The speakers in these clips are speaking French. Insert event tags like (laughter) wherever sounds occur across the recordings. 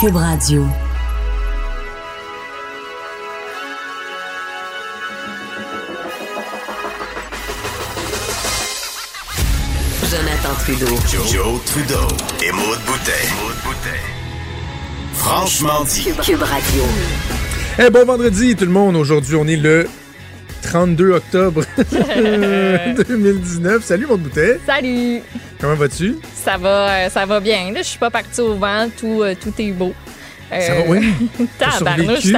Cube Radio. Jonathan Trudeau. Joe, Trudeau et Maude Boutet. Franchement dit. Cube Radio. Eh, bon vendredi tout le monde. Aujourd'hui, on est le 32 octobre (laughs) (laughs) 2019. Salut mon bouteille. Salut! Comment vas-tu? Ça va, euh, ça va bien. Là, je suis pas partie au vent, tout, euh, tout est beau. Euh, Ça va, oui? T'as (laughs) tabarnouche,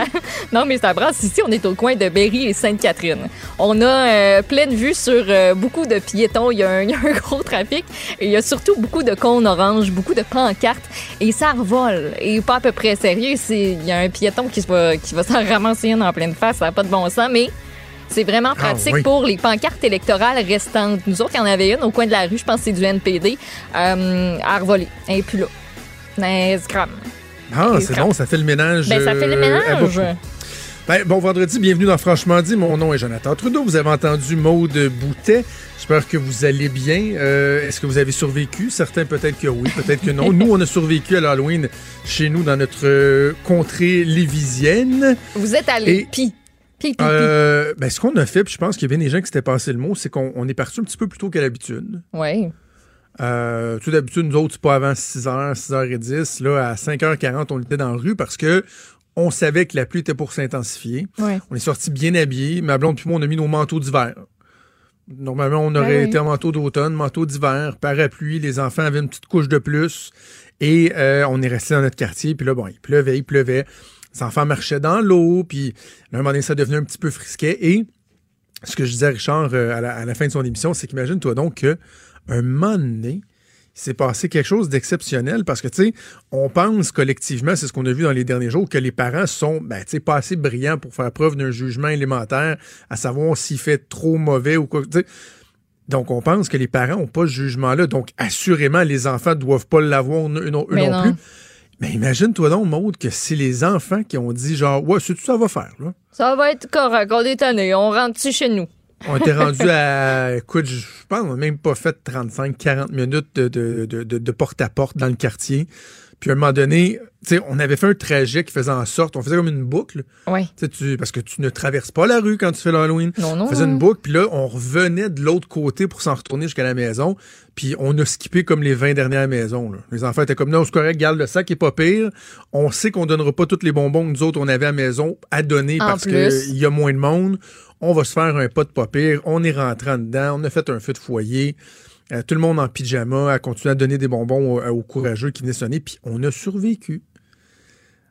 Non, mais ça brasse ici. On est au coin de Berry et Sainte-Catherine. On a euh, pleine vue sur euh, beaucoup de piétons. Il y, a un, il y a un gros trafic. Et il y a surtout beaucoup de cônes oranges, beaucoup de pancartes. Et ça revole. Et pas à peu près sérieux. Il y a un piéton qui va, qui va s'en ramasser une en pleine face. Ça n'a pas de bon sens, mais. C'est vraiment Ah, pratique oui. pour les pancartes électorales restantes. Nous autres, il y en avait une au coin de la rue, je pense que c'est du NPD, euh, à revoler. Elle n'est plus là. Mais c'est grave. Ah, Et c'est bon, ça fait le ménage. Ben, ça fait le euh, ménage. à. Ben, bon vendredi, bienvenue dans Franchement dit. Mon nom est Jonathan Trudeau. Vous avez entendu Maude Boutet. J'espère que vous allez bien. Euh, Est-ce que vous avez survécu? Certains peut-être que oui, peut-être que non. (laughs) nous, on a survécu à l'Halloween chez nous dans notre euh, contrée lévisienne. Vous êtes allé. Et- Euh, ben, ce qu'on a fait, puis je pense qu'il y a bien des gens qui s'étaient passé le mot, c'est qu'on on est parti un petit peu plus tôt qu'à l'habitude. Oui. Euh, tout d'habitude, nous autres, c'est pas avant 6h, 6h10. Là, à 5h40, on était dans la rue parce que on savait que la pluie était pour s'intensifier. Ouais. On est sortis bien habillés. Ma blonde puis moi, on a mis nos manteaux d'hiver. Normalement, on aurait Ben oui. été en manteau d'automne, manteau d'hiver, parapluie. Les enfants avaient une petite couche de plus. Et euh, on est resté dans notre quartier. Puis là, bon, il pleuvait, il pleuvait. Les enfants marchaient dans l'eau. Puis à un moment donné, ça devenait un petit peu frisquet. Et ce que je disais à Richard euh, à, la, à la fin de son émission, c'est qu'imagine-toi donc que un moment donné, il s'est passé quelque chose d'exceptionnel parce que, tu sais, on pense collectivement, c'est ce qu'on a vu dans les derniers jours, que les parents sont, ben, tu sais, pas assez brillants pour faire preuve d'un jugement élémentaire, à savoir s'il fait trop mauvais ou quoi. Donc, on pense que les parents n'ont pas ce jugement-là. Donc, assurément, les enfants ne doivent pas l'avoir, eux, eux non, eux Mais non non. plus. Mais imagine-toi donc, Maude, que c'est les enfants qui ont dit, genre, ouais, c'est tout ça va faire, là. Ça va être correct. On est tanné. On rentre chez nous. On était (laughs) rendu à, écoute, je pense, on n'a même pas fait 35-40 minutes de, de, de, de- de porte-à-porte dans le quartier. Puis à un moment donné, on avait fait un trajet qui faisait en sorte, on faisait comme une boucle, Oui. tu parce que tu ne traverses pas la rue quand tu fais l'Halloween. Non, non. On faisait une boucle, puis là, on revenait de l'autre côté pour s'en retourner jusqu'à la maison. Puis on a skippé comme les 20 dernières maisons. là. Les enfants étaient comme, non, c'est correct, garde le sac, est pas pire. On sait qu'on donnera pas tous les bonbons que nous autres, on avait à la maison à donner En parce qu'il y a moins de monde. On va se faire un pas de pas pire. On est rentré en dedans. On a fait un feu de foyer. Euh, tout le monde en pyjama a continué à donner des bonbons aux, aux courageux qui venaient sonner. Puis on a survécu.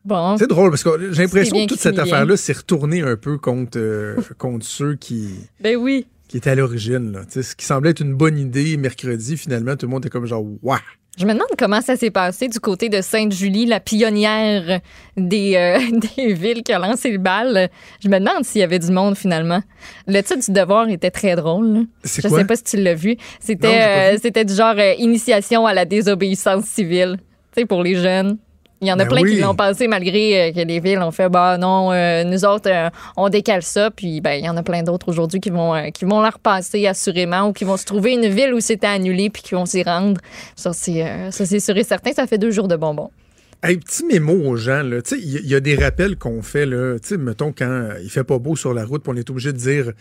Bon. C'est drôle parce que j'ai l'impression que toute cette affaire-là s'est retournée un peu contre, euh, (laughs) contre ceux qui Ben oui. qui était à l'origine. là. Ce qui semblait être une bonne idée mercredi, finalement, tout le monde était comme genre, waouh! Je me demande comment ça s'est passé du côté de Sainte-Julie, la pionnière des, euh, (laughs) des villes qui a lancé le bal. Je me demande s'il y avait du monde finalement. Le titre du devoir était très drôle. Je quoi? sais pas si tu l'as vu. C'était euh, c'était du genre euh, initiation à la désobéissance civile. Tu sais, pour les jeunes. Il y en a Ben plein oui. qui l'ont passé malgré euh, que les villes ont fait bah non, euh, nous autres euh, on décale ça puis ben il y en a plein d'autres aujourd'hui qui vont euh, qui vont la repasser assurément ou qui vont se trouver une ville où c'était annulé puis qui vont s'y rendre. Ça c'est euh, ça c'est sûr et certain, ça fait deux jours de bonbons. Hey, petit mémo aux gens, là. Tu sais, il y, a des rappels qu'on fait, là. Tu sais, mettons, quand il fait pas beau sur la route, puis on est obligé de dire.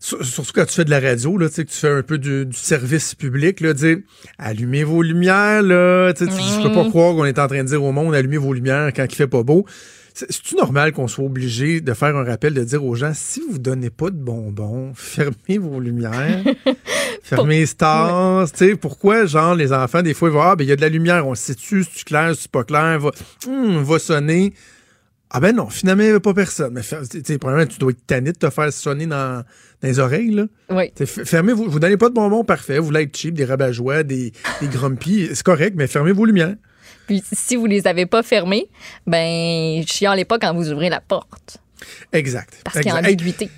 Sur- Surtout quand tu fais de la radio, là, tu sais, que tu fais un peu du, du service public, là, dire allumez vos lumières, là. Tu je peux pas Mm. croire qu'on est en train de dire au monde allumez vos lumières quand il fait pas beau. C'est- C'est-tu normal qu'on soit obligé de faire un rappel, de dire aux gens si vous donnez pas de bonbons, (laughs) fermez vos lumières, (laughs) fermez les stars, tu sais, pourquoi, genre, les enfants, des fois, ils vont, ah, ben, il y a de la lumière, on sait-tu, c'est clair, c'est pas clair, va, hum, va sonner. Ah ben non, finalement, il n'y avait pas personne. Mais fer- tu sais, premièrement, tu dois être tanné de te faire sonner dans, dans les oreilles, là. Oui. Tu sais, f- fermez vous, vous donnez pas de bonbons parfait, vous voulez être cheap, des rabat-joie, des, des grumpy, c'est correct, mais fermez vos lumières. Puis si vous les avez pas fermés, ben chialez pas quand vous ouvrez la porte Exact. parce qu'il y a. Hey, ambiguïté.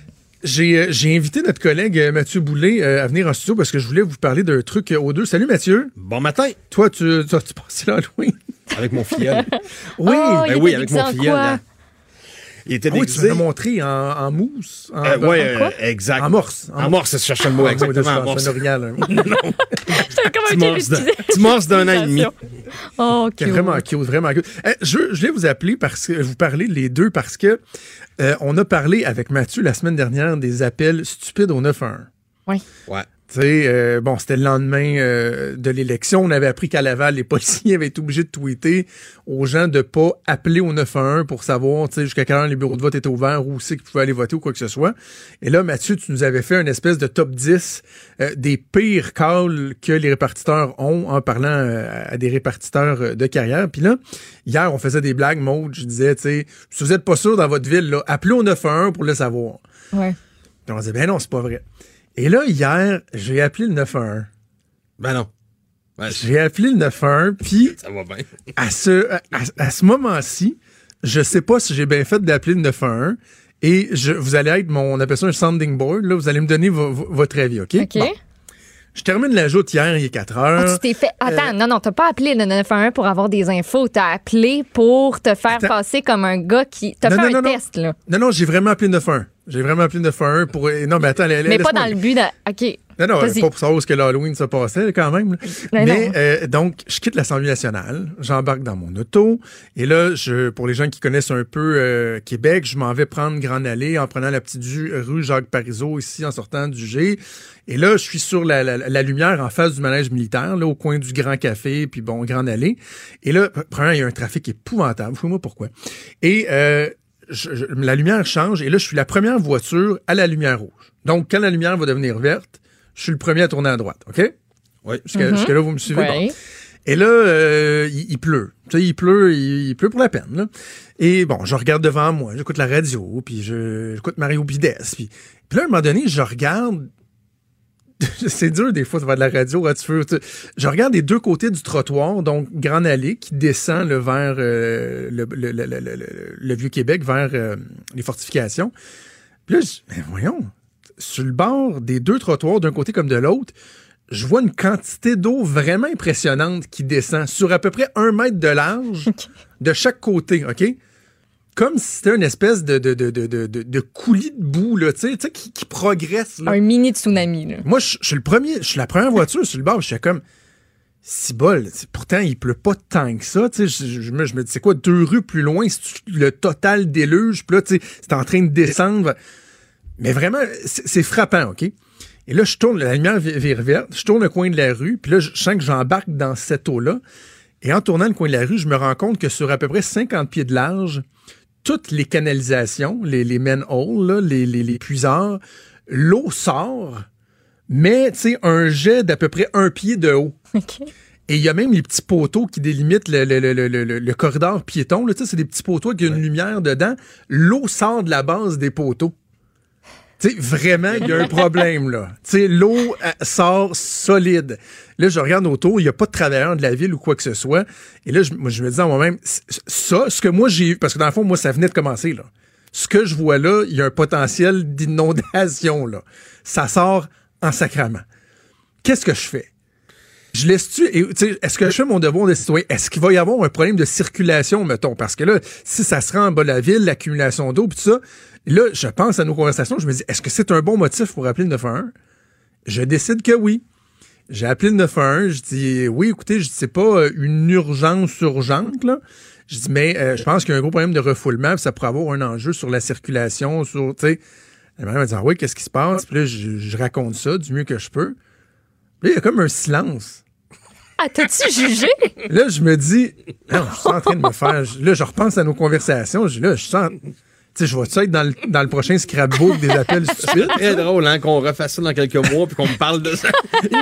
J'ai euh, j'ai invité notre collègue euh, Mathieu Boulet euh, à venir en studio parce que je voulais vous parler d'un truc aux deux. Salut Mathieu. Bon matin, Toi, tu, tu, tu passé l'Halloween? Avec mon filleul. (laughs) Oui. Oh, ben il oui, avec déguisé mon en filleul. hein. Il était Ah oui, tu déguisé. m'as montré en, en mousse. En, Euh, ouais, en, euh, exact. en morse. En morse, je cherchais le mot Ah, exactement. ça, en morse. (laughs) (laughs) comme Petit ok, morse d'un an et demi. Oh, cute. vraiment cute, vraiment cute. Eh, je, je vais vous appeler parce que vous parlez les deux parce que euh, on a parlé avec Mathieu la semaine dernière des appels stupides au 911. Ouais. Euh, bon, c'était le lendemain euh, de l'élection. On avait appris qu'à Laval, les (laughs) policiers avaient été obligés de tweeter aux gens de pas appeler au 911 pour savoir, tu sais, jusqu'à quelle heure les bureaux de vote étaient ouverts, où c'est qu'ils pouvaient aller voter ou quoi que ce soit. Et là, Mathieu, tu nous avais fait une espèce de top 10 euh, des pires calls que les répartiteurs ont en parlant à des répartiteurs de carrière. Puis là, hier, on faisait des blagues, Maud, je disais, tu sais, si vous êtes pas sûr dans votre ville, là, appelez au 911 pour le savoir. Ouais. Puis on disait, ben non, c'est pas vrai. Et là, hier, j'ai appelé le 911. Ben non. Ben, J'ai appelé le 911, puis ça va bien. (laughs) à ce, à, à ce moment-ci, je sais pas si j'ai bien fait d'appeler le 911, et je, vous allez être mon, on appelle ça un sounding board, là, vous allez me donner vo- vo- votre avis, OK? OK. Bon. je termine la joute hier, il est 4 heures. Ah, tu t'es fait. Attends, Euh, non, non, t'as pas appelé le 911 pour avoir des infos. T'as appelé pour te faire Attends. passer comme un gars qui. T'as fait non, un non, non. test, là. Non, non, j'ai vraiment appelé le 911. J'ai vraiment appelé le 911 pour. Non, mais attends, Mais pas dans le but de. OK. Non, non, pas pour savoir où que l'Halloween se passait, quand même. là. Mais Mais, euh, donc, je quitte l'Assemblée nationale, j'embarque dans mon auto, et là, je, pour les gens qui connaissent un peu euh, Québec, je m'en vais prendre Grande Allée en prenant la petite rue Jacques Parizeau, ici, en sortant du G. Et là, je suis sur la, la- la lumière en face du manège militaire, là, au coin du Grand Café, puis bon, Grande Allée. Et là, premièrement, il y a un trafic épouvantable, fouille-moi pourquoi. Et euh, je- je- la lumière change, et là, je suis la première voiture à la lumière rouge. Donc, quand la lumière va devenir verte, je suis le premier à tourner à droite, OK? Oui. Jusqu'à jusqu'à là, vous me suivez? Bon. Et là, euh, il, il pleut. Tu sais, il pleut, il, il pleut pour la peine. là. Et bon, je regarde devant moi, j'écoute la radio, puis je- j'écoute Mario Bides. Puis, puis là, à un moment donné, je regarde. (laughs) C'est dur des fois de faire de la radio. hein, tu veux- tu- Je regarde les deux côtés du trottoir, donc Grande Allée qui descend le, vers euh, le, Vieux-Québec, vers euh, les fortifications. Puis là, je, voyons, sur le bord des deux trottoirs, d'un côté comme de l'autre, je vois une quantité d'eau vraiment impressionnante qui descend sur à peu près un mètre de large (laughs) de chaque côté, OK? Comme si c'était une espèce de, de, de, de, de, coulis de boue, là, tu sais, qui, qui progresse. Là. Un mini tsunami, là. Moi, je suis le premier, je suis la première voiture sur le bord, je suis comme, si bol, pourtant, il pleut pas tant que ça, tu sais, je, me, dis, c'est quoi, deux rues plus loin, c'est le total déluge, puis là, tu sais, c'est en train de descendre. Mais vraiment, c'est frappant, OK? Et là, je tourne, la lumière vi- vire verte, je tourne le coin de la rue, puis là, je sens que j'embarque dans cette eau-là. Et en tournant le coin de la rue, je me rends compte que sur à peu près 50 pieds de large, toutes les canalisations, les, les manholes, là, les, les, les puisards, l'eau sort, mais, tu sais, un jet d'à peu près un pied de haut. (laughs) Et il y a même les petits poteaux qui délimitent le, le, le, le, le- le corridor piéton. Là, tu sais, c'est des petits poteaux avec une lumière dedans. L'eau sort de la base des poteaux. Sais, vraiment, il y a un problème, là. L'eau euh, sort solide. Là, je regarde autour, il n'y a pas de travailleurs de la ville ou quoi que ce soit. Et là, je, me dis en moi-même, ça, ce que moi j'ai eu, parce que dans le fond, moi, ça venait de commencer, là. Ce que je vois là, il y a un potentiel d'inondation, là. Ça sort en sacrament. Qu'est-ce que je fais? Je laisse-tu. Est-ce que je fais mon devoir de citoyen? Est-ce qu'il va y avoir un problème de circulation, mettons? Parce que là, si ça se rend en bas de la ville, l'accumulation d'eau, puis tout ça, là, je pense à nos conversations, je me dis, est-ce que c'est un bon motif pour appeler le 911? Je décide que oui. J'ai appelé le 911, je dis, oui, écoutez, je dis, c'est pas euh, une urgence urgente, là. Je dis, mais euh, je pense qu'il y a un gros problème de refoulement, puis ça pourrait avoir un enjeu sur la circulation, sur, tu sais. La madame m'a dit, ah oui, qu'est-ce qui se passe? Puis là, je, je raconte ça du mieux que je peux. Puis là, il y a comme un silence. Ah, t'as-tu jugé? Là, je me dis, non, je suis en train de me faire. Là, je repense à nos conversations. Je, là, je sens. Tu sais, je vais-tu être dans le, dans le prochain scrapbook des appels stupides? Très drôle, hein, qu'on refasse ça dans quelques mois puis qu'on me parle de ça.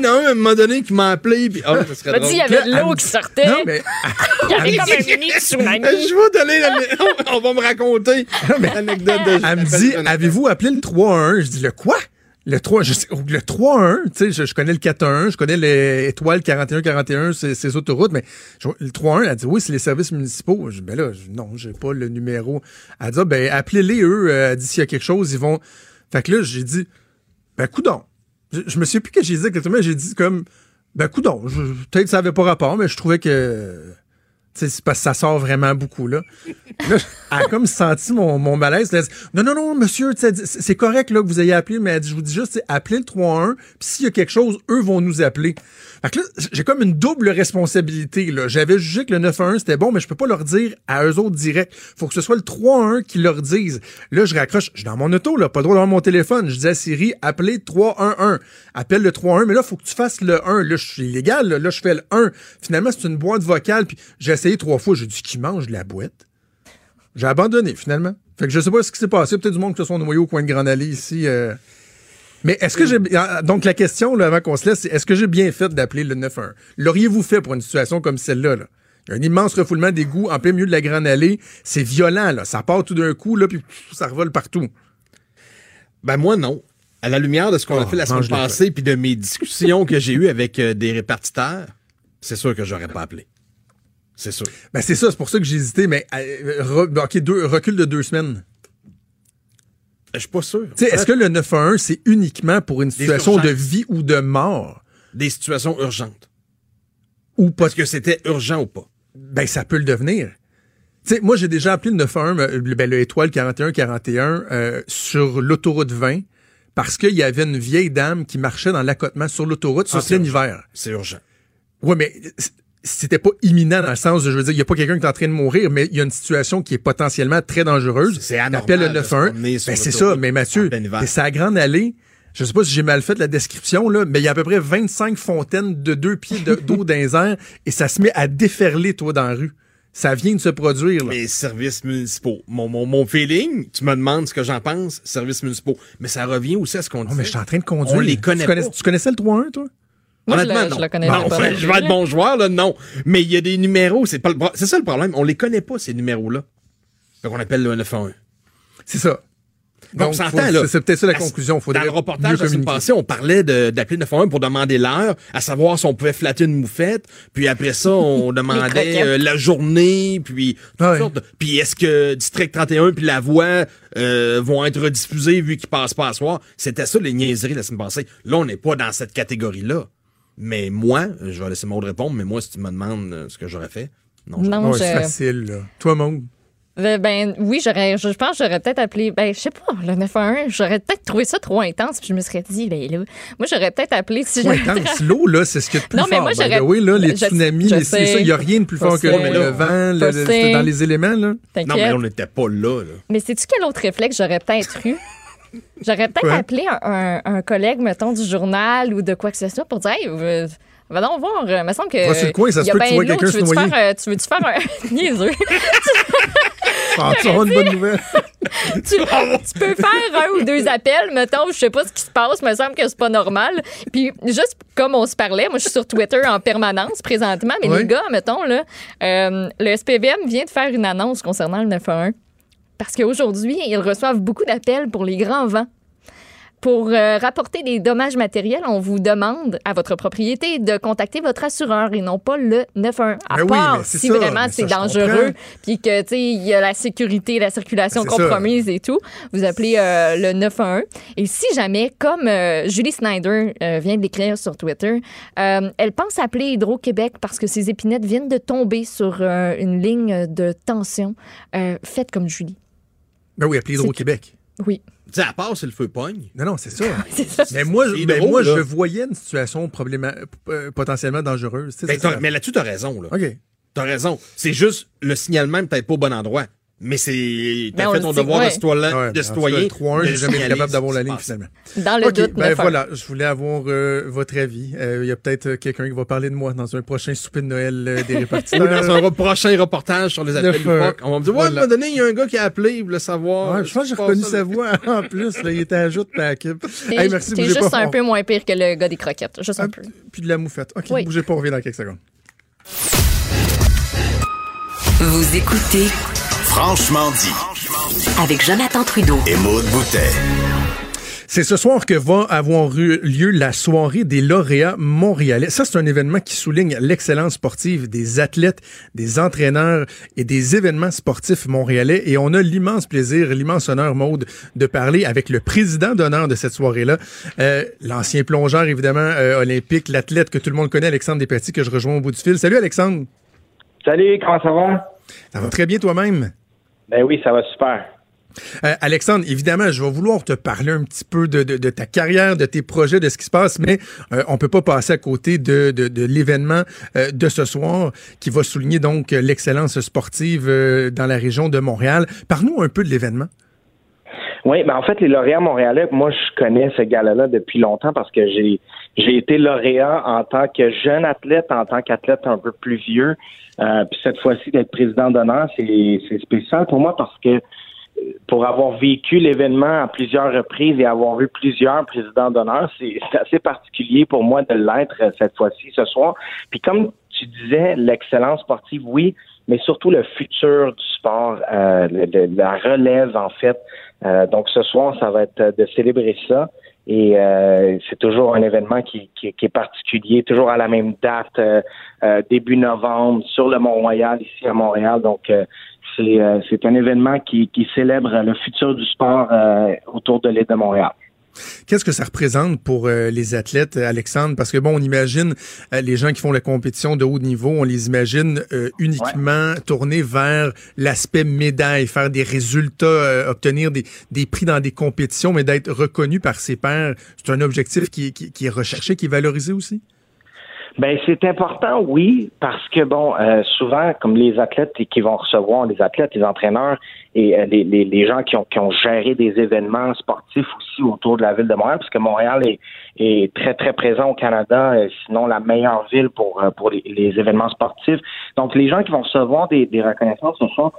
non, à un moment donné, qui m'a appelé puis ah, ça serait M'a drôle. dit, il y avait de l'eau qui sortait. Non, mais. Il y avait comme un mini tsunami. (laughs) Je vais donner la... On va me raconter l'anecdote de Elle me dit, avez-vous appelé le 311? Je dis, le quoi? Le 3, je sais, le 3-1, tu sais, je, connais le 4-1, je connais l'étoile 41-41, ces, autoroutes, mais le 3-1, elle dit, oui, c'est les services municipaux. Je ben là, je- non, j'ai pas le numéro. Elle dit, ah, ben, appelez-les, eux, elle dit, s'il y a quelque chose, ils vont. Fait que là, j'ai dit, ben, coudon. Je, je me souviens plus que j'ai dit exactement, j'ai dit comme, ben, coudon. Peut-être que ça avait pas rapport, mais je trouvais que. C'est parce que ça sort vraiment beaucoup, là. Là, elle a comme senti mon, mon malaise. Elle dit, non, non, non, monsieur, c'est correct là, que vous ayez appelé, mais elle dit, je vous dis juste, appelez le 3-1, puis s'il y a quelque chose, eux vont nous appeler. Fait que là, j'ai comme une double responsabilité. là. J'avais jugé que le 9-1 c'était bon, mais je peux pas leur dire à eux autres direct. Faut que ce soit le 3-1 qui leur dise. Là, je raccroche. Je suis dans mon auto, là, pas le droit d'avoir mon téléphone. Je dis à Siri, appelez 3-1-1. Appelle le 3-1, mais là, faut que tu fasses le 1. Là, je suis illégal. Là, Là, je fais le 1. Finalement, c'est une boîte vocale, puis j'ai essayé trois fois. J'ai dit, qui mange de la boîte? J'ai abandonné, finalement. Fait que je sais pas ce qui s'est passé. Peut-être du monde qui se sont noyés au coin de Grand Allée ici. euh. Mais est-ce que j'ai. ah, Donc, la question, là, avant qu'on se laisse, c'est est-ce que j'ai bien fait d'appeler le 911? L'auriez-vous fait pour une situation comme celle-là, là? Il y a un immense refoulement d'égouts en plein milieu de la Grande Allée. C'est violent, là. Ça part tout d'un coup, là, puis ça revole partout. Ben moi, non. À la lumière de ce qu'on a Oh, fait la semaine passée, puis de mes discussions que j'ai eues avec euh, des répartiteurs, c'est sûr que j'aurais pas appelé. C'est sûr. Ben, c'est ça, c'est pour ça que j'ai hésité, mais. euh, re- OK, deux, recul de deux semaines. Je suis pas sûr. Est-ce que le 911, c'est uniquement pour une situation de vie ou de mort? Des situations urgentes. Ou pas Est-ce que c'était urgent ou pas? ben ça peut le devenir. Tu sais, moi j'ai déjà appelé le 911, euh, ben, le étoile 4141 euh, sur l'autoroute 20 parce qu'il y avait une vieille dame qui marchait dans l'accotement sur l'autoroute Ça, en c'est. C'est urgent. Ouais, mais c'était pas imminent dans le sens de, je veux dire, il y a pas quelqu'un qui est en train de mourir, mais il y a une situation qui est potentiellement très dangereuse. C'est anormal le de se 911. promener sur Ben, c'est ça, mais Mathieu, c'est sa grande allée. Je sais pas si j'ai mal fait la description, là, mais il y a à peu près 25 fontaines de deux pieds de- d'eau dans les airs (laughs) et ça se met à déferler, toi, dans la rue. Ça vient de se produire, là. Les services municipaux. Mon, mon, mon feeling, tu me demandes ce que j'en pense, services municipaux. Mais ça revient aussi à ce qu'on dit. Oh, mais je suis en train de conduire. On les connaît tu, connais- pas. tu connaissais le 3-1, toi? Moi, je Honnêtement, le- non. je le connais Non, pas. enfin, je vais être bon joueur, là, non. Mais il y a des numéros, c'est pas le pro- c'est ça le problème. On les connaît pas, ces numéros-là. Fait qu'on appelle le 911. C'est ça. Donc, on faut- s'entend, là. c'est- peut-être ça la conclusion. Faudrait Dans le reportage de la semaine passée, on parlait d'appeler le 911 pour demander l'heure, à savoir si on pouvait flatter une moufette, puis après ça, on (laughs) demandait euh, la journée, puis toutes Ouais. sortes de- Puis est-ce que District 31 puis La Voix euh, vont être rediffusés vu qu'ils passent pas à soir? C'était ça les niaiseries la semaine passée. Là, on n'est pas dans cette catégorie-là. Mais moi, je vais laisser Maud répondre, mais moi, si tu me demandes euh, ce que j'aurais fait, non. je- Non, Ouais, c'est je- facile, là. Toi, Maud? Euh, Ben oui, j'aurais, je, je pense que j'aurais peut-être appelé, ben je sais pas, le 911, j'aurais peut-être trouvé ça trop intense, puis je me serais dit, ben là, moi j'aurais peut-être appelé si j'avais... intense. L'eau, là, c'est ce qu'il y a de plus Non, mais moi, j'aurais- the way, là, les je- tsunamis, je les sais. ça, il n'y a rien de plus Je fort que le, le vent, le- je le- dans les éléments, là. Non, mais on n'était pas là, là. Mais sais-tu quel autre réflexe j'aurais peut-être eu? (laughs) J'aurais peut-être appelé un, un- un collègue, mettons, du journal ou de quoi que ce soit pour dire, hey, euh, va donc voir, il me semble que. Va sur le coin, ça se peut que tu vois quelqu'un se noyer. faire, euh, Tu veux-tu faire un. (laughs) Niaiseux? Ah, tu auras une bonne nouvelle. (laughs) tu, tu peux faire un ou deux appels, mettons, je sais pas ce qui se passe, me semble que c'est pas normal. Puis juste comme on se parlait, moi je suis sur Twitter en permanence présentement, mais les gars, mettons là, euh, le SPVM vient de faire une annonce concernant le 911 parce qu'aujourd'hui, ils reçoivent beaucoup d'appels pour les grands vents. Pour euh, rapporter des dommages matériels, on vous demande à votre propriété de contacter votre assureur et non pas le 911. À Ben oui, part c'est si ça, vraiment c'est dangereux, puis que tu sais il y a la sécurité, la circulation Ben, ça. compromise et tout, vous appelez euh, le 911. Et si jamais, comme euh, Julie Snyder vient de l'écrire sur Twitter, elle pense appeler Hydro-Québec parce que ses épinettes viennent de tomber sur une ligne de tension. Faites comme Julie. Ben oui, appelez Hydro-Québec. Oui. Tu sais, à part si le feu pogne. Non, non, c'est ça. (laughs) C'est ça. Mais moi, je- C'est ben drôle, moi là. je voyais une situation probléma- euh, potentiellement dangereuse. Ben, c'est mais là-dessus, t'as raison, là. OK. T'as raison. C'est juste le signalement peut-être pas au bon endroit. Mais c'est. Ben, T'as on fait ton devoir ouais. de citoyen. Ouais, de en citoyen. tout cas, le 3-1, de j'ai jamais été capable d'avoir la ligne finalement. Dans le doute, ben 911. voilà, je voulais avoir euh, votre avis. Euh, Il y a peut-être euh, quelqu'un qui va parler de moi dans un prochain souper de Noël euh, des (laughs) répartiteurs. dans un prochain reportage sur les appels euh, loufoques, on va me dire, ouais, à un moment donné, il y a un gars qui a appelé, il voulait savoir. Ouais, je pense que j'ai reconnu sa voix en plus. Là, il était à joute de la équipe. T'es Hey, merci, t'es juste pas. un On- peu moins pire que le gars des croquettes. Juste un peu. Puis de la moufette. OK, Oui. bougez pas, on revient dans quelques secondes. Vous écoutez Franchement dit. avec Jonathan Trudeau. Et Maude Boutet. C'est ce soir que va avoir eu lieu la soirée des lauréats montréalais. Ça, c'est un événement qui souligne l'excellence sportive des athlètes, des entraîneurs et des événements sportifs montréalais. Et on a l'immense plaisir, l'immense honneur, Maude, de parler avec le président d'honneur de cette soirée-là, euh, l'ancien plongeur, évidemment, euh, olympique, l'athlète que tout le monde connaît, Alexandre Despetit, que je rejoins au bout du fil. Salut, Alexandre. Salut, comment ça va? Ça va très bien toi-même? Ben oui, ça va super. Euh, Alexandre, évidemment, je vais vouloir te parler un petit peu de, ta carrière, de tes projets, de ce qui se passe, mais euh, on peut pas passer à côté de, l'événement euh, de ce soir qui va souligner donc l'excellence sportive dans la région de Montréal. Parle-nous un peu de l'événement. Oui, ben en fait, les lauréats montréalais, moi, je connais ce gars-là depuis longtemps parce que j'ai j'ai été lauréat en tant que jeune athlète, en tant qu'athlète un peu plus vieux. puis cette fois-ci, d'être président d'honneur, c'est spécial pour moi parce que pour avoir vécu l'événement à plusieurs reprises et avoir vu plusieurs présidents d'honneur, c'est assez particulier pour moi de l'être euh, cette fois-ci, ce soir. Puis comme tu disais, l'excellence sportive, oui, mais surtout le futur du sport, euh, la relève en fait. Euh, donc ce soir, ça va être de célébrer ça. Et c'est toujours un événement qui, qui, est particulier, toujours à la même date, début novembre, sur le Mont-Royal, ici à Montréal. Donc, euh, c'est un événement qui, célèbre le futur du sport euh, autour de l'île de Montréal. Qu'est-ce que ça représente pour euh, les athlètes, Alexandre? Parce que bon, on imagine les gens qui font la compétition de haut niveau, on les imagine uniquement tournés vers l'aspect médaille, faire des résultats, obtenir des, prix dans des compétitions, mais d'être reconnu par ses pairs. C'est un objectif qui, qui est recherché, qui est valorisé aussi? Ben c'est important, oui, parce que bon, euh, souvent, comme les athlètes qui vont recevoir, les athlètes, les entraîneurs et euh, les, les, les, gens qui ont, qui ont géré des événements sportifs aussi autour de la ville de Montréal, parce que Montréal est, est très très présent au Canada, euh, sinon la meilleure ville pour pour les, événements sportifs. Donc les gens qui vont recevoir des, des reconnaissances ce soir,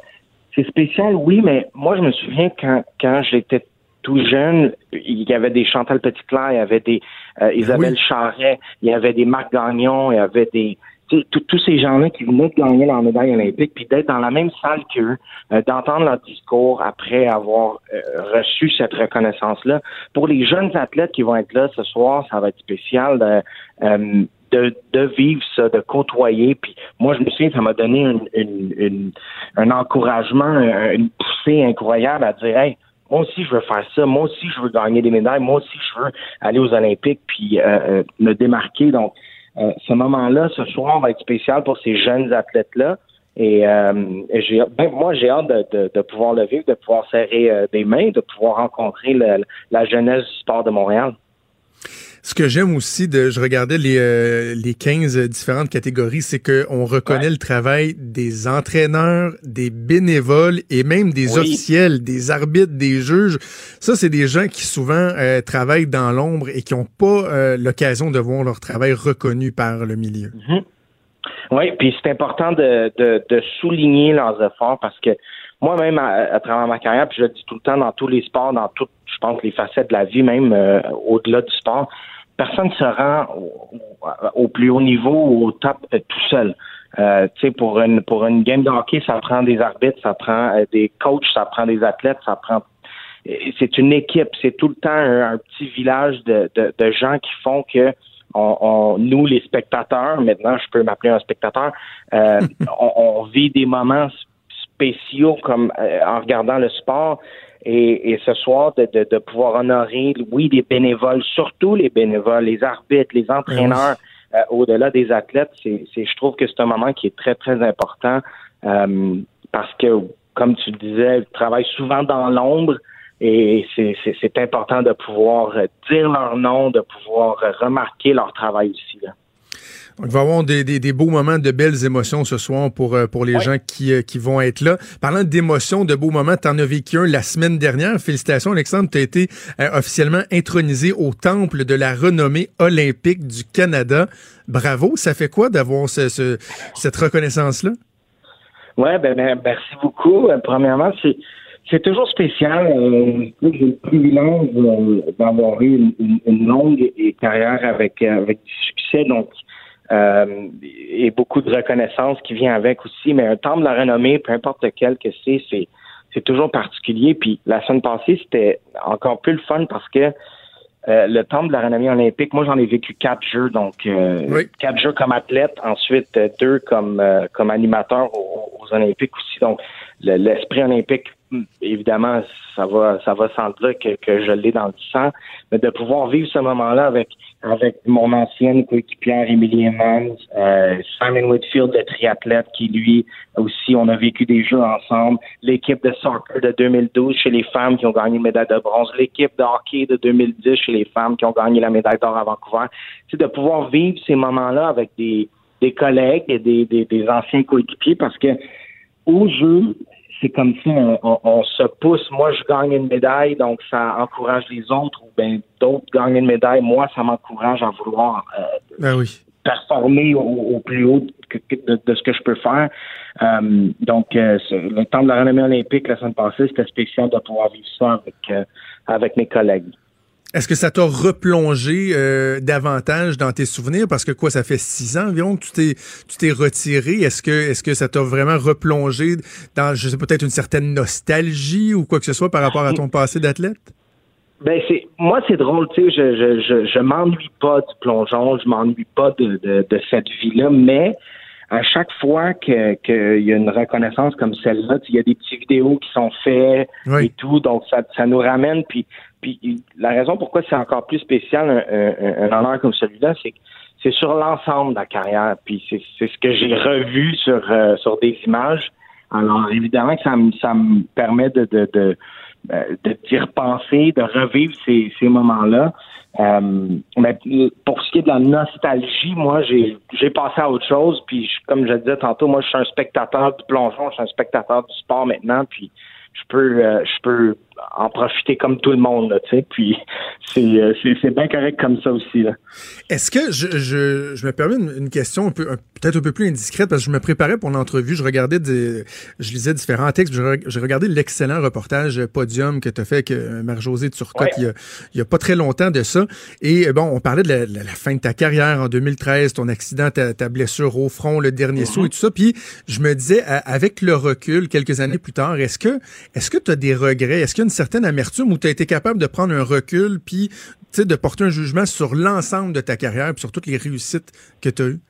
c'est spécial, oui, mais moi je me souviens quand quand j'étais tout jeune, il y avait des Chantal Petitclerc, il y avait des euh, Isabelle Charret, il y avait des Marc Gagnon, il y avait des tous ces gens-là qui venaient de gagner leur médaille olympique, puis d'être dans la même salle qu'eux, euh, d'entendre leur discours après avoir euh, reçu cette reconnaissance-là. Pour les jeunes athlètes qui vont être là ce soir, ça va être spécial de, de, de vivre ça, de côtoyer. Puis moi, je me souviens, ça m'a donné une, une, une, un encouragement, une poussée incroyable à dire, hey, moi aussi, je veux faire ça. Moi aussi, je veux gagner des médailles. Moi aussi, je veux aller aux Olympiques puis euh, euh, me démarquer. Donc, euh, ce moment-là, ce soir, va être spécial pour ces jeunes athlètes-là. Et, j'ai, ben, moi, j'ai hâte de, de, pouvoir le vivre, de pouvoir serrer des mains, de pouvoir rencontrer la jeunesse du sport de Montréal. Ce que j'aime aussi, de, je regardais les, euh, les 15 différentes catégories, c'est qu'on reconnaît le travail des entraîneurs, des bénévoles et même des officiels, des arbitres, des juges. Ça, c'est des gens qui souvent euh, travaillent dans l'ombre et qui n'ont pas euh, l'occasion de voir leur travail reconnu par le milieu. Mm-hmm. Oui, puis c'est important de, de, de, souligner leurs efforts parce que moi-même, à, travers ma carrière, puis je le dis tout le temps dans tous les sports, dans toutes, je pense, les facettes de la vie, même au-delà du sport, personne ne se rend au, plus haut niveau ou au top euh, tout seul. Euh, tu sais, pour une pour une game de hockey, ça prend des arbitres, ça prend euh, des coachs, ça prend des athlètes, ça prend c'est une équipe, c'est tout le temps un, petit village de, de, gens qui font que on, nous, les spectateurs, maintenant je peux m'appeler un spectateur, (laughs) on, on, vit des moments spéciaux comme en regardant le sport et, ce soir, de, de, pouvoir honorer, oui, les bénévoles, surtout les bénévoles, les arbitres, les entraîneurs, euh, au-delà des athlètes, c'est, je trouve que c'est un moment qui est très, très important euh, parce que, comme tu le disais, ils travaillent souvent dans l'ombre et c'est, c'est important de pouvoir dire leur nom, de pouvoir remarquer leur travail aussi. Là. Donc, il va y avoir des, des, beaux moments, de belles émotions ce soir pour, euh, pour les gens qui, euh, qui vont être là. Parlant d'émotions, de beaux moments, tu en as vécu un la semaine dernière. Félicitations, Alexandre. Tu as été euh, officiellement intronisé au Temple de la renommée olympique du Canada. Bravo. Ça fait quoi d'avoir ce, cette reconnaissance-là? Oui, ben, ben, merci beaucoup. Premièrement, c'est. C'est toujours spécial. J'ai le privilège d'avoir eu une, une, longue carrière avec, avec du succès. Donc, euh, et beaucoup de reconnaissance qui vient avec aussi. Mais un temple de la renommée, peu importe lequel que c'est, c'est c'est toujours particulier. Puis la semaine passée, c'était encore plus le fun parce que euh, le temple de la renommée olympique, moi j'en ai vécu quatre jeux, donc euh, quatre jeux comme athlète, ensuite deux comme comme animateur aux, Olympiques aussi. Donc l'esprit olympique évidemment, ça va, ça va sans dire que, que je l'ai dans le sang, mais de pouvoir vivre ce moment-là avec avec mon ancienne coéquipière Emily Evans, euh, Simon Whitfield, le triathlète, qui lui aussi, on a vécu des jeux ensemble, l'équipe de soccer de 2012 chez les femmes qui ont gagné une médaille de bronze, l'équipe de hockey de 2010 chez les femmes qui ont gagné la médaille d'or à Vancouver. C'est de pouvoir vivre ces moments-là avec des, des collègues et des, des, des anciens coéquipiers parce que au jeu, c'est comme si on, se pousse. Moi, je gagne une médaille, donc ça encourage les autres, ou bien d'autres gagnent une médaille. Moi, ça m'encourage à vouloir euh, ben oui. performer au, plus haut de, ce que je peux faire. Euh, donc, euh, le temps de la renommée olympique la semaine passée, c'était spécial de pouvoir vivre ça avec, avec mes collègues. Est-ce que ça t'a replongé euh, davantage dans tes souvenirs? Parce que quoi, ça fait six ans environ que tu t'es tu t'es retiré. Est-ce que est-ce que ça t'a vraiment replongé dans, je sais peut-être une certaine nostalgie ou quoi que ce soit par rapport à ton passé d'athlète? Ben c'est moi c'est drôle, tu sais, je je je, je m'ennuie pas du plongeon, je m'ennuie pas de, de, de cette vie-là, mais à chaque fois qu'il y a une reconnaissance comme celle-là, il y a des petites vidéos qui sont faites et tout, donc ça, ça nous ramène. Puis, puis la raison pourquoi c'est encore plus spécial un, honneur comme celui-là, c'est que c'est sur l'ensemble de la carrière. Puis c'est ce que j'ai revu sur euh, sur des images. Alors évidemment que ça me ça me permet de de, de euh, de repenser, de revivre ces, moments-là. Euh, mais pour ce qui est de la nostalgie, moi, j'ai, j'ai passé à autre chose. Puis, comme je disais tantôt, moi, je suis un spectateur du plongeon, je suis un spectateur du sport maintenant. Puis, je peux, je peux en profiter comme tout le monde, tu sais. Puis euh, c'est, bien correct comme ça aussi. Est-ce que je, je, je me permets une, question un peu, peut-être un peu plus indiscrète parce que je me préparais pour l'entrevue, je regardais des, je lisais différents textes, j'ai regardé l'excellent reportage Podium que tu as fait avec euh, Marie-Josée Turcotte il, y a, il y a pas très longtemps de ça. Et bon, on parlait de la, la, fin de ta carrière en 2013, ton accident, ta, ta blessure au front, le dernier saut et tout ça. Puis je me disais, avec le recul, quelques années plus tard, est-ce que est-ce que tu as des regrets? Est-ce qu'il y a une certaine amertume où tu as été capable de prendre un recul puis de porter un jugement sur l'ensemble de ta carrière et sur toutes les réussites que tu as eues?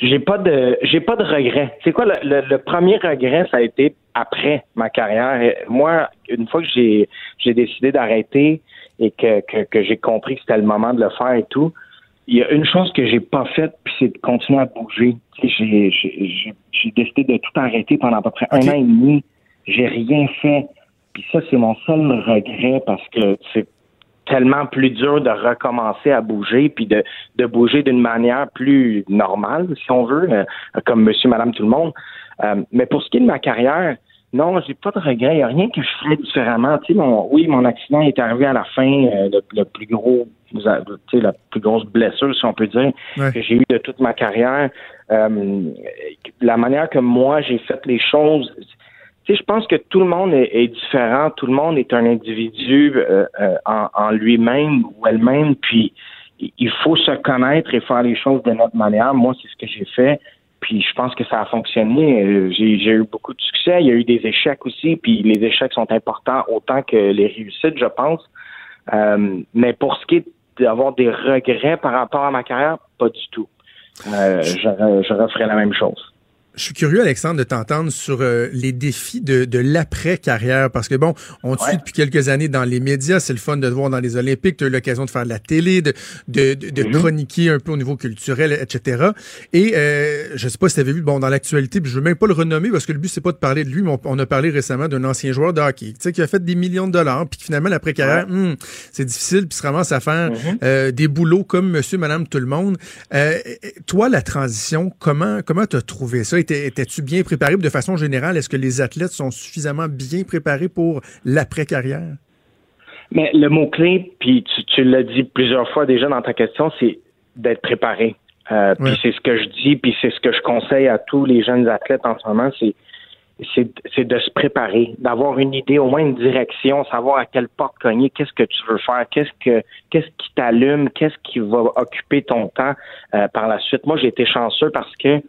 J'ai pas de j'ai pas de regrets. C'est quoi le, premier regret ça a été après ma carrière? Moi, une fois que j'ai j'ai décidé d'arrêter et que, que, j'ai compris que c'était le moment de le faire et tout, il y a une chose que j'ai pas faite, puis c'est de continuer à bouger. J'ai j'ai décidé de tout arrêter pendant à peu près un an et demi j'ai rien fait. Puis ça, c'est mon seul regret parce que c'est tellement plus dur de recommencer à bouger puis de, de bouger d'une manière plus normale, si on veut, euh, comme monsieur, madame, tout le monde. Euh, mais pour ce qui est de ma carrière, non, j'ai pas de regret. Il n'y a rien que je ferais différemment. Tu sais, mon, oui, mon accident est arrivé à la fin, euh, le, plus gros, tu sais, la plus grosse blessure, si on peut dire, que j'ai eu de toute ma carrière. la manière que moi j'ai fait les choses, je pense que tout le monde est, différent, tout le monde est un individu euh, euh, en, lui-même ou elle-même, puis il faut se connaître et faire les choses de notre manière. Moi, c'est ce que j'ai fait, puis je pense que ça a fonctionné. Euh, j'ai eu beaucoup de succès, il y a eu des échecs aussi, puis les échecs sont importants autant que les réussites, je pense. mais pour ce qui est d'avoir des regrets par rapport à ma carrière, pas du tout. je, je referais la même chose. Je suis curieux, Alexandre, de t'entendre sur euh, les défis de, de l'après-carrière, parce que bon, on te suit depuis quelques années dans les médias, c'est le fun de te voir dans les Olympiques, tu as eu l'occasion de faire de la télé, de, de, de, mm-hmm. chroniquer un peu au niveau culturel, etc. Et euh, je sais pas si tu avais vu, bon, dans l'actualité, je veux même pas le renommer, parce que le but, c'est pas de parler de lui, mais on, a parlé récemment d'un ancien joueur de hockey, tu sais, qui a fait des millions de dollars, puis finalement, l'après-carrière, hmm, c'est difficile, puis se ramasse à faire mm-hmm. euh, des boulots comme monsieur, madame, tout le monde. Euh, toi, la transition, comment comment t'as trouvé ça? Étais-tu bien préparé? De façon générale, est-ce que les athlètes sont suffisamment bien préparés pour l'après-carrière? Mais le mot-clé, puis tu, l'as dit plusieurs fois déjà dans ta question, c'est d'être préparé. Euh, puis c'est ce que je dis, puis c'est ce que je conseille à tous les jeunes athlètes en ce moment, c'est c'est de se préparer, d'avoir une idée, au moins une direction, savoir à quelle porte cogner, qu'est-ce que tu veux faire, qu'est-ce que qu'est-ce qui t'allume, qu'est-ce qui va occuper ton temps euh, par la suite. Moi, j'ai été chanceux parce que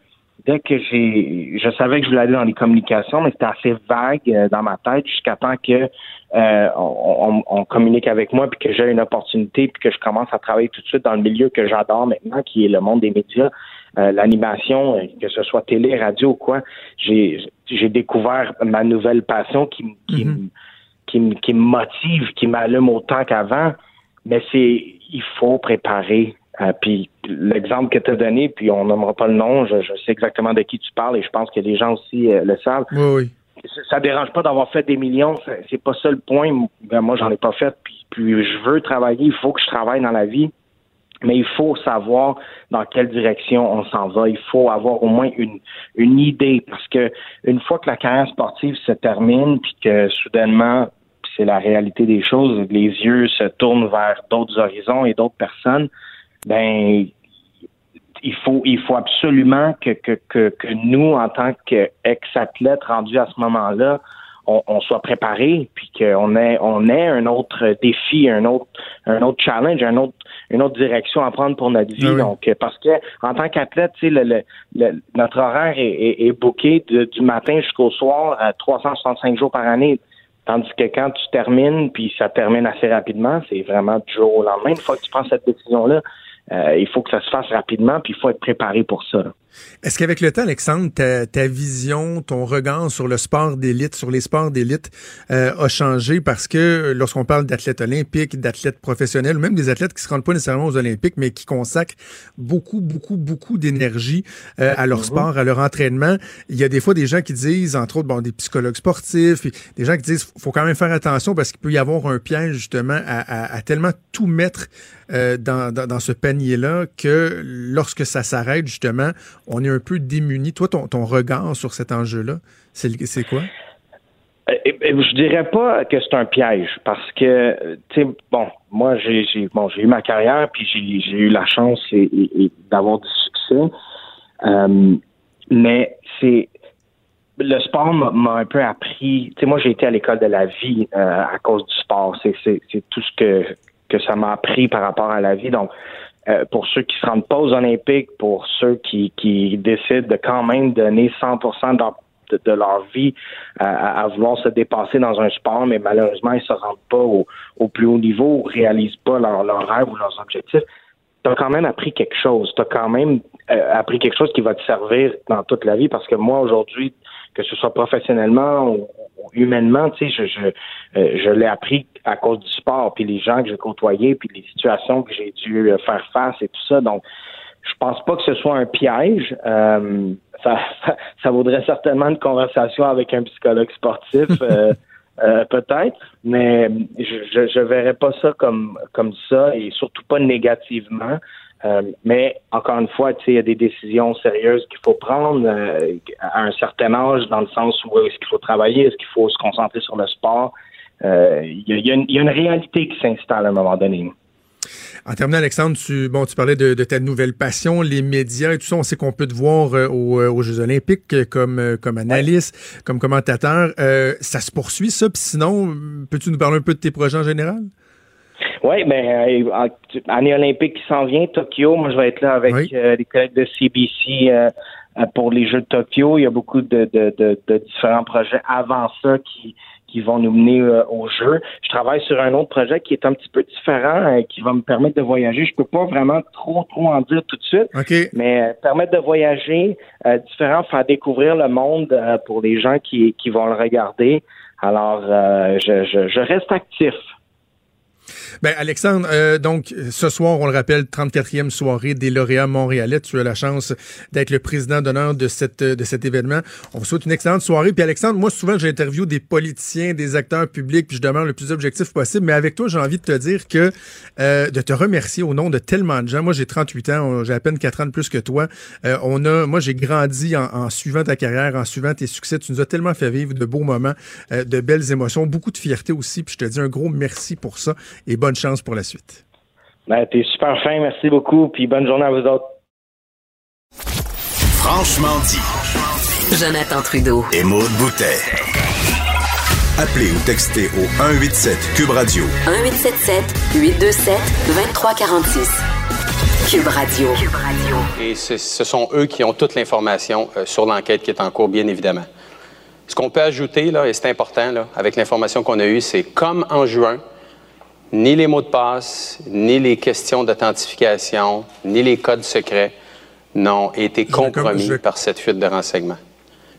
dès que j'ai, je savais que je voulais aller dans les communications, mais c'était assez vague euh, dans ma tête jusqu'à temps que euh, on, communique avec moi puis que j'ai une opportunité puis que je commence à travailler tout de suite dans le milieu que j'adore maintenant, qui est le monde des médias. euh, l'animation, euh, que ce soit télé, radio ou quoi, j'ai j'ai découvert ma nouvelle passion qui, qui, me- qui, me- qui me motive, qui m'allume autant qu'avant. Mais c'est il faut préparer. Euh, puis l'exemple que tu as donné, puis on nommera pas le nom, je, je sais exactement de qui tu parles et je pense que les gens aussi euh, le savent Oui, oui. ça- ça dérange pas d'avoir fait des millions, c'est pas ça le point. Ben, moi, j'en ai pas fait, puis, puis je veux travailler, il faut que je travaille dans la vie, mais il faut savoir dans quelle direction on s'en va. Il faut avoir au moins une, une idée, parce que une fois que la carrière sportive se termine, puis que soudainement, c'est la réalité des choses, les yeux se tournent vers d'autres horizons et d'autres personnes, ben il faut, il faut absolument que, que, que, que nous, en tant qu'ex-athlètes rendus à ce moment-là, on, on soit préparés, puis qu'on ait, on ait un autre défi, un autre, un autre challenge, un autre, une autre direction à prendre pour notre vie. Ah oui. Donc, parce que en tant qu'athlète, tu sais, le, le, le- notre horaire est, est, est booké de- du matin jusqu'au soir à 365 jours par année. Tandis que quand tu termines, puis ça termine assez rapidement, c'est vraiment du jour au lendemain. Une fois que tu prends cette décision-là, il faut que ça se fasse rapidement, puis il faut être préparé pour ça. Est-ce qu'avec le temps, Alexandre, ta, ta vision, ton regard sur le sport d'élite, sur les sports d'élite, euh, a changé? Parce que lorsqu'on parle d'athlètes olympiques, d'athlètes professionnels, ou même des athlètes qui se rendent pas nécessairement aux Olympiques, mais qui consacrent beaucoup, beaucoup, beaucoup d'énergie euh, à leur sport, à leur entraînement, il y a des fois des gens qui disent, entre autres, bon, des psychologues sportifs, puis des gens qui disent, faut quand même faire attention parce qu'il peut y avoir un piège justement à, à- à tellement tout mettre euh, dans, dans, dans ce panier-là que lorsque ça s'arrête, justement, on est un peu démuni. Toi, ton, regard sur cet enjeu-là, c'est quoi? Euh, euh, je dirais pas que c'est un piège parce que tu sais bon moi j'ai bon eu ma carrière puis j'ai eu la chance d'avoir du succès Euh, mais c'est le sport m'a un peu appris tu sais moi j'ai été à l'école de la vie euh, à cause du sport c'est tout ce que que ça m'a appris par rapport à la vie donc euh, pour ceux qui se rendent pas aux Olympiques, pour ceux qui, qui décident de quand même donner 100% dans- de, leur vie à, à- à vouloir se dépasser dans un sport, mais malheureusement, ils se rendent pas au, plus haut niveau, réalisent pas leurs leur rêves ou leurs objectifs. Tu as quand même appris quelque chose. Tu as quand même euh, appris quelque chose qui va te servir dans toute la vie parce que moi, aujourd'hui, que ce soit professionnellement ou humainement, tu sais, je, je, euh, je l'ai appris à cause du sport, puis les gens que j'ai côtoyés, puis les situations que j'ai dû euh, faire face et tout ça. Donc, je pense pas que ce soit un piège. Euh, ça, (laughs) ça, ça vaudrait certainement une conversation avec un psychologue sportif, (laughs) euh, euh, peut-être, mais je, je, je verrais pas ça comme comme ça et surtout pas négativement. Euh, mais encore une fois, tu sais, il y a des décisions sérieuses qu'il faut prendre euh, à un certain âge, dans le sens où est-ce qu'il faut travailler, est-ce qu'il faut se concentrer sur le sport. Euh, Il y, a, y une- il y a une réalité qui s'installe à un moment donné. En terminant, Alexandre, tu, bon, tu parlais de, de ta nouvelle passion, les médias et tout ça. On sait qu'on peut te voir aux, aux Jeux olympiques comme, comme analyste, comme commentateur. Ça se poursuit, ça? Puis sinon, peux-tu nous parler un peu de tes projets en général? Oui, ben, euh, année olympique qui s'en vient, Tokyo. Moi, je vais être là avec Oui. euh, les collègues de CBC euh, pour les Jeux de Tokyo. Il y a beaucoup de, de, de, de différents projets avant ça qui, qui vont nous mener aux Jeux. Je travaille sur un autre projet qui est un petit peu différent, euh, qui va me permettre de voyager. Je peux pas vraiment trop, trop en dire tout de suite. OK. Mais permettre de voyager, euh, différent, faire découvrir le monde pour les gens qui, qui vont le regarder. Alors, euh, je, je, je reste actif. Ben, Alexandre, euh, donc, ce soir, on le rappelle, 34e soirée des lauréats montréalais. Tu as la chance d'être le président d'honneur de, de cet événement. On vous souhaite une excellente soirée. Puis, Alexandre, moi, souvent, j'interviewe des politiciens, des acteurs publics, puis je demande le plus objectif possible. Mais avec toi, j'ai envie de te dire que, euh, de te remercier au nom de tellement de gens. Moi, j'ai 38 ans, j'ai à peine 4 ans de plus que toi. Euh, on a, moi, j'ai grandi en, suivant ta carrière, en suivant tes succès. Tu nous as tellement fait vivre de beaux moments, de belles émotions, beaucoup de fierté aussi. Puis, je te dis un gros merci pour ça et bonne chance pour la suite. Ben, t'es super fin, merci beaucoup, puis bonne journée à vous autres. Franchement dit. Jonathan Trudeau. Et Maude Boutet. Appelez ou textez au 187 Cube Radio. 1877 827 2346. Cube Radio. Cube Radio. Et ce, ce sont eux qui ont toute l'information euh, sur l'enquête qui est en cours, bien évidemment. Ce qu'on peut ajouter, là, et c'est important, là, avec l'information qu'on a eue, c'est comme en juin, ni les mots de passe, ni les questions d'authentification, ni les codes secrets n'ont été compromis par cette fuite de renseignements.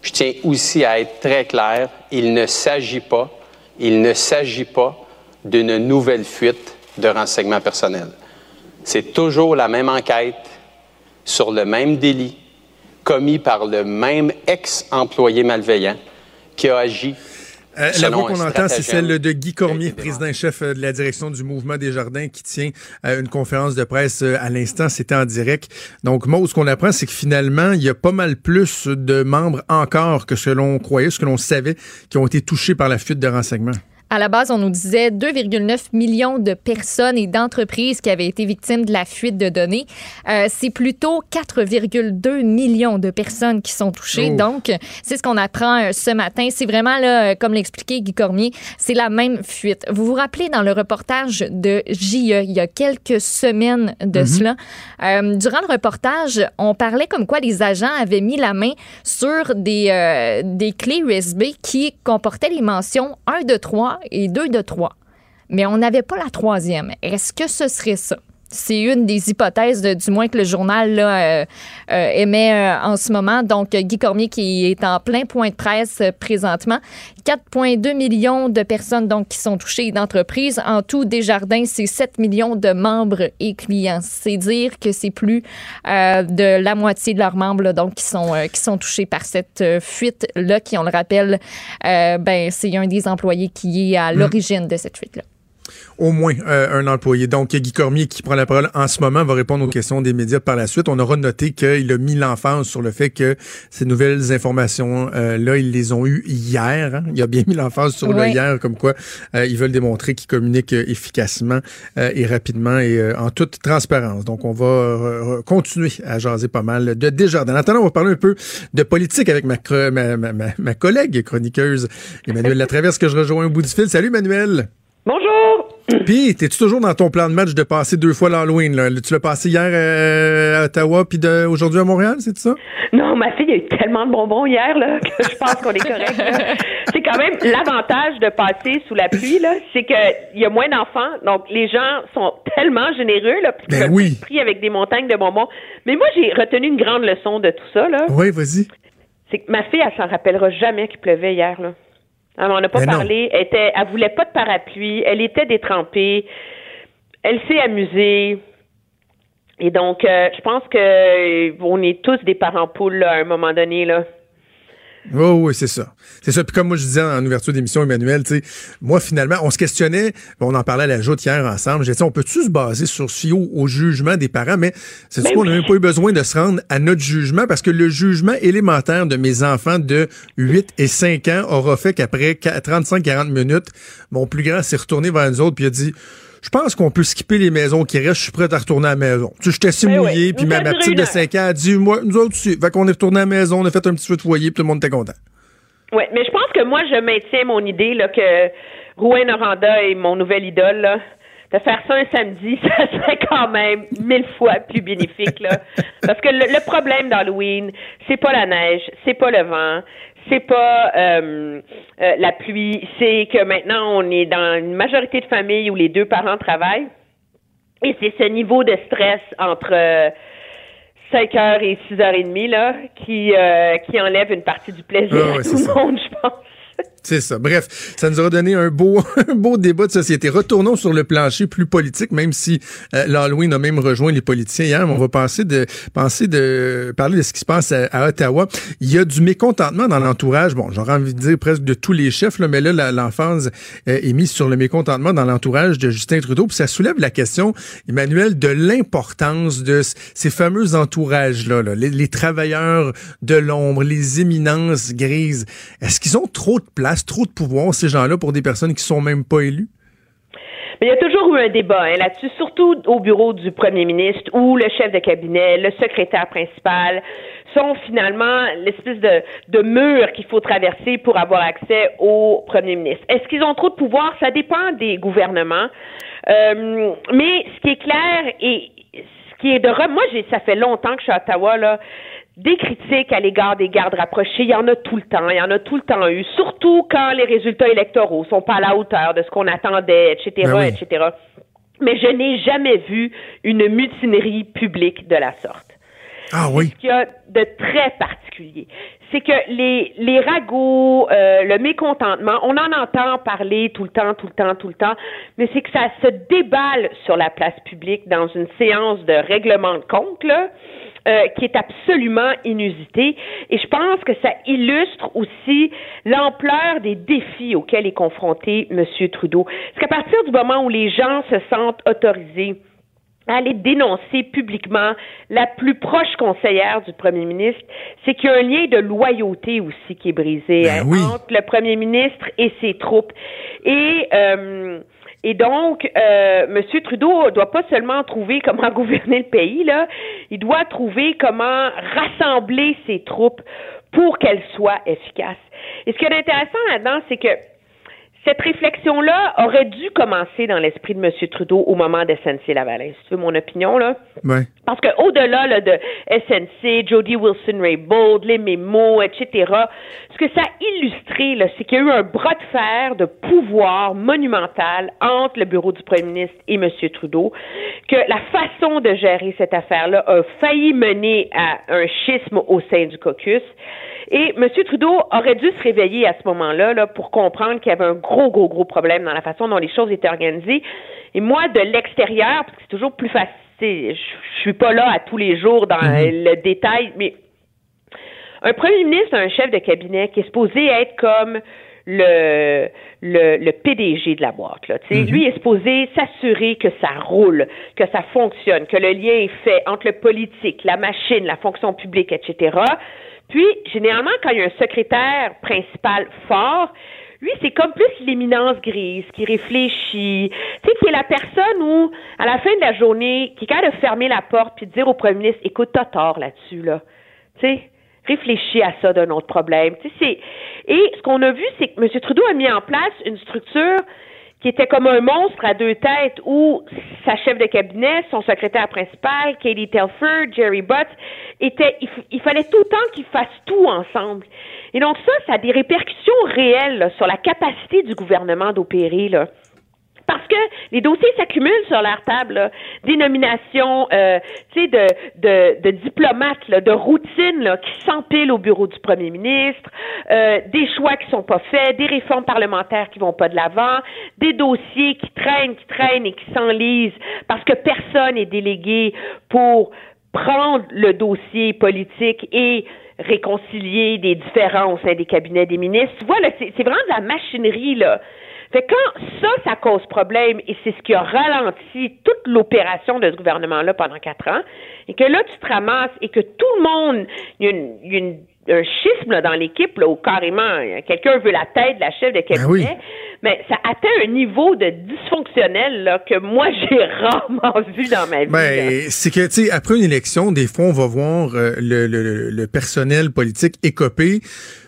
Je tiens aussi à être très clair, il ne s'agit pas, il ne s'agit pas d'une nouvelle fuite de renseignements personnels. C'est toujours la même enquête sur le même délit commis par le même ex-employé malveillant qui a agi Euh, la voix qu'on entend, c'est celle de Guy Cormier, qui a été président et chef euh, de la direction du mouvement des jardins, qui tient euh, une conférence de presse euh, à l'instant. C'était en direct. Donc, moi, ce qu'on apprend, c'est que finalement, il y a pas mal plus de membres encore que ce que l'on croyait, ce que l'on savait, qui ont été touchés par la fuite de renseignements. À la base, on nous disait 2,9 millions de personnes et d'entreprises qui avaient été victimes de la fuite de données. Euh, c'est plutôt 4,2 millions de personnes qui sont touchées. Oh. Donc, c'est ce qu'on apprend euh, ce matin. C'est vraiment, là, euh, comme l'expliquait Guy Cormier, c'est la même fuite. Vous vous rappelez dans le reportage de JE, il y a quelques semaines de cela, euh, durant le reportage, on parlait comme quoi les agents avaient mis la main sur des, euh, des clés USB qui comportaient les mentions 1 de 3 et 2 de 3. Mais on n'avait pas la troisième. Est-ce que ce serait ça? C'est une des hypothèses, de- du moins que le journal là, euh, euh, émet euh, en ce moment. Donc, Guy Cormier qui est en plein point de presse présentement. 4,2 millions de personnes donc qui sont touchées d'entreprises. En tout, Desjardins, c'est 7 millions de membres et clients. C'est dire que c'est plus de la moitié de leurs membres là, donc qui sont qui sont touchés par cette euh, fuite là, qui on le rappelle, ben c'est un des employés qui est à l'origine de cette fuite là. Au moins euh, un employé. Donc, Guy Cormier, qui prend la parole en ce moment, va répondre aux questions des médias par la suite. On aura noté qu'il a mis l'emphase sur le fait que ces nouvelles informations-là, ils les ont eues hier. hein. Il a bien mis l'emphase sur le hier, comme quoi euh, ils veulent démontrer qu'ils communiquent euh, efficacement euh, et rapidement et euh, en toute transparence. Donc, on va euh, continuer à jaser pas mal de Desjardins. En attendant, on va parler un peu de politique avec ma, ma, ma- ma collègue chroniqueuse Emmanuel Latraverse, que je rejoins au bout du fil. Salut, Emmanuel! Bonjour! Puis, t'es-tu toujours dans ton plan de match de passer deux fois l'Halloween? Là? Tu l'as passé hier euh, à Ottawa, puis aujourd'hui à Montréal, c'est ça? Non, ma fille a eu tellement de bonbons hier là, (laughs) que je pense qu'on est correct. C'est quand même l'avantage de passer sous la pluie, là, c'est qu'il y a moins d'enfants, donc les gens sont tellement généreux, là, puis Ben oui. pris avec des montagnes de bonbons. Mais moi, j'ai retenu une grande leçon de tout ça, là. Oui, vas-y. C'est que ma fille, elle s'en rappellera jamais qu'il pleuvait hier, là. Elle m'en a pas parlé. Elle, était, elle voulait pas de parapluie. Elle était détrempée. Elle s'est amusée. Et donc, euh, je pense que euh, on est tous des parents poules là, à un moment donné. Là. Oh, oui, c'est ça. C'est ça. Puis comme moi je disais en ouverture d'émission, Emmanuel, tu sais, moi finalement, on se questionnait, on en parlait à la joute hier ensemble, j'ai dit, on peut-tu se baser sur ce au, au jugement des parents, mais c'est Ben qu'on n'a oui. même pas eu besoin de se rendre à notre jugement parce que le jugement élémentaire de mes enfants de 8 et 5 ans aura fait qu'après 35-40 minutes, mon plus grand s'est retourné vers nous autres puis a dit, je pense qu'on peut skipper les maisons qui restent. Je suis prêt à retourner à la maison. Tu sais, j'étais si Ben mouillé, oui. puis ma, ma petite de heure. 5 ans a dit, moi, nous autres aussi. Fait qu'on est retourné à la maison, on a fait un petit feu de foyer, puis tout le monde était content. Oui, mais je pense que moi, je maintiens mon idée là, que Rouen Noranda est mon nouvelle idole. Là. De faire ça un samedi, (laughs) ça serait quand même mille fois plus bénéfique. Là. Parce que le, le problème d'Halloween, c'est pas la neige, c'est pas le vent, c'est pas euh, euh, la pluie, c'est que maintenant on est dans une majorité de familles où les deux parents travaillent. Et c'est ce niveau de stress entre euh, 5 heures et 6 heures et demie là, qui, euh, qui enlève une partie du plaisir Ah ouais, à tout le ça. monde, je pense. C'est ça. Bref, ça nous aura donné un beau, (laughs) beau débat de société. Retournons sur le plancher plus politique, même si euh, l'Halloween a même rejoint les politiciens hier. On va penser de, penser de parler de ce qui se passe à, Ottawa. Il y a du mécontentement dans l'entourage. Bon, j'aurais envie de dire presque de tous les chefs, mais là, l'emphase euh, est mise sur le mécontentement dans l'entourage de Justin Trudeau. Puis ça soulève la question, Emmanuel, de l'importance de ces fameux entourages-là, là, les, les travailleurs de l'ombre, les éminences grises. Est-ce qu'ils ont trop de place, trop de pouvoir, ces gens-là, pour des personnes qui sont même pas élues? Il y a toujours eu un débat hein, là-dessus, surtout au bureau du premier ministre où le chef de cabinet, le secrétaire principal sont finalement l'espèce de, mur qu'il faut traverser pour avoir accès au premier ministre. Est-ce qu'ils ont trop de pouvoir? Ça dépend des gouvernements. Euh, mais ce qui est clair et ce qui est de... Moi, ça fait longtemps que je suis à Ottawa, là. Des critiques à l'égard des gardes rapprochés, il y en a tout le temps, il y en a tout le temps eu, surtout quand les résultats électoraux sont pas à la hauteur de ce qu'on attendait, etc., Ben oui. etc. Mais je n'ai jamais vu une mutinerie publique de la sorte. Ah oui. Ce qu'il y a de très particulier, c'est que les, les ragots, euh, le mécontentement, on en entend parler tout le temps, tout le temps, tout le temps, mais c'est que ça se déballe sur la place publique dans une séance de règlement de compte, là. Euh, qui est absolument inusité. Et je pense que ça illustre aussi l'ampleur des défis auxquels est confronté M. Trudeau. Parce qu'à partir du moment où les gens se sentent autorisés à aller dénoncer publiquement la plus proche conseillère du premier ministre, c'est qu'il y a un lien de loyauté aussi qui est brisé Ben hein, oui. entre le premier ministre et ses troupes. Et euh, et donc, euh, M. Trudeau doit pas seulement trouver comment (laughs) gouverner le pays, là, il doit trouver comment rassembler ses troupes pour qu'elles soient efficaces. Et ce qui est intéressant là-dedans, c'est que cette réflexion-là aurait dû commencer dans l'esprit de M. Trudeau au moment de SNC-Lavalin. Si tu veux mon opinion, là. Ouais. Parce que au-delà là, de SNC, Jody Wilson-Raybould, les mémos, etc., ce que ça a illustré, là, c'est qu'il y a eu un bras de fer de pouvoir monumental entre le bureau du premier ministre et M. Trudeau, que la façon de gérer cette affaire-là a failli mener à un schisme au sein du caucus. Et M. Trudeau aurait dû se réveiller à ce moment-là là, pour comprendre qu'il y avait un gros, gros, gros problème dans la façon dont les choses étaient organisées. Et moi, de l'extérieur, parce que c'est toujours plus facile, je, suis pas là à tous les jours dans le détail, mais un premier ministre, un chef de cabinet qui est supposé être comme le, le, le PDG de la boîte. Là, sais. Lui est supposé s'assurer que ça roule, que ça fonctionne, que le lien est fait entre le politique, la machine, la fonction publique, etc. Puis, généralement, quand il y a un secrétaire principal fort, lui, c'est comme plus l'éminence grise qui réfléchit. Tu sais, qui est la personne où, à la fin de la journée, qui est capable de fermer la porte puis de dire au premier ministre, écoute, t'as tort là-dessus, là. Tu sais, réfléchis à ça d'un autre problème. Tu sais. Et ce qu'on a vu, c'est que M. Trudeau a mis en place une structure qui était comme un monstre à deux têtes où sa chef de cabinet, son secrétaire principal, Katie Telford, Jerry Butt, était, il, fallait tout le temps qu'ils fassent tout ensemble. Et donc ça, ça a des répercussions réelles sur la capacité du gouvernement d'opérer. Là. Parce que les dossiers s'accumulent sur leur table, là. des nominations, euh, tu sais, de, de, de diplomates, là, de routine là, qui s'empilent au bureau du premier ministre, euh, des choix qui sont pas faits, des réformes parlementaires qui vont pas de l'avant, des dossiers qui traînent, qui traînent et qui s'enlisent parce que personne n'est délégué pour prendre le dossier politique et réconcilier des différends au sein des cabinets des ministres. Tu vois, c'est vraiment de la machinerie, là. Fait que quand ça, ça cause problème, et c'est ce qui a ralenti toute l'opération de ce gouvernement-là pendant quatre ans, et que là, tu te ramasses et que tout le monde, il y a, une, il y a une- un schisme là, dans l'équipe là, où carrément euh, quelqu'un veut la tête de la chef de cabinet, oui. Mais ça atteint un niveau de dysfonctionnel là, que moi, (laughs) j'ai rarement vu dans ma vie. Ben, c'est que, tu sais, après une élection, des fois, on va voir euh, le, le- le personnel politique écopé,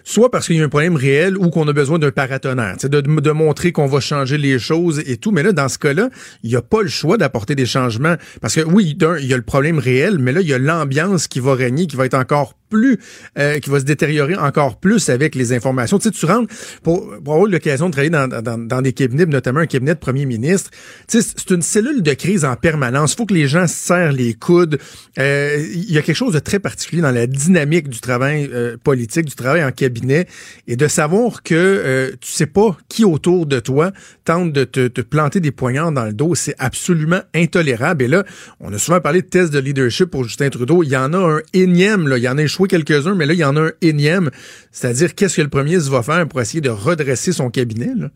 soit parce qu'il y a un problème réel ou qu'on a besoin d'un paratonnerre, de, de montrer qu'on va changer les choses et tout. Mais là, dans ce cas-là, il n'y a pas le choix d'apporter des changements. Parce que oui, d'un, il y a le problème réel, mais là, il y a l'ambiance qui va régner, qui va être encore plus, euh, qui va se détériorer encore plus avec les informations. Tu sais, tu rentres pour, pour avoir l'occasion de travailler dans, dans, dans des cabinets, notamment un cabinet de premier ministre. C'est une cellule de crise en permanence. Il faut que les gens se serrent les coudes. Euh, Il y a quelque chose de très particulier dans la dynamique du travail euh, politique, du travail en cabinet, et de savoir que euh, tu sais pas qui autour de toi tente de te, te planter des poignards dans le dos. C'est absolument intolérable. Et là, on a souvent parlé de tests de leadership pour Justin Trudeau. Il y en a un énième, là. Il y en a échoué quelques-uns, mais là, il y en a un énième. C'est-à-dire, qu'est-ce que le premier ministre va faire pour essayer de redresser son cabinet, là?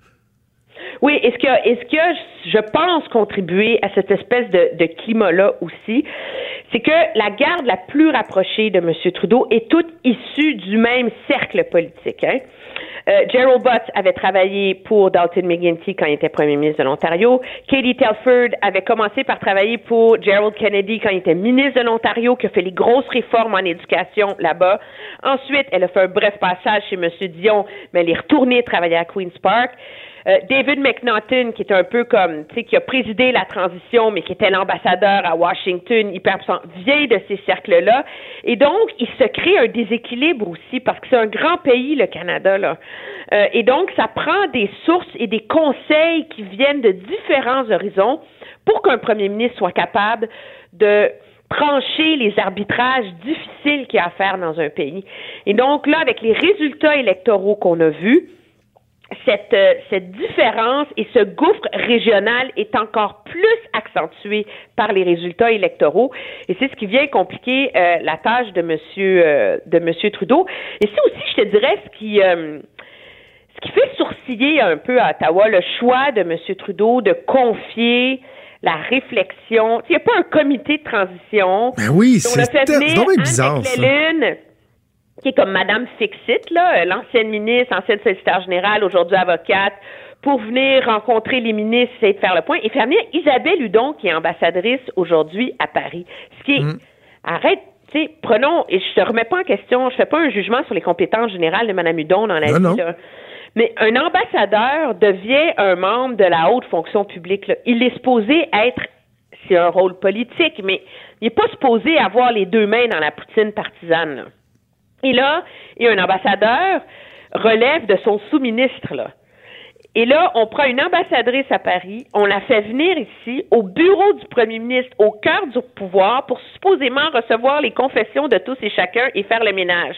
Oui, est-ce que, est-ce que je pense contribuer à cette espèce de, de climat-là aussi, c'est que la garde la plus rapprochée de M. Trudeau est toute issue du même cercle politique. Hein? Euh, Gerald Butts avait travaillé pour Dalton McGuinty quand il était premier ministre de l'Ontario. Katie Telford avait commencé par travailler pour Gerald Kennedy quand il était ministre de l'Ontario, qui a fait les grosses réformes en éducation là-bas. Ensuite, elle a fait un bref passage chez M. Dion, mais elle est retournée travailler à Queen's Park. Euh, David McNaughton, qui est un peu comme, tu sais, qui a présidé la transition, mais qui était l'ambassadeur à Washington, hyper vient de ces cercles-là. Et donc, il se crée un déséquilibre aussi, parce que c'est un grand pays, le Canada, là. Euh, et donc, ça prend des sources et des conseils qui viennent de différents horizons pour qu'un premier ministre soit capable de trancher les arbitrages difficiles qu'il y a à faire dans un pays. Et donc là, avec les résultats électoraux qu'on a vus, cette, euh, cette différence et ce gouffre régional est encore plus accentué par les résultats électoraux et c'est ce qui vient compliquer euh, la tâche de monsieur euh, de monsieur Trudeau et c'est aussi je te dirais ce qui ce qui fait sourciller un peu à Ottawa le choix de monsieur Trudeau de confier la réflexion. Il n'y a pas un comité de transition. Ben oui, c'est bizarre qui est comme Madame Fixit, là, euh, l'ancienne ministre, ancienne secrétaire générale, aujourd'hui avocate, pour venir rencontrer les ministres et de faire le point, et faire venir Isabelle Hudon, qui est ambassadrice aujourd'hui à Paris. Ce qui est, mm. arrête, tu sais, prenons, et je te remets pas en question, je fais pas un jugement sur les compétences générales de Madame Hudon dans la vie, mais un ambassadeur devient un membre de la haute fonction publique. Là. Il est supposé être, c'est un rôle politique, mais il n'est pas supposé avoir les deux mains dans la poutine partisane. Là. Et là, a un ambassadeur relève de son sous-ministre, là. Et là, on prend une ambassadrice à Paris, on la fait venir ici, au bureau du premier ministre, au cœur du pouvoir, pour supposément recevoir les confessions de tous et chacun et faire le ménage.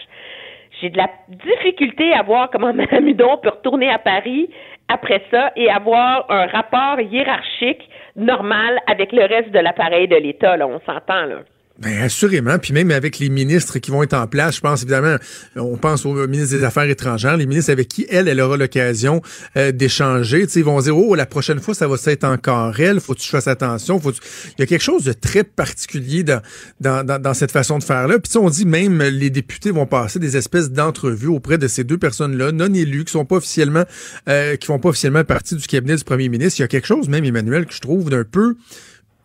J'ai de la difficulté à voir comment (laughs) Mme Hudon peut retourner à Paris après ça et avoir un rapport hiérarchique normal avec le reste de l'appareil de l'État. Là, on s'entend là. Bien, assurément. Puis même avec les ministres qui vont être en place, je pense évidemment, on pense au ministre des Affaires étrangères, les ministres avec qui elle, elle aura l'occasion euh, d'échanger. Ils vont dire, oh, la prochaine fois, ça va être encore elle. Faut que tu fasses attention. Faut Il y a quelque chose de très particulier dans, dans, dans, cette façon de faire-là. Puis on dit même, les députés vont passer des espèces d'entrevues auprès de ces deux personnes-là, non élues, qui sont pas officiellement, euh, qui font pas officiellement partie du cabinet du premier ministre. Il y a quelque chose, même Emmanuel, que je trouve d'un peu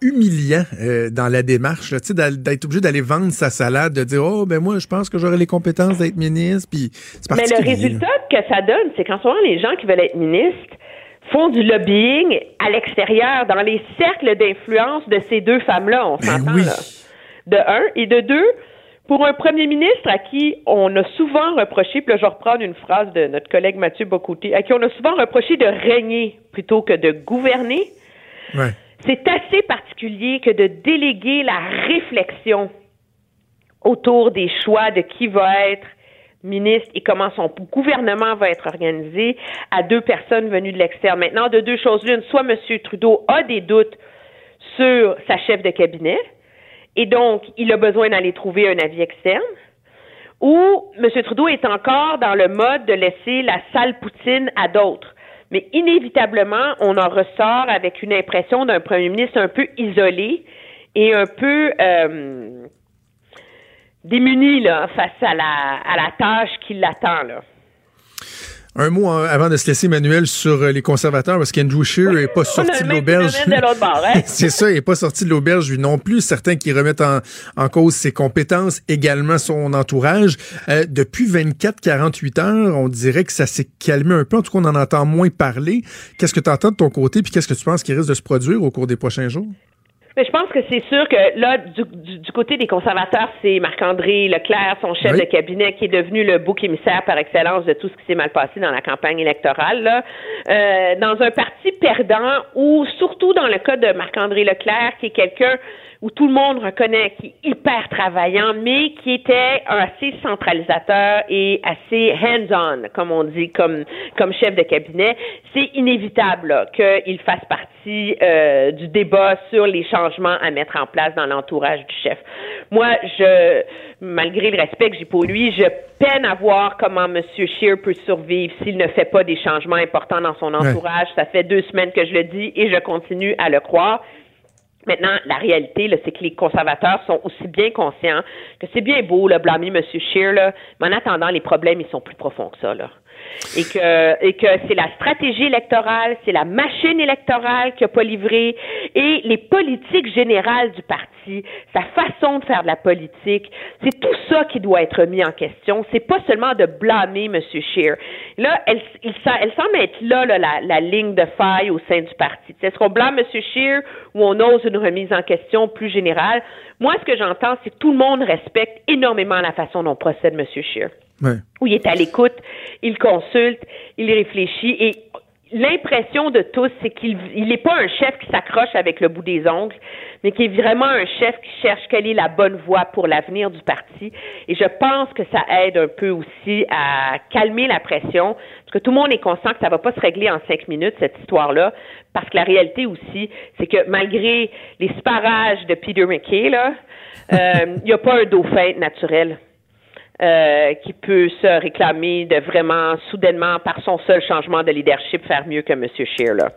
humiliant euh, dans la démarche, d'être obligé d'aller vendre sa salade, de dire oh ben moi je pense que j'aurai les compétences d'être ministre, puis Mais le résultat que ça donne, c'est qu'en ce moment les gens qui veulent être ministres font du lobbying à l'extérieur, dans les cercles d'influence de ces deux femmes-là, on ben s'entend là. De un et de deux. Pour un premier ministre à qui on a souvent reproché, puis là je vais reprendre une phrase de notre collègue Mathieu Bocoté, à qui on a souvent reproché de régner plutôt que de gouverner, ouais c'est assez particulier que de déléguer la réflexion autour des choix de qui va être ministre et comment son gouvernement va être organisé à deux personnes venues de l'extérieur. Maintenant, de deux choses l'une, soit M. Trudeau a des doutes sur sa chef de cabinet et donc il a besoin d'aller trouver un avis externe, ou M. Trudeau est encore dans le mode de laisser la salle poutine à d'autres. Mais inévitablement, on en ressort avec une impression d'un premier ministre un peu isolé et un peu euh, démuni là, face à la, à la tâche qui l'attend. Là. Un mot avant de se laisser, Emmanuel, sur euh, les conservateurs, parce qu'Andrew Scheer n'est pas sorti de l'auberge. Hein? (laughs) C'est ça, il n'est pas sorti de l'auberge, lui non plus. Certains qui remettent en, cause ses compétences, également son entourage. Euh, depuis 24-48 heures, on dirait que ça s'est calmé un peu. En tout cas, on en entend moins parler. Qu'est-ce que tu entends de ton côté, puis qu'est-ce que tu penses qui risque de se produire au cours des prochains jours? Mais je pense que c'est sûr que là, du, côté des conservateurs, c'est Marc-André Leclerc, son chef de cabinet, qui est devenu le bouc émissaire par excellence de tout ce qui s'est mal passé dans la campagne électorale. Là. Euh, dans un parti perdant, ou surtout dans le cas de Marc-André Leclerc, qui est quelqu'un où tout le monde reconnaît qu'il est hyper travaillant, mais qui était assez centralisateur et assez hands-on, comme on dit, comme, comme chef de cabinet, c'est inévitable qu'il fasse partie euh, du débat sur les changements à mettre en place dans l'entourage du chef. Moi, je, malgré le respect que j'ai pour lui, je peine à voir comment M. Scheer peut survivre s'il ne fait pas des changements importants dans son entourage. Ça fait deux semaines que je le dis et je continue à le croire. Maintenant, la réalité, c'est que les conservateurs sont aussi bien conscients que c'est bien beau, le blâmer M. Scheer, là, mais en attendant, les problèmes, ils sont plus profonds que ça. Là et que, et que c'est la stratégie électorale, c'est la machine électorale qui n'a pas livré et les politiques générales du parti, sa façon de faire de la politique, c'est tout ça qui doit être mis en question. C'est pas seulement de blâmer M. Scheer. Là, elle, il, elle semble être là, là la, la, ligne de faille au sein du parti. Est-ce qu'on blâme M. Scheer ou on ose une remise en question plus générale? Moi, ce que j'entends, c'est que tout le monde respecte énormément la façon dont procède M. Scheer ouais. où il est à l'écoute, il consulte, il réfléchit et l'impression de tous, c'est qu'il n'est pas un chef qui s'accroche avec le bout des ongles, mais qui est vraiment un chef qui cherche quelle est la bonne voie pour l'avenir du parti. Et je pense que ça aide un peu aussi à calmer la pression, parce que tout le monde est conscient que ça va pas se régler en cinq minutes, cette histoire-là, parce que la réalité aussi, c'est que malgré les sparages de Peter McKay, là, euh, (laughs) il n'y a pas un dauphin naturel. Euh, qui peut se réclamer de vraiment soudainement par son seul changement de leadership faire mieux que M. Scheer. Là.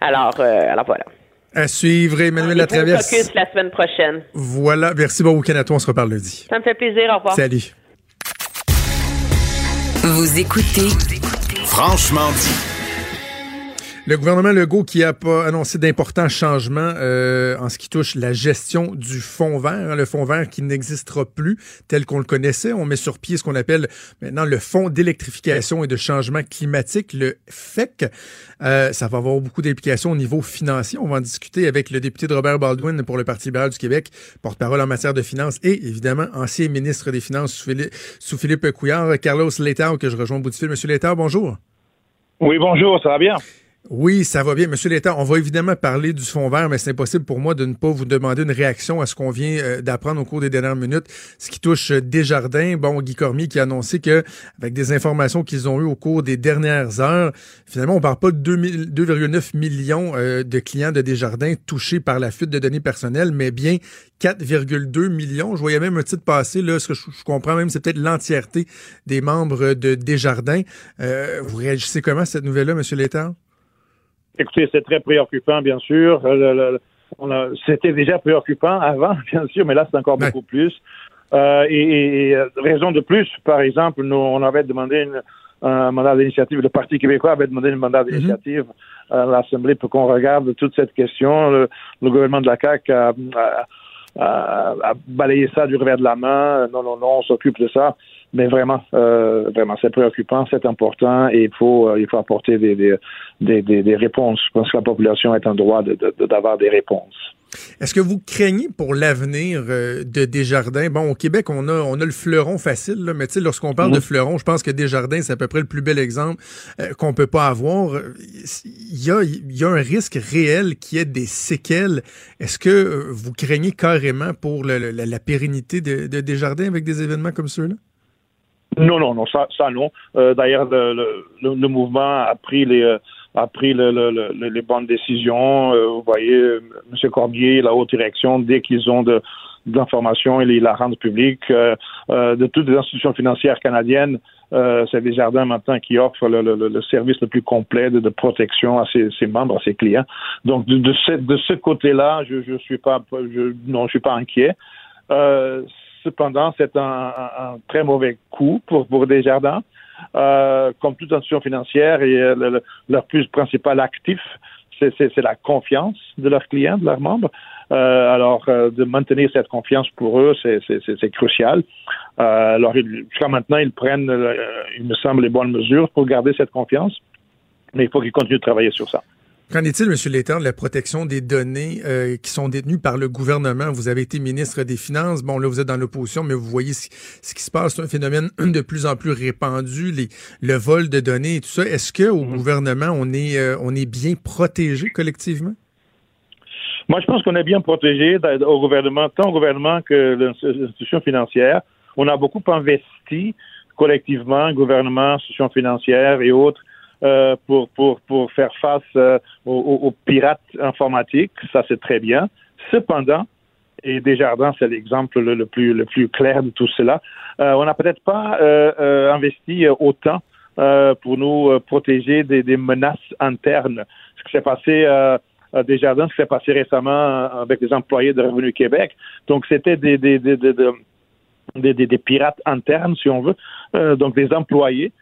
Alors, euh, alors voilà. À suivre, Emmanuel Latraverse. focus la semaine prochaine. Voilà. Merci, à toi. On se reparle lundi. Ça me fait plaisir. Au revoir. Salut. Vous écoutez Franchement dit. Le gouvernement Legault qui a pas annoncé d'importants changements euh, en ce qui touche la gestion du fonds vert, hein, le fonds vert qui n'existera plus tel qu'on le connaissait. On met sur pied ce qu'on appelle maintenant le fonds d'électrification et de changement climatique, le FEC. Euh, ça va avoir beaucoup d'implications au niveau financier. On va en discuter avec le député de Robert Baldwin pour le Parti libéral du Québec, porte-parole en matière de finances et évidemment ancien ministre des Finances sous Philippe, Couillard, Carlos Letao, que je rejoins au bout du fil. Monsieur Letao, bonjour. Oui, bonjour, ça va bien? Oui, ça va bien. Monsieur l'État, on va évidemment parler du fond vert, mais c'est impossible pour moi de ne pas vous demander une réaction à ce qu'on vient euh, d'apprendre au cours des dernières minutes, ce qui touche euh, Desjardins. Bon, Guy Cormier qui a annoncé que, avec des informations qu'ils ont eues au cours des dernières heures, finalement, on parle pas de 2,9 millions euh, de clients de Desjardins touchés par la fuite de données personnelles, mais bien 4,2 millions. Je voyais même un titre passer, là, ce que je, comprends même, c'est peut-être l'entièreté des membres de Desjardins. vous réagissez comment à cette nouvelle-là, Monsieur l'État? Écoutez, c'est très préoccupant, bien sûr. Euh, c'était déjà préoccupant avant, (laughs) bien sûr, mais là, c'est encore beaucoup plus. Euh, et, et, euh, raison de plus, par exemple, nous, on avait demandé une, un mandat d'initiative, le Parti québécois avait demandé un mandat mhm. d'initiative à l'Assemblée pour qu'on regarde toute cette question. Le, gouvernement de la CAQ a, a, balayé ça du revers de la main. Non, non, non, on s'occupe de ça mais vraiment, euh, vraiment, c'est préoccupant, c'est important et il faut, euh, il faut apporter des, des, des, des, réponses. Je pense que la population est en droit d'avoir de, des réponses. Est-ce que vous craignez pour l'avenir euh, de Desjardins? Bon, au Québec, on a, on a le fleuron facile, là, mais lorsqu'on parle de fleuron, je pense que Desjardins, c'est à peu près le plus bel exemple euh, qu'on peut pas avoir. Il y a, il y a un risque réel qui est des séquelles. Est-ce que vous craignez carrément pour la, la, pérennité de, de Desjardins avec des événements comme ceux-là? Non, non, non, ça, ça non. Euh, d'ailleurs, le, le, le, mouvement a pris les euh, a pris le, les bonnes décisions. Euh, vous voyez, M. Corbier, la haute direction, dès qu'ils ont de, l'information, ils la rendent publique. de toutes les institutions financières canadiennes, c'est des jardins maintenant qui offrent le, service le plus complet de, protection à ses, ses, membres, à ses clients. Donc, de, de ce, de ce côté-là, je, je suis pas, je, non, je suis pas inquiet. Euh, Cependant, c'est un, très mauvais coup pour, pour Desjardins. Euh, comme toute institution financière, euh, leur plus principal actif, c'est la confiance de leurs clients, de leurs membres. Euh, alors, de maintenir cette confiance pour eux, c'est crucial. alors, jusqu'à maintenant, ils prennent, il me semble, les bonnes mesures pour garder cette confiance, mais il faut qu'ils continuent de travailler sur ça. Qu'en est-il, M. Létard, de la protection des données euh, qui sont détenues par le gouvernement? Vous avez été ministre des Finances. Bon, là, vous êtes dans l'opposition, mais vous voyez ce, qui se passe. C'est un phénomène (clears throat) de plus en plus répandu, les, le vol de données et tout ça. Est-ce qu'au mmh. gouvernement, on est, euh, on est bien protégé collectivement? Moi, je pense qu'on est bien protégé au gouvernement, tant au gouvernement que l'institution financière. On a beaucoup investi collectivement, gouvernement, institutions financières et autres, euh, pour, faire face euh, aux, pirates informatiques. Ça, c'est très bien. Cependant, et Desjardins, c'est l'exemple le, plus, clair de tout cela, euh, on n'a peut-être pas investi autant pour nous protéger des, des, menaces internes. Ce qui s'est passé à Desjardins, ce qui s'est passé récemment avec les employés de Revenu Québec. Donc, c'était des, des, des, des, des, pirates internes, si on veut, donc des employés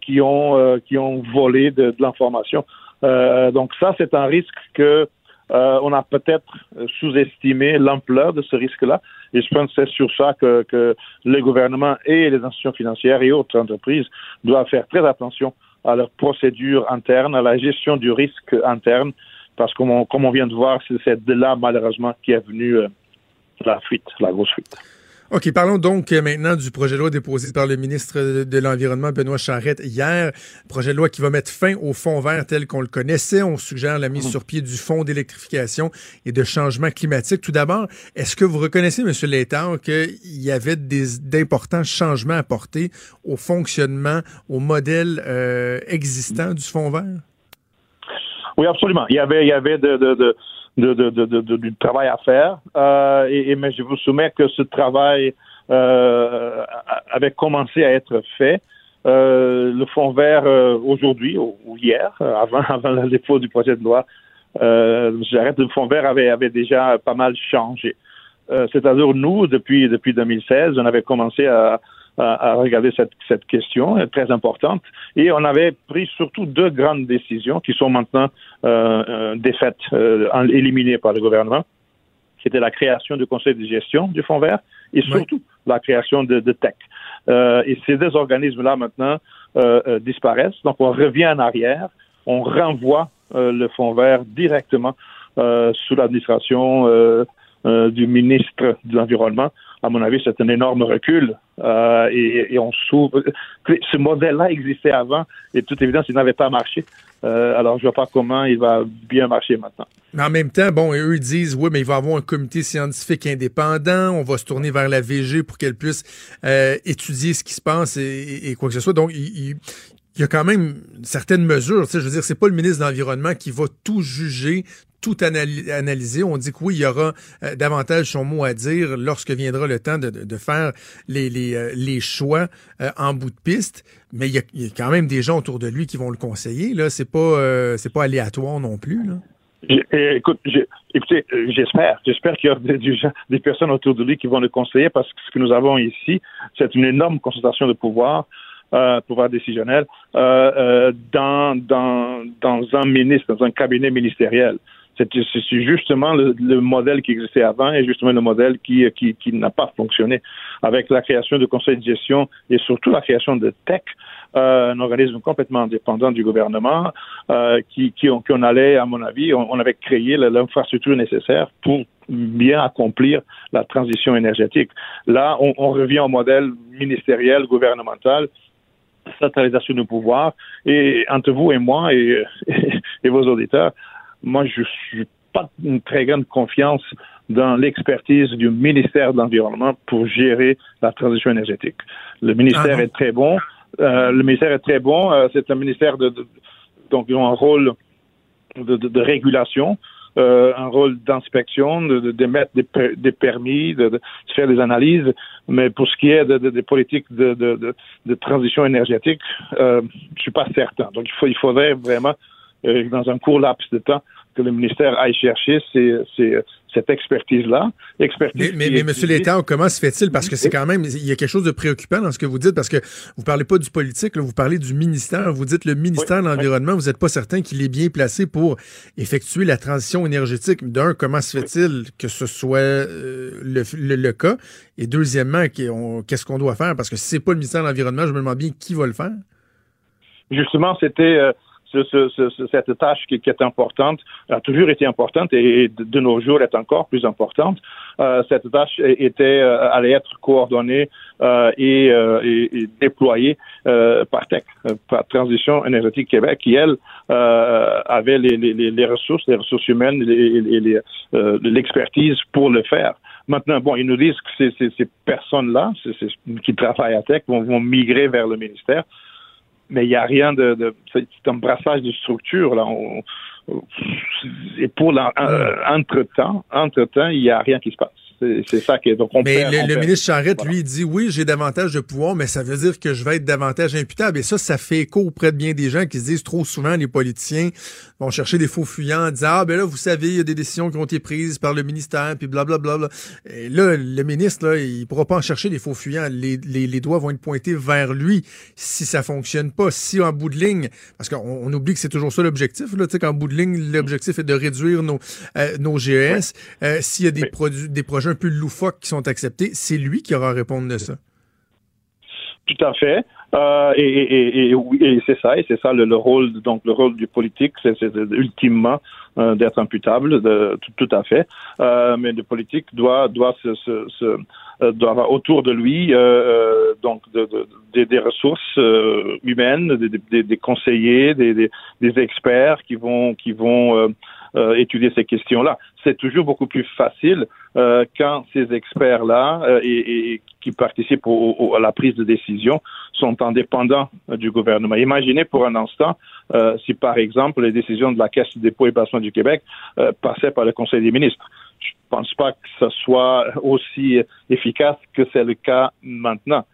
qui ont euh, qui ont volé de, de l'information. Euh, donc ça, c'est un risque que on a peut-être sous-estimé l'ampleur de ce risque-là. Et je pense que c'est sur ça que, que le gouvernement et les institutions financières et autres entreprises doivent faire très attention à leurs procédures internes, à la gestion du risque interne, parce que comme on vient de voir, c'est de là malheureusement qui est venue la fuite, la grosse fuite. OK, parlons donc euh, maintenant du projet de loi déposé par le ministre de l'Environnement, Benoît Charette, hier. Projet de loi qui va mettre fin au fonds vert tel qu'on le connaissait. On suggère la mise sur pied du fonds d'électrification et de changement climatique. Tout d'abord, est-ce que vous reconnaissez, M. Létard, qu'il y avait d'importants changements à apporter au fonctionnement, au modèle euh, existant du fonds vert? Oui, absolument. Il y avait, il y avait de, de, de de, de, de, du travail à faire. Euh, et, mais je vous soumets que ce travail euh, avait commencé à être fait. Euh, le Fonds vert euh, aujourd'hui ou, hier, euh, avant, (laughs) avant le dépôt du projet de loi, euh, j'arrête, le Fonds vert avait, avait déjà pas mal changé. C'est-à-dire, nous, depuis, depuis 2016, on avait commencé à, à, regarder cette, cette question très importante. Et on avait pris surtout deux grandes décisions qui sont maintenant euh, euh défaites, euh, éliminées par le gouvernement. C'était la création du conseil de gestion du Fonds vert et surtout la création de, de TEC. Euh, et ces deux organismes-là maintenant euh, euh, disparaissent. Donc on revient en arrière, on renvoie le Fonds vert directement sous l'administration du ministre de l'Environnement à mon avis, c'est un énorme recul. Euh, et, on s'ouvre. Ce modèle-là existait avant et toute évidence, il n'avait pas marché. Euh, alors, je ne vois pas comment il va bien marcher maintenant. Mais en même temps, bon, eux disent, oui, mais il va y avoir un comité scientifique indépendant, on va se tourner vers la VG pour qu'elle puisse euh, étudier ce qui se passe et, quoi que ce soit. Donc, il, il y a quand même certaines mesures. je veux dire, c'est pas le ministre de l'Environnement qui va tout juger, tout analyser. On dit que oui, il y aura euh, davantage son mot à dire lorsque viendra le temps de, faire les, euh, choix euh, en bout de piste. Mais il y, a, il quand même des gens autour de lui qui vont le conseiller. Là, c'est pas c'est pas aléatoire non plus. Là. Écoute, écoutez, j'espère, j'espère qu'il y a (laughs) des, des, personnes autour de lui qui vont le conseiller parce que ce que nous avons ici, c'est une énorme concentration de pouvoir euh, pouvoir décisionnel, euh, euh, dans, dans, dans un ministre, dans un cabinet ministériel. C'est justement le, le, modèle qui existait avant et justement le modèle qui, qui, qui n'a pas fonctionné. Avec la création du conseil de gestion et surtout la création de TEC, euh, un organisme complètement indépendant du gouvernement, euh, qui, qui, on, qu'on allait, à mon avis, on, on avait créé l'infrastructure nécessaire pour bien accomplir la transition énergétique. Là, on, on revient au modèle ministériel, gouvernemental, centralisation du pouvoir. Et entre vous et moi et, (laughs) et, vos auditeurs, moi, je suis pas une très grande confiance dans l'expertise du ministère de l'Environnement pour gérer la transition énergétique. Le ministère ah est très bon. Euh, le ministère est très bon. Euh, c'est un ministère de, de, donc ils ont un rôle de, de régulation. Euh, un rôle d'inspection, de, de, mettre des, des permis, de, de, faire des analyses. Mais pour ce qui est des politiques de, de, transition énergétique, euh, je suis pas certain. Donc il, faut, il faudrait vraiment, euh, dans un court laps de temps, que le ministère aille chercher ces, ces, cette expertise-là. Expertise mais, mais, mais M. Létard, comment se fait-il? Parce que c'est quand même, il y a quelque chose de préoccupant dans ce que vous dites, parce que vous parlez pas du politique, là, vous parlez du ministère. Vous dites le ministère de l'Environnement, vous n'êtes pas certain qu'il est bien placé pour effectuer la transition énergétique. D'un, comment se fait-il que ce soit euh, le, le, cas? Et deuxièmement, qu'est-ce qu'on doit faire? Parce que si c'est pas le ministère de l'Environnement, je me demande bien qui va le faire. Justement, c'était... Euh, ce, ce, cette tâche qui, est importante, a toujours été importante et de, nos jours est encore plus importante. Euh, cette tâche était euh, allait être coordonnée euh, et, déployée par TEC, par Transition énergétique Québec, qui elle avait les, ressources, les ressources humaines et l'expertise pour le faire. Maintenant, bon, ils nous disent que ces, personnes-là, qui travaillent à TEC, vont, vont migrer vers le ministère mais il n'y a rien de, de c'est un brassage de structure là. et pour l'entre-temps, entre-temps, il n'y a rien qui se passe. C'est ça qui est. Donc mais le, ministre Charette, lui, dit oui, j'ai davantage de pouvoir, mais ça veut dire que je vais être davantage imputable. Et ça, ça fait écho auprès de bien des gens qui se disent trop souvent, les politiciens vont chercher des faux fuyants en disant Ah, ben là, vous savez, il y a des décisions qui ont été prises par le ministère, puis blablabla. Bla, bla. Et là, le ministre, là, il pourra pas en chercher des faux fuyants. Les, les, les, doigts vont être pointés vers lui si ça fonctionne pas. Si en bout de ligne, parce qu'on oublie que c'est toujours ça l'objectif, là, tu sais, qu'en bout de ligne, l'objectif est de réduire nos, euh, nos GES. Euh, s'il y a des, produits, des projets un peu loufoques qui sont acceptés, c'est lui qui aura à répondre de ça. Tout à fait. Euh, et, et c'est ça, et c'est ça le, rôle, donc le rôle du politique, c'est ultimement euh, d'être imputable, de, tout, à fait. Euh, mais le politique doit doit doit avoir autour de lui donc de, de, des, ressources humaines, des, conseillers, des, des, experts qui vont qui vont étudier ces questions-là. C'est toujours beaucoup plus facile euh, quand ces experts-là euh, et, et qui participent au, au, à la prise de décision sont indépendants euh, du gouvernement. Imaginez pour un instant euh, si, par exemple, les décisions de la Caisse de dépôt et placement du Québec euh, passaient par le Conseil des ministres. Je pense pas que ce soit aussi efficace que c'est le cas maintenant.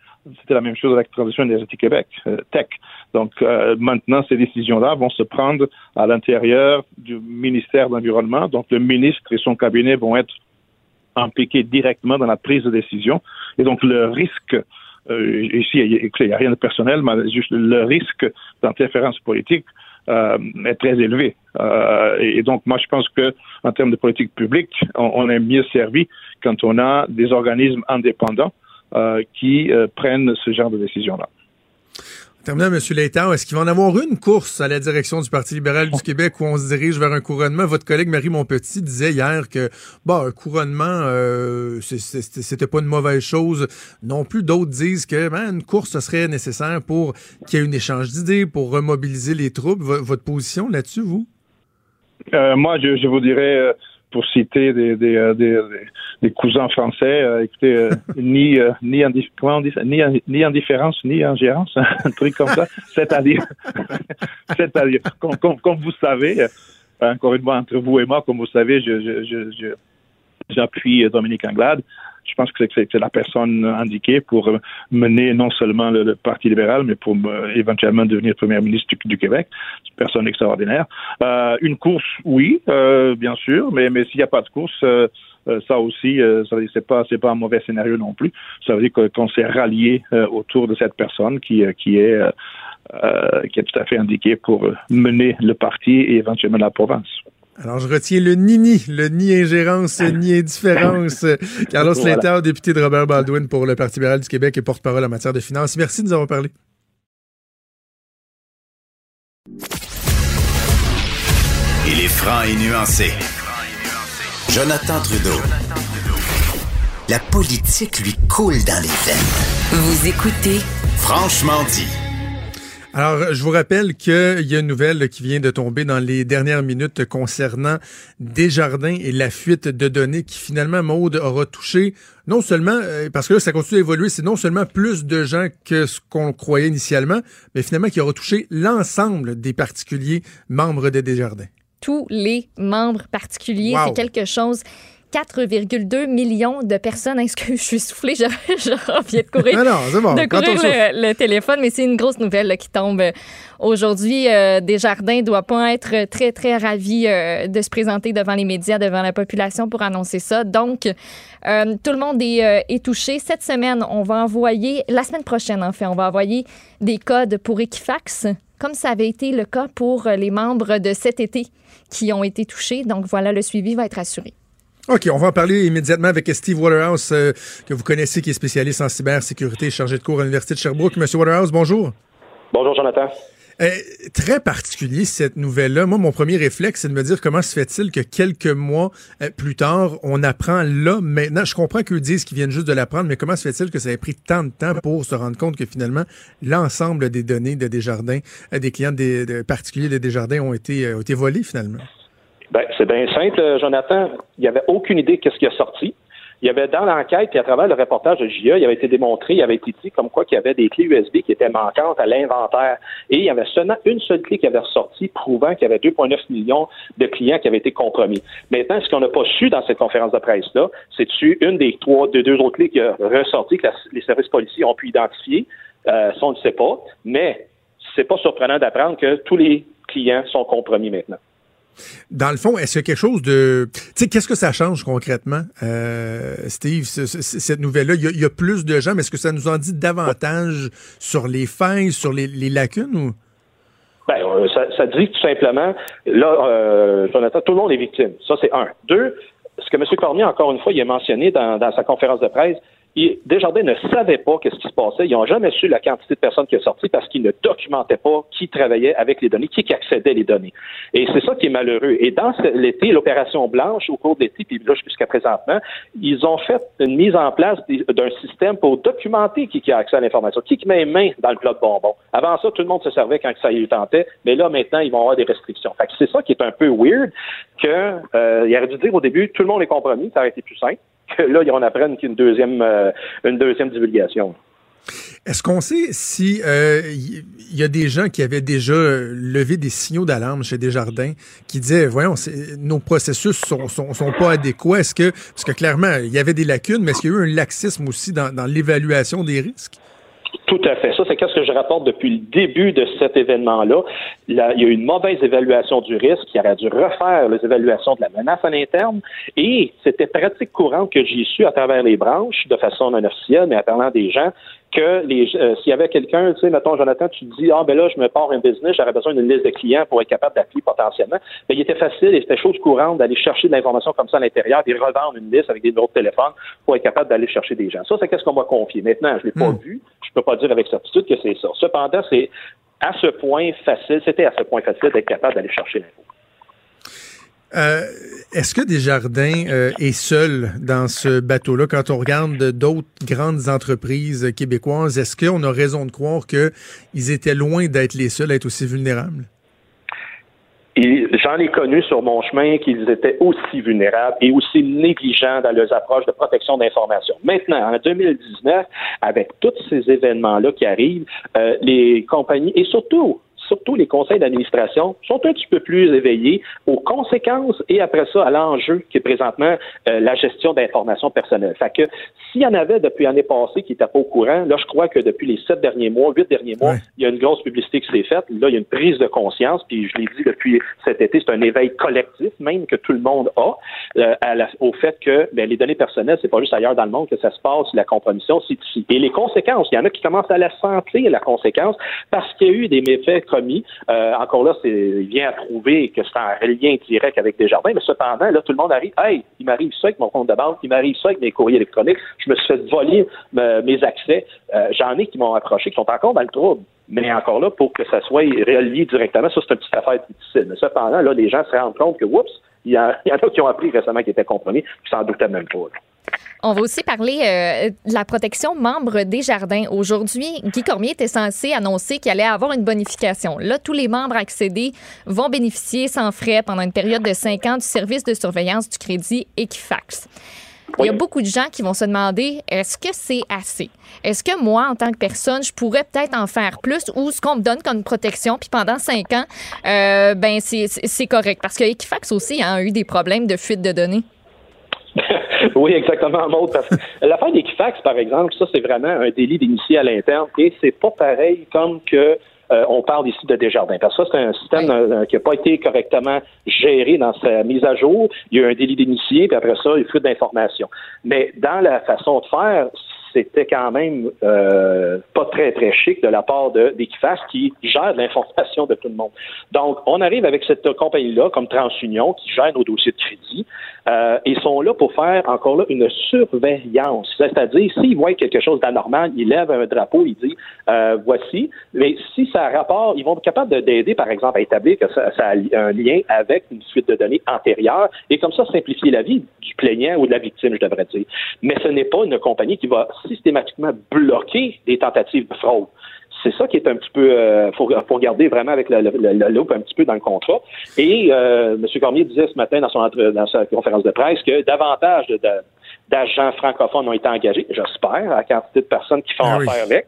C'était la même chose avec la Transition énergétique Québec, euh, TEC. Donc euh, maintenant, ces décisions-là vont se prendre à l'intérieur du ministère de l'Environnement. Donc le ministre et son cabinet vont être impliqués directement dans la prise de décision. Et donc le risque, euh, ici, il n'y a rien de personnel, mais juste le risque d'interférence politique euh, est très élevé. Euh, et, donc, moi, je pense que en termes de politique publique, on, on est mieux servi quand on a des organismes indépendants qui euh, prennent ce genre de décisions-là. Terminant, M. Létard, est-ce qu'il va en avoir une course à la direction du Parti libéral du Québec où on se dirige vers un couronnement? Votre collègue Marie Montpetit disait hier que bon, un couronnement, euh, c'était pas une mauvaise chose. Non plus, d'autres disent que ben, une course, ce serait nécessaire pour qu'il y ait un échange d'idées, pour remobiliser les troupes. V votre position là-dessus, vous? Euh, moi, je, je, vous dirais, pour citer des, des, euh, des, des cousins français, euh, écoutez, euh, (laughs) ni, euh, ni, comment on dit ça? ni, ni indifférence, ni ingérence, un truc comme ça. (laughs) C'est-à-dire, (laughs) c'est-à-dire, comme, comme, comme, vous savez, encore une fois, entre vous et moi, comme vous savez, je, je, je, j'appuie Dominique Anglade. Je pense que c'est la personne indiquée pour mener non seulement le, Parti libéral, mais pour euh, éventuellement devenir premier ministre du, Québec. C'est une personne extraordinaire. Euh, une course, oui, euh, bien sûr, mais, s'il n'y a pas de course, ça aussi, ça veut c'est pas pas un mauvais scénario non plus. Ça veut dire qu'on s'est rallié autour de cette personne qui est qui est tout à fait indiquée pour mener le parti et éventuellement la province. Alors, je retiens le ni-ni, le ni-ingérence, ni-indifférence. (laughs) Carlos voilà. Létard, député de Robert Baldwin pour le Parti libéral du Québec et porte-parole en matière de finances. Merci de nous avoir parlé. Il est franc et nuancé. Jonathan Trudeau. La politique lui coule dans les veines. Vous écoutez Franchement dit. Alors, je vous rappelle qu'il y a une nouvelle qui vient de tomber dans les dernières minutes concernant Desjardins et la fuite de données qui finalement, Maude, aura touché non seulement, parce que là, ça continue d'évoluer, c'est non seulement plus de gens que ce qu'on croyait initialement, mais finalement qui aura touché l'ensemble des particuliers membres de Desjardins. Tous les membres particuliers, wow. c'est quelque chose 4,2 millions de personnes. Excuse, (laughs) je suis soufflée, je, je reviens de courir, non, non, bon. de courir le, le, téléphone, mais c'est une grosse nouvelle là, qui tombe aujourd'hui. Euh, Desjardins ne doit pas être très, très ravi euh, de se présenter devant les médias, devant la population pour annoncer ça. Donc, euh, tout le monde est, est, touché. Cette semaine, on va envoyer, la semaine prochaine en fait, on va envoyer des codes pour Equifax, comme ça avait été le cas pour les membres de cet été qui ont été touchés. Donc, voilà, le suivi va être assuré. OK, on va en parler immédiatement avec Steve Waterhouse, euh, que vous connaissez, qui est spécialiste en cybersécurité, chargé de cours à l'Université de Sherbrooke. Monsieur Waterhouse, bonjour. Bonjour, Jonathan. Euh, très particulier cette nouvelle-là. Moi, mon premier réflexe, c'est de me dire comment se fait-il que quelques mois euh, plus tard, on apprend là, maintenant. Je comprends qu'eux disent qu'ils viennent juste de l'apprendre, mais comment se fait-il que ça ait pris tant de temps pour se rendre compte que finalement, l'ensemble des données de Desjardins, des clients des, de particuliers de Desjardins ont été, ont été volés finalement? Ben, c'est bien simple, Jonathan. Il n'y avait aucune idée de ce qui a sorti. Il y avait dans l'enquête et à travers le reportage de JA, il avait été démontré, il avait été dit comme quoi qu'il y avait des clés USB qui étaient manquantes à l'inventaire. Et il y avait seulement une seule clé qui avait ressorti prouvant qu'il y avait 2,9 millions de clients qui avaient été compromis. Maintenant, ce qu'on n'a pas su dans cette conférence de presse-là, c'est-tu une des trois, de deux autres clés qui a ressorti que les services policiers ont pu identifier? Euh, ça, on ne sait pas. Mais c'est pas surprenant d'apprendre que tous les clients sont compromis maintenant. Dans le fond, est-ce qu'il y a quelque chose de... Tu sais, qu'est-ce que ça change concrètement, euh, Steve, ce, ce, cette nouvelle-là? Il, y a plus de gens, mais est-ce que ça nous en dit davantage sur les failles, sur les, lacunes ou... Ben, ça, ça, dit tout simplement, là, euh, Jonathan, tout le monde est victime. Ça, c'est un. Deux, ce que M. Cormier, encore une fois, il a mentionné dans, sa conférence de presse, Desjardins ne savaient pas qu'est-ce qui se passait. Ils n'ont jamais su la quantité de personnes qui est sortie parce qu'ils ne documentaient pas qui travaillait avec les données, qui, accédait les données. Et c'est ça qui est malheureux. Et dans l'été, l'opération blanche, au cours de l'été, puis là jusqu'à présentement, ils ont fait une mise en place d'un système pour documenter qui, a accès à l'information, qui, qui met les mains dans le plat de bonbons. Avant ça, tout le monde se servait quand ça y tentait, mais là, maintenant, ils vont avoir des restrictions. Fait que c'est ça qui est un peu weird, que euh, aurait dû dire au début, tout le monde est compromis, ça aurait été plus simple. Que là, on apprenne qu'il y a une deuxième, euh, une deuxième divulgation. Est-ce qu'on sait si euh, il y, a des gens qui avaient déjà euh, levé des signaux d'alarme chez Desjardins qui disaient voyons nos processus sont, sont, sont pas adéquats? Est-ce que parce que clairement il y avait des lacunes mais est-ce qu'il y a eu un laxisme aussi dans, dans l'évaluation des risques? Tout à fait. Ça, c'est ce que je rapporte depuis le début de cet événement-là. Là, il y a eu une mauvaise évaluation du risque. Il aurait dû refaire les évaluations de la menace à l'interne. Et c'était pratique courante que j'ai su à travers les branches, de façon non officielle, mais en parlant des gens, que les, euh, s'il y avait quelqu'un, tu sais, mettons, Jonathan, tu te dis, ah, ben là, je me pars un business, j'aurais besoin d'une liste de clients pour être capable d'appeler potentiellement. Mais il était facile et c'était chose courante d'aller chercher de l'information comme ça à l'intérieur et revendre une liste avec des numéros de téléphone pour être capable d'aller chercher des gens. Ça, c'est qu'est-ce qu'on m'a confié. Maintenant, je l'ai pas vu. Je peux pas dire avec certitude que c'est ça. Cependant, c'est à ce point facile, c'était à ce point facile d'être capable d'aller chercher l'info. Euh, Est-ce que Desjardins euh, est seul dans ce bateau-là? Quand on regarde d'autres grandes entreprises québécoises? Est-ce qu'on a raison de croire qu'ils étaient loin d'être les seuls à être aussi vulnérables? J'en ai connu sur mon chemin qu'ils étaient aussi vulnérables et aussi négligents dans leurs approches de protection d'information. Maintenant, en 2019, avec tous ces événements-là qui arrivent, euh, les compagnies et surtout surtout les conseils d'administration, sont un petit peu plus éveillés aux conséquences et après ça à l'enjeu qui est présentement euh, la gestion d'informations personnelles. Fait que s'il y en avait depuis l'année passée qui n'étaient pas au courant, là je crois que depuis les sept derniers mois, huit derniers mois, Ouais. il y a une grosse publicité qui s'est faite. Là, il y a une prise de conscience, puis je l'ai dit depuis cet été, c'est un éveil collectif même que tout le monde a euh, à la- au fait que ben, les données personnelles, c'est pas juste ailleurs dans le monde que ça se passe, la compromission, c'est ici. Et les conséquences, il y en a qui commencent à la sentir, la conséquence, parce qu'il y a eu des méfaits commis. Euh, encore là, c'est, il vient à prouver que c'est en lien direct avec Desjardins, mais cependant, là, tout le monde arrive, hey, il m'arrive ça avec mon compte de banque, il m'arrive ça avec mes courriers électroniques, je me suis fait voler mes accès. Euh, j'en ai qui m'ont approché, qui sont encore dans le trouble. Mais encore là, pour que ça soit relié directement, ça, c'est une petite affaire difficile. Mais cependant, là, les gens se rendent compte que, oups, il y, (laughs) en a qui ont appris récemment qu'ils étaient compromis, qui s'en doutaient même pas. On va aussi parler euh, de la protection membre des jardins. Aujourd'hui, Guy Cormier était censé annoncer qu'il allait avoir une bonification. Là, tous les membres accédés vont bénéficier sans frais pendant une période de cinq ans du service de surveillance du crédit Equifax. Il y a beaucoup de gens qui vont se demander est-ce que c'est assez? Est-ce que moi, en tant que personne, je pourrais peut-être en faire plus ou ce qu'on me donne comme protection, puis pendant cinq ans, euh, ben c'est correct? Parce que Equifax aussi hein, a eu des problèmes de fuite de données. (laughs) oui, exactement, Maud. Parce que (laughs) l'affaire d'Equifax, par exemple, ça, c'est vraiment un délit d'initié à l'interne et c'est pas pareil comme que euh, on parle ici de Desjardins. Parce que ça, c'est un système euh, qui n'a pas été correctement géré dans sa mise à jour. Il y a eu un délit d'initié, puis après ça, il faut d'informations. Mais dans la façon de faire, c'était quand même euh, pas très, très chic de la part de- d'Equifax qui gère l'information de tout le monde. Donc, on arrive avec cette compagnie-là, comme TransUnion, qui gère nos dossiers de crédit. Euh, ils sont là pour faire, encore là, une surveillance. C'est-à-dire, s'ils voient quelque chose d'anormal, ils lèvent un drapeau, ils disent, euh, voici. Mais si ça a rapport, ils vont être capables de- d'aider, par exemple, à établir que ça, ça a un lien avec une suite de données antérieure et comme ça, simplifier la vie du plaignant ou de la victime, je devrais dire. Mais ce n'est pas une compagnie qui va systématiquement bloquer des tentatives de fraude. C'est ça qui est un petit peu, euh, faut, faut regarder vraiment avec la loupe un petit peu dans le contrat. Et euh, M. Cormier disait ce matin dans, son, entre- dans sa conférence de presse que davantage de- de- d'agents francophones ont été engagés, j'espère, à la quantité de personnes qui font Ah oui. affaire avec.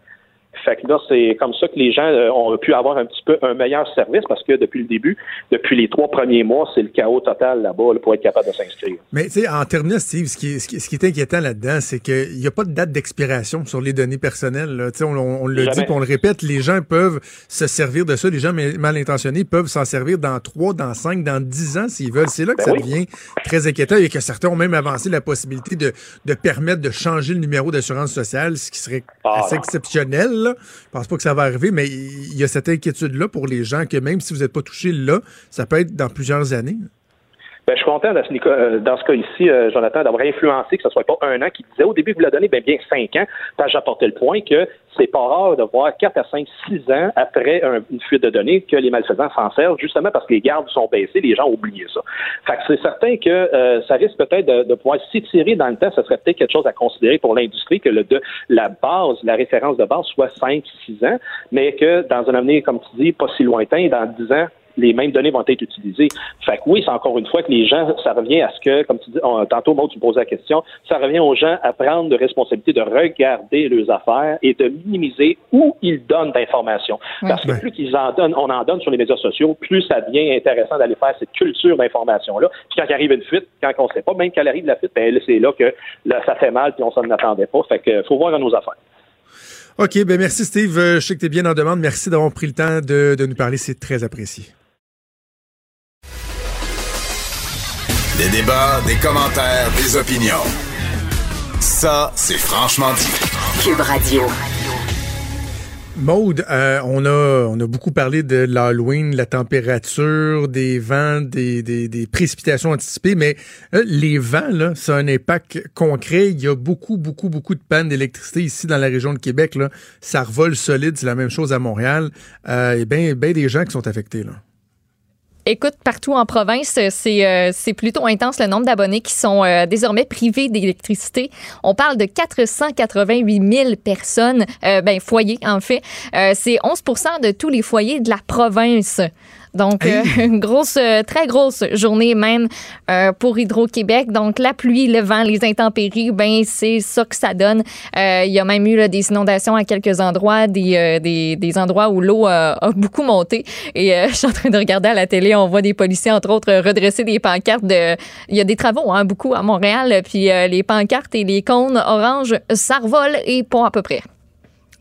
Fait que là, c'est comme ça que les gens euh, ont pu avoir un petit peu un meilleur service parce que depuis le début, depuis les trois premiers mois, c'est le chaos total là-bas là, pour être capable de s'inscrire. Mais tu sais, en terminant, Steve, ce qui est, ce qui est- ce qui est inquiétant là-dedans, c'est qu'il n'y a pas de date d'expiration sur les données personnelles. là. Tu sais, On, on, on le Jamais. dit, on le répète, les gens peuvent se servir de ça. Les gens mal mal intentionnés peuvent s'en servir dans trois, dans cinq, dans dix ans s'ils veulent. C'est là que Ben ça oui. devient très inquiétant et que certains ont même avancé la possibilité de, de permettre de changer le numéro d'assurance sociale, ce qui serait Ah, assez non. exceptionnel. Là. Je pense pas que ça va arriver, mais il y a cette inquiétude-là pour les gens que même si vous n'êtes pas touché là, ça peut être dans plusieurs années. Ben, je suis content dans ce, euh, cas ici, euh, Jonathan, d'avoir influencé que ce soit pas un an qui disait au début, vous l'a donné, ben, bien cinq ans. Parce j'apportais le point que c'est pas rare de voir quatre à cinq, six ans après une fuite de données que les malfaisants s'en servent, justement parce que les gardes sont baissés, les gens ont oublié ça. Fait que c'est certain que euh, ça risque peut-être de, de pouvoir s'étirer dans le temps. Ce serait peut-être quelque chose à considérer pour l'industrie que le, de, la base, la référence de base soit cinq, six ans, mais que dans un avenir, comme tu dis, pas si lointain, dans dix ans, les mêmes données vont être utilisées. Fait que oui, c'est encore une fois que les gens, ça revient à ce que, comme tu dis, tantôt, Maud, tu me posais la question, ça revient aux gens à prendre de responsabilité de regarder leurs affaires et de minimiser où ils donnent d'informations. Parce que plus qu'ils en donnent, on en donne sur les médias sociaux, plus ça devient intéressant d'aller faire cette culture d'information-là. Puis quand il arrive une fuite, quand on ne sait pas, même qu'elle arrive la fuite, ben, c'est là que là, ça fait mal puis on s'en attendait pas. Fait que faut voir dans nos affaires. OK, ben merci Steve. Je sais que tu es bien en demande. Merci d'avoir pris le temps de, de nous parler. C'est très apprécié. Des débats, des commentaires, des opinions. Ça, c'est franchement dit. Cube Radio. Maude, euh, on, a, on a beaucoup parlé de l'Halloween, la température, des vents, des, des, des précipitations anticipées, mais euh, les vents, là, ça a un impact concret. Il y a beaucoup, beaucoup, beaucoup de pannes d'électricité ici dans la région de Québec. Là. Ça revole solide, c'est la même chose à Montréal. Euh, et bien ben des gens qui sont affectés. Là. Écoute, partout en province, c'est euh, c'est plutôt intense le nombre d'abonnés qui sont euh, désormais privés d'électricité. On parle de 488 000 personnes, euh, ben foyers en fait. c'est 11% de tous les foyers de la province. Donc, euh, une (laughs) grosse, euh, très grosse journée même euh, pour Hydro-Québec. Donc, la pluie, le vent, les intempéries, ben c'est ça que ça donne. Il y a même eu des inondations à quelques endroits, des, des, des endroits où l'eau a beaucoup monté. Et (laughs) je suis en train de regarder à la télé, on voit des policiers, entre autres, redresser des pancartes. De... Il y a des travaux, hein, beaucoup à Montréal. Puis les pancartes et les cônes orange, ça revole et pas à peu près.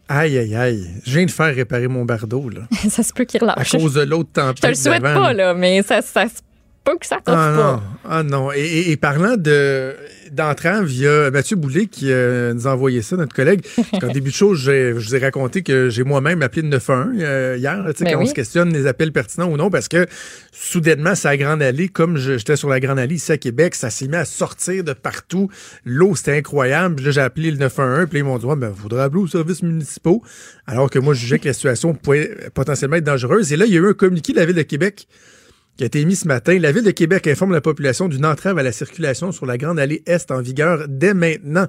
Aïe, aïe, aïe. Je viens de faire réparer mon bardeau, là. (laughs) ça se peut qu'il relâche. À cause de l'autre tempête. Je te le souhaite pas, là, mais ça, ça se peut que ça t'offre ah, pas. Non. Ah non. Et, et, parlant de d'entrant via Mathieu Boulet qui euh, nous a envoyé ça, notre collègue. En (laughs) début de show, je vous ai raconté que j'ai moi-même appelé le 911 euh, hier, tu sais, Ben quand oui. on se questionne les appels pertinents ou non, parce que soudainement, la Grande Allée, comme j'étais sur la Grande Allée ici à Québec, ça s'est mis à sortir de partout. L'eau, c'était incroyable. Puis là, j'ai appelé le 911, puis ils m'ont dit, ouais, ben, faudra appeler aux services municipaux. Alors que moi, je jugeais que la situation pouvait potentiellement être dangereuse. Et là, il y a eu un communiqué de la Ville de Québec qui a été émis ce matin. La Ville de Québec informe la population d'une entrave à la circulation sur la Grande Allée Est en vigueur dès maintenant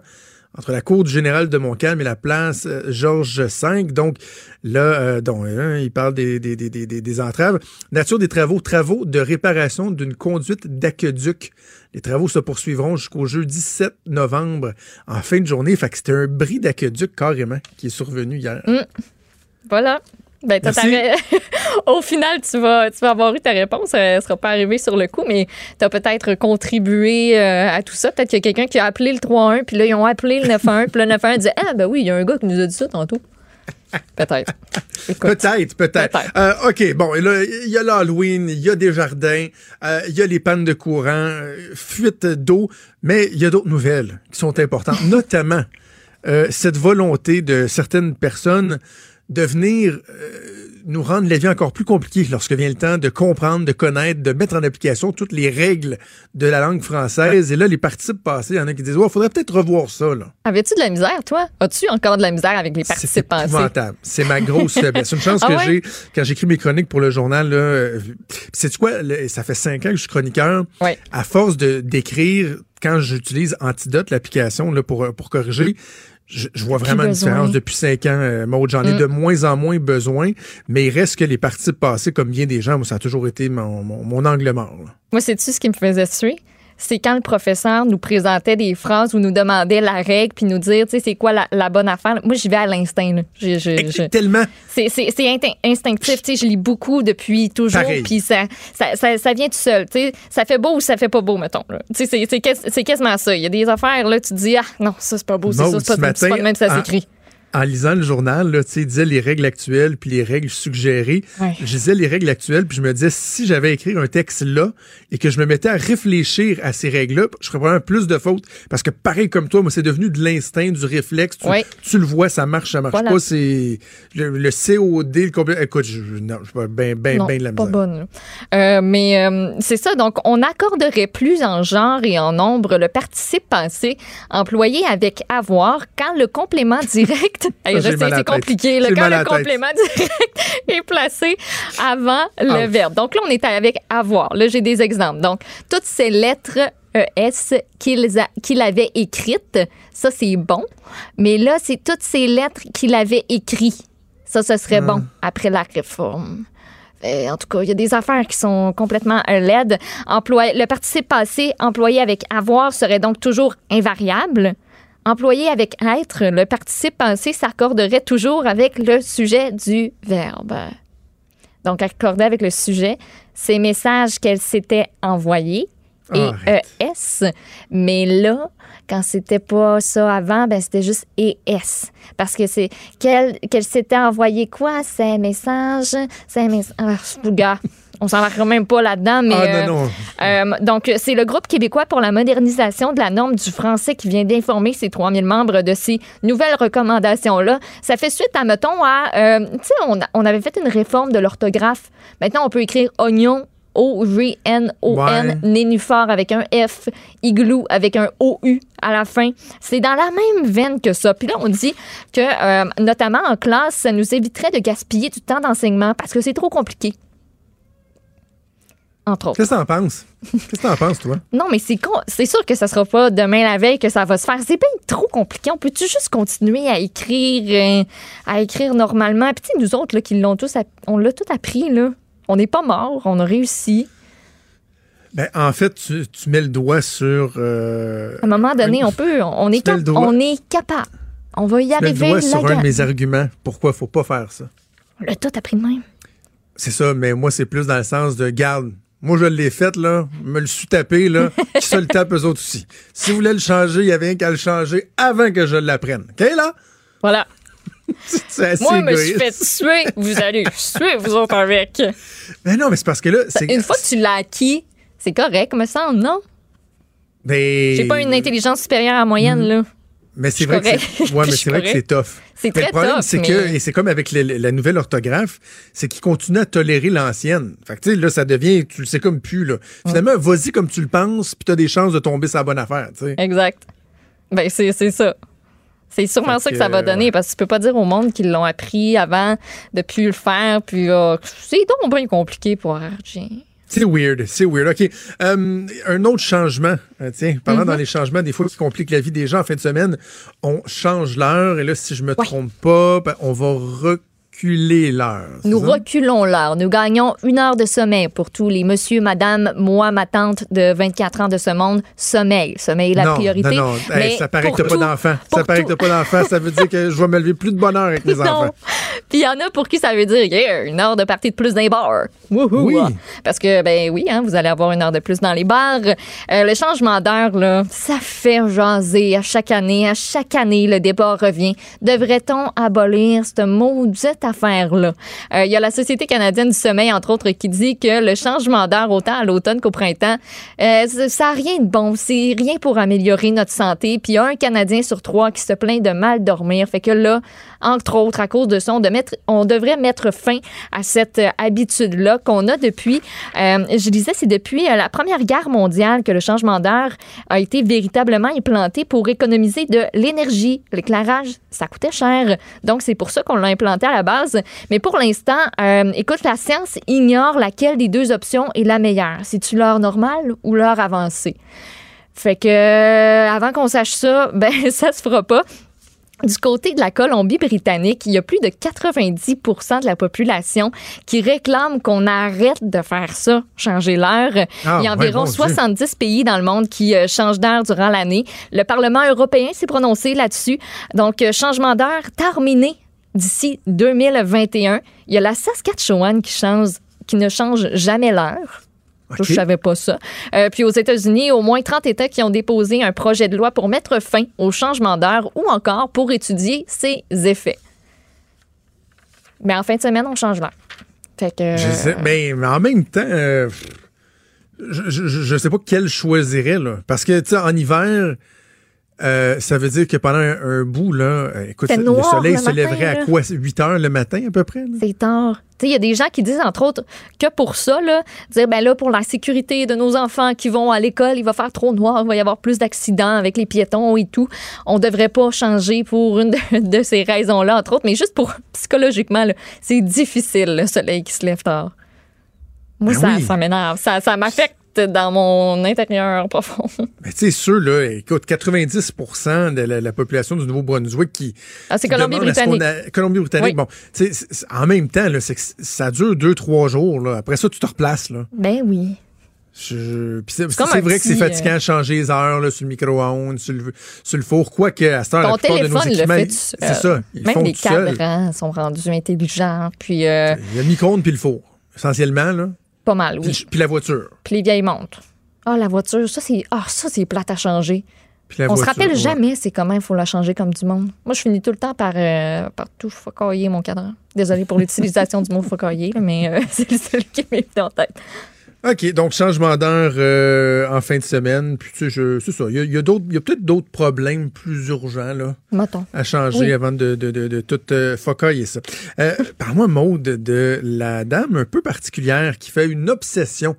entre la cour du général de Montcalm et la place euh, Georges V. Donc là, euh, donc, hein, il parle des, entraves. Nature des travaux, travaux de réparation d'une conduite d'aqueduc. Les travaux se poursuivront jusqu'au jeudi 7 novembre en fin de journée. Fait que c'était un bris d'aqueduc carrément qui est survenu hier. Voilà. Ben, (laughs) Au final, tu vas, tu vas avoir eu ta réponse. Elle ne sera pas arrivée sur le coup, mais tu as peut-être contribué euh, à tout ça. Peut-être qu'il y a quelqu'un qui a appelé le 3-1, puis là, ils ont appelé le 9-1, puis le 9-1 dit Ah, ben oui, il y a un gars qui nous a dit ça tantôt. Peut-être. (laughs) Peut-être, peut-être. Euh, OK, bon, il y a l'Halloween, il y a des jardins, euh, il y a les pannes de courant, euh, fuite d'eau, mais il y a d'autres nouvelles qui sont importantes, (laughs) notamment euh, cette volonté de certaines personnes de venir euh, nous rendre la vie encore plus compliquée lorsque vient le temps de comprendre, de connaître, de mettre en application toutes les règles de la langue française. Et là, les participes passés, il y en a qui disent, ouais, faudrait peut-être revoir ça, là. Avais-tu de la misère, toi? As-tu encore de la misère avec les C'est participes passés? épouvantable. C'est ma grosse (laughs) faiblesse. C'est une chance Ah que ouais? j'ai quand j'écris mes chroniques pour le journal. Euh, c'est quoi? ça fait cinq ans que je suis chroniqueur. Ouais. À force de d'écrire, quand j'utilise Antidote, l'application là, pour, pour corriger, je, je vois vraiment une différence depuis cinq ans, euh, Maud. J'en ai Mm. de moins en moins besoin, mais il reste que les participes passés, comme bien des gens, moi, ça a toujours été mon, mon, mon angle mort. là. Moi, sais-tu ce qui me faisait suer? C'est quand le professeur nous présentait des phrases ou nous demandait la règle puis nous dire, tu sais, c'est quoi la, la bonne affaire. Moi, j'y vais à l'instinct. Tellement. C'est, instinctif. Tu sais, je lis beaucoup depuis toujours. Puis ça, ça, ça, ça vient tout seul. Tu sais, ça fait beau ou ça fait pas beau, mettons. Tu sais, c'est, c'est, quas- c'est quasiment ça. Il y a des affaires, là, tu te dis, ah non, ça, c'est pas beau. C'est ça, c'est ce pas, c'est pas de même, ça en- s'écrit. En lisant le journal, là, tu sais, il disait les règles actuelles puis les règles suggérées. Ouais. Je disais les règles actuelles puis je me disais si j'avais écrit un texte là et que je me mettais à réfléchir à ces règles-là, je ferais probablement plus de fautes parce que pareil comme toi, moi c'est devenu de l'instinct, du réflexe. Tu, Ouais. tu le vois, ça marche, ça marche Voilà. pas. C'est le, le COD, le complet. Écoute, je, non, je suis bien, bien, non, bien de la pas misère. bonne. Euh, mais euh, c'est ça. Donc, on accorderait plus en genre et en nombre le participe passé employé avec avoir quand le complément (laughs) direct. Hey, c'est compliqué. J'ai quand le complément direct (laughs) est placé avant le verbe. Donc là, on est avec avoir. Là, j'ai des exemples. Donc, toutes ces lettres ES qu'il a- qu'il avait écrites, ça, c'est bon. Mais là, c'est toutes ces lettres qu'il avait écrites. Ça, ce serait Ah. bon après la réforme. Euh, en tout cas, il y a des affaires qui sont complètement euh, laides. Employé, le participe passé employé avec avoir serait donc toujours invariable. Employé avec être, le participe passé s'accorderait toujours avec le sujet du verbe. Donc, accordé avec le sujet, ces messages qu'elle s'était envoyés et Arrête. ES. Mais là, quand c'était pas ça avant, ben c'était juste ES. Parce que c'est qu'elle s'était envoyé quoi? Ces messages, ces messages. Ah, gars, on s'en va même pas là-dedans, mais. Ah euh, non, non. euh, donc, c'est le groupe québécois pour la modernisation de la norme du français qui vient d'informer ses 3000 membres de ces nouvelles recommandations-là. Ça fait suite à, mettons, à... euh, tu sais, on, avait fait une réforme de l'orthographe. Maintenant, on peut écrire oignon, O-G-N-O-N, Ouais. nénuphar avec un F, igloo avec un O-U à la fin. C'est dans la même veine que ça. Puis là, on dit que, euh, notamment en classe, ça nous éviterait de gaspiller du temps d'enseignement parce que c'est trop compliqué. Entre autres. Qu'est-ce que t'en penses? Qu'est-ce que t'en penses, toi? Non, mais c'est con- c'est sûr que ça sera pas demain la veille que ça va se faire. C'est bien trop compliqué. On peut-tu juste continuer à écrire, euh, à écrire normalement? Puis nous autres là, qui l'ont tous, app- on l'a tout appris là. On n'est pas mort, on a réussi. Ben, en fait, tu, tu mets le doigt sur. euh, À un moment donné, un- on peut, on est, cap- on est capable. On va y tu mets le arriver. doigt la sur un de mes arguments. Pourquoi faut pas faire ça? On l'a tout appris de même. C'est ça, mais moi, c'est plus dans le sens de garde. Moi, je l'ai fait, là. Me le suis tapé, là. (laughs) Qui se le tape, eux autres aussi. Si vous voulez le changer, il y avait qu'à le changer avant que je l'apprenne. OK, là? Voilà. (laughs) Assez Moi, je me suis fait tuer. Vous allez (laughs) tuer, vous autres avec. Mais non, mais c'est parce que là, c'est. Une fois que tu l'as acquis, c'est correct, me semble, non? Ben, J'ai pas une intelligence supérieure à moyenne, là. Mais c'est vrai, que (laughs) ouais, mais c'est vrai que c'est tough. C'est Mais très le problème, tough, c'est mais- que, et c'est comme avec la nouvelle orthographe, c'est qu'ils continuent à tolérer l'ancienne. Fait que, tu sais, là, ça devient, tu le sais comme plus, là. Finalement, vas-y comme tu le penses, puis t'as des chances de tomber sur la bonne affaire, tu sais. Exact. Ben, c'est c'est ça. C'est sûrement ça que ça va donner, ouais. parce que tu peux pas dire au monde qu'ils l'ont appris avant de plus le faire, puis euh, c'est donc bien compliqué pour RG. C'est weird, c'est weird. OK. Euh, un autre changement, euh, tiens, parlant Mm-hmm. dans les changements, des fois qui compliquent la vie des gens en fin de semaine, on change l'heure, et là, si je me trompe pas, ben, on va reculer l'heure. c'est Nous ça? reculons l'heure. Nous gagnons une heure de sommeil pour tous les monsieur, madame, moi, ma tante de 24 ans de ce monde. Sommeil. Sommeil est la non, priorité. Non, non, Hey, Mais ça paraît que t'as pas d'enfant. Ça paraît que tout. t'as pas d'enfant. Ça veut dire que je vais me lever plus de bonne heure avec mes (laughs) Non. enfants. Puis il y en a pour qui ça veut dire yeah, une heure de partie de plus dans les bars. Wouhou! Oui. Parce que, ben oui, hein, vous allez avoir une heure de plus dans les bars. Euh, le changement d'heure, là, ça fait jaser à chaque année. À chaque année, le débat revient. Devrait-on abolir cette affaire-là? Euh, Il y a la Société canadienne du sommeil, entre autres, qui dit que le changement d'heure, autant à l'automne qu'au printemps, euh, ça- n'a rien de bon. C'est rien pour améliorer notre santé. Puis il y a un Canadien sur trois qui se plaint de mal dormir. Fait que là, entre autres, à cause de ça, on, de mettre- on devrait mettre fin à cette euh, habitude-là qu'on a depuis, je disais, c'est depuis la Première Guerre mondiale que le changement d'heure a été véritablement implanté pour économiser de l'énergie. L'éclairage, ça coûtait cher. Donc, c'est pour ça qu'on l'a implanté à la base. Mais pour l'instant, euh, écoute, la science ignore laquelle des deux options est la meilleure. C'est-tu l'heure normale ou l'heure avancée? Fait que, euh, avant qu'on sache ça, (laughs) ben, ça se fera pas. Du côté de la Colombie-Britannique, il y a plus de 90% de la population qui réclame qu'on arrête de faire ça, changer l'heure. Ah, il y a ouais, environ mon Dieu. 70 pays dans le monde qui euh, changent d'heure durant l'année. Le Parlement européen s'est prononcé là-dessus. Donc, euh, changement d'heure terminé d'ici 2021. Il y a la Saskatchewan qui change qui ne change jamais l'heure. Je savais pas ça. Euh, puis aux États-Unis, au moins 30 États qui ont déposé un projet de loi pour mettre fin au changement d'heure ou encore pour étudier ses effets. Mais en fin de semaine, on change l'heure. Fait que. Je sais, mais, mais en même temps, euh, je, je sais pas quel choisirait, là. Parce que, tu sais, en hiver, euh, ça veut dire que pendant un, un bout, là, euh, écoute, le soleil le se matin, lèverait là. à quoi? 8 heures le matin, à peu près? C'est tard. Il y a des gens qui disent, entre autres, que pour ça, là, dire, ben là, pour la sécurité de nos enfants qui vont à l'école, il va faire trop noir, il va y avoir plus d'accidents avec les piétons et tout. On devrait pas changer pour une de, (laughs) de ces raisons-là, entre autres, mais juste pour psychologiquement, c'est difficile, le soleil qui se lève tard. Moi, Ben ça, oui. ça m'énerve. Ça, ça m'affecte dans mon intérieur profond. (laughs) Mais tu sais, ceux, là, écoute, 90% de la, la population du Nouveau-Brunswick qui. Ah, c'est à ce Colombie-Britannique. Colombie-Britannique. Oui. Bon, tu sais, en même temps, là, c'est que ça dure deux, trois jours. Là. Après ça, tu te replaces. Là. Ben oui. Je- puis c'est comme c'est un vrai que c'est fatigant euh, de changer les heures là, sur le micro-ondes, sur le, sur le four. Quoique, à cette heure, Ton la plupart de nos téléphone le équipements, fait c'est ça. Ils Même font les cadrans sont rendus intelligents. Puis, euh, Il y a le micro-ondes puis le four, essentiellement. Là. Pas mal, oui. Puis, puis la voiture. Puis les vieilles montres. Ah, la voiture, ça, c'est ah, ça, c'est plate à changer. On se voiture, rappelle ouais. jamais c'est comment il faut la changer comme du monde. Moi, je finis tout le temps par, euh, par tout focailler mon cadran. Désolée pour (laughs) l'utilisation du mot focailler, mais euh, (laughs) c'est le seul qui m'est venu en tête. OK, donc changement d'heure euh, en fin de semaine. Puis tu sais, je- c'est ça. Il y a, il y a d'autres- il y a peut-être d'autres problèmes plus urgents là, Mettons. à changer Oui. avant de, de, de, de tout euh, focailler ça. Euh, (laughs) Parle-moi, Maude, de la dame un peu particulière qui fait une obsession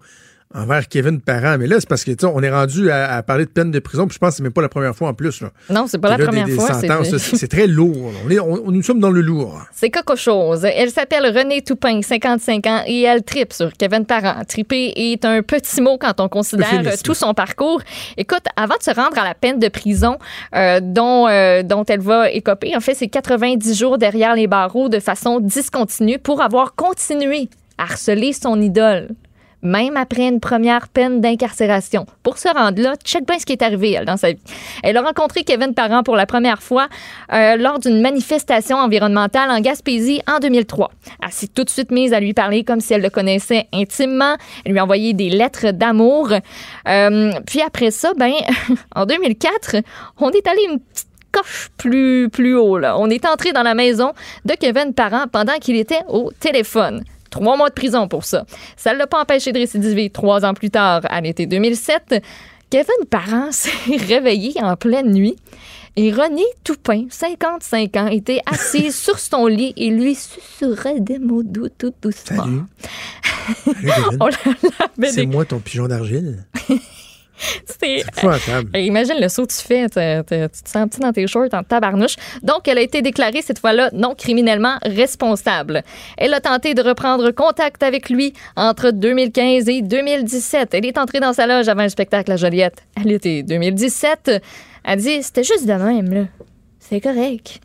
envers Kevin Parent. Mais là, c'est parce que on est rendu à, à parler de peine de prison. Puis je pense que c'est même pas la première fois en plus. Là. Non, c'est pas la là, première des fois. c'est- très lourd. On est, on- nous sommes dans le lourd. C'est quelque chose. Elle s'appelle Renée Toupin, 55 ans, et elle tripe sur Kevin Parent. Triper est un petit mot quand on considère tout son parcours. Écoute, avant de se rendre à la peine de prison euh, dont, euh, dont elle va écoper, en fait, c'est 90 jours derrière les barreaux de façon discontinue pour avoir continué à harceler son idole. Même après une première peine d'incarcération. Pour se rendre là, check bien ce qui est arrivé elle, dans sa vie. Elle a rencontré Kevin Parent pour la première fois euh, lors d'une manifestation environnementale en Gaspésie en 2003. Elle s'est tout de suite mise à lui parler comme si elle le connaissait intimement. Elle lui a envoyé des lettres d'amour. Euh, puis après ça, ben, (laughs) en 2004, on est allé une petite coche plus, plus haut. Là. On est entré dans la maison de Kevin Parent pendant qu'il était au téléphone. Trois mois de prison pour ça. Ça ne l'a pas empêché de récidiver trois ans plus tard, à l'été 2007. Kevin Parent (laughs) s'est réveillé en pleine nuit et René Toupin, 55 ans, était assis (laughs) sur son lit et lui susurrait des mots doux tout doucement. Salut. (laughs) C'est des- moi ton pigeon d'argile. (laughs) c'est-. Hey, imagine le saut que tu fais, tu te sens petit dans tes shorts en tabarnouche. Donc, elle a été déclarée cette fois-là non criminellement responsable. Elle a tenté de reprendre contact avec lui entre 2015 et 2017. Elle est entrée dans sa loge avant un spectacle à Joliette. Elle était 2017. Elle dit c'était juste de même là. C'est correct.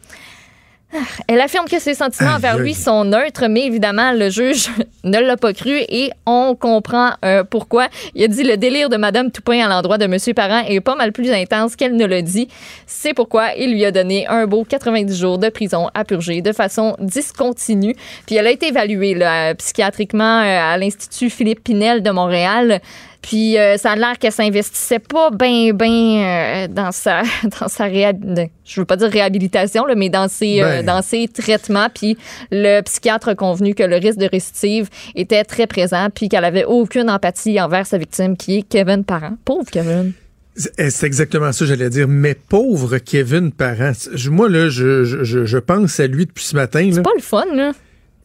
Elle affirme que ses sentiments envers lui sont neutres, mais évidemment, le juge (laughs) ne l'a pas cru et on comprend euh, pourquoi. Il a dit le délire de Madame Toupin à l'endroit de Monsieur Parent est pas mal plus intense qu'elle ne le dit. C'est pourquoi il lui a donné un beau 90 jours de prison à purger de façon discontinue. Puis elle a été évaluée là, psychiatriquement euh, à l'Institut Philippe Pinel de Montréal. Puis euh, ça a l'air qu'elle s'investissait pas bien, bien dans sa, (laughs) dans sa je veux pas dire réhabilitation, là, mais dans ses, euh, Ben. dans ses traitements. Puis le psychiatre a convenu que le risque de récidive était très présent, puis qu'elle avait aucune empathie envers sa victime, qui est Kevin Parent. Pauvre Kevin. C'est c'est exactement ça, j'allais dire. Mais pauvre Kevin Parent. Moi, là, je, je- je- pense à lui depuis ce matin. C'est pas le fun, là.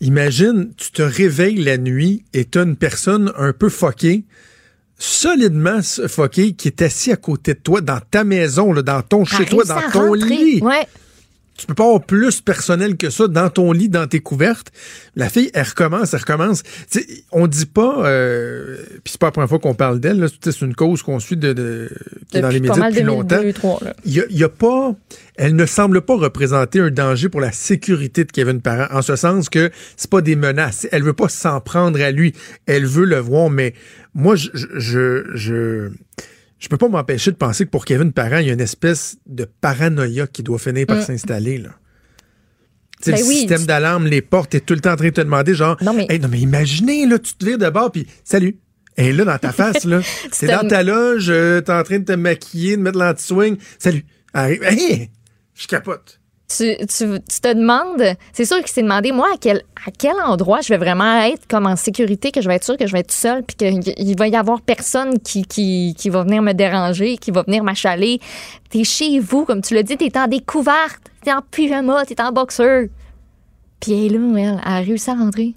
Imagine, tu te réveilles la nuit et t'as une personne un peu foquée, solidement foquée, qui est assis à côté de toi, dans ta maison, là, dans ton chez Elle toi, réussit dans ton lit. Ouais. Tu peux pas avoir plus personnel que ça dans ton lit, dans tes couvertes. La fille, elle recommence, elle recommence. Tu sais, on dit pas, euh, puis c'est pas la première fois qu'on parle d'elle, c'est une cause qu'on suit de, de- qui est dans les médias depuis longtemps. 2002, 2003, là. Il y a, il y a pas, elle ne semble pas représenter un danger pour la sécurité de Kevin Parent, en ce sens que c'est pas des menaces. Elle veut pas s'en prendre à lui. Elle veut le voir, mais moi, je, je, je, je, je peux pas m'empêcher de penser que pour Kevin Parent, il y a une espèce de paranoïa qui doit finir par Mm. s'installer, là. Ben le oui, système tu- d'alarme, les portes, t'es tout le temps en train de te demander, genre, Non, mais- Hey, non, mais imaginez, là, tu te vires de bord, puis salut. Et là, dans ta (laughs) face, là, c'est dans ta loge, euh, t'es en train de te maquiller, de mettre l'anti-swing. Salut. Arrive. Hey, je capote. Tu, tu, tu te demandes, c'est sûr qu'il s'est demandé, moi, à quel, endroit je vais vraiment être comme en sécurité, que je vais être sûr que je vais être seule, puis qu'il va y avoir personne qui, qui, va venir me déranger, qui va venir m'achaler. T'es chez vous, comme tu l'as dit, t'es en découverte, t'es en pyjama, t'es en boxeur. Puis elle est elle a réussi à rentrer.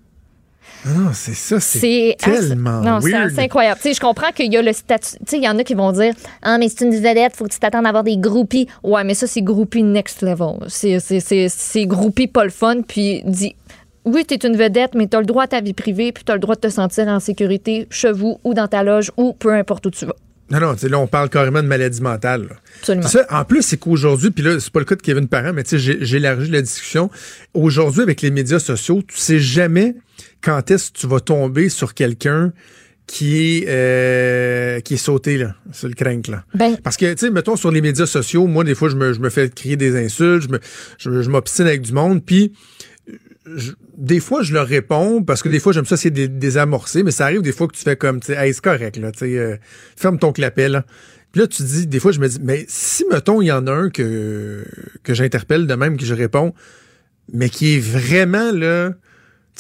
Ah Non, c'est ça, c'est tellement non, c'est incroyable. Tu sais, je comprends qu'il y a le statut. Tu il y en a qui vont dire Ah, mais c'est une vedette, faut que tu t'attendes à avoir des groupies. Ouais, mais ça, c'est groupie next level. C'est, c'est, c'est, c'est groupie pas le fun. Puis dit Oui, t'es une vedette, mais t'as le droit à ta vie privée, puis t'as le droit de te sentir en sécurité chez vous ou dans ta loge ou peu importe où tu vas. Non, non, tu là, on parle carrément de maladie mentale. là. Absolument. Ça, en plus, c'est qu'aujourd'hui, puis là, c'est pas le cas de Kevin Parent, mais tu sais, élargi la discussion. Aujourd'hui, avec les médias sociaux, tu sais jamais quand est-ce que tu vas tomber sur quelqu'un qui est, euh, qui est sauté, là, sur le crank, là? Ben, Parce que, tu sais, mettons, sur les médias sociaux, moi, des fois, je me, je me fais crier des insultes, je me, je, je m'obstine avec du monde, puis je- des fois, je leur réponds, parce que des fois, j'aime ça, c'est des, désamorcer, mais ça arrive des fois que tu fais comme, tu sais, hey, c'est correct, là, tu sais, euh, ferme ton clapet, là. Puis là, tu dis, des fois, je me dis, mais si, mettons, il y en a un que, que j'interpelle de même, que je réponds, mais qui est vraiment, là,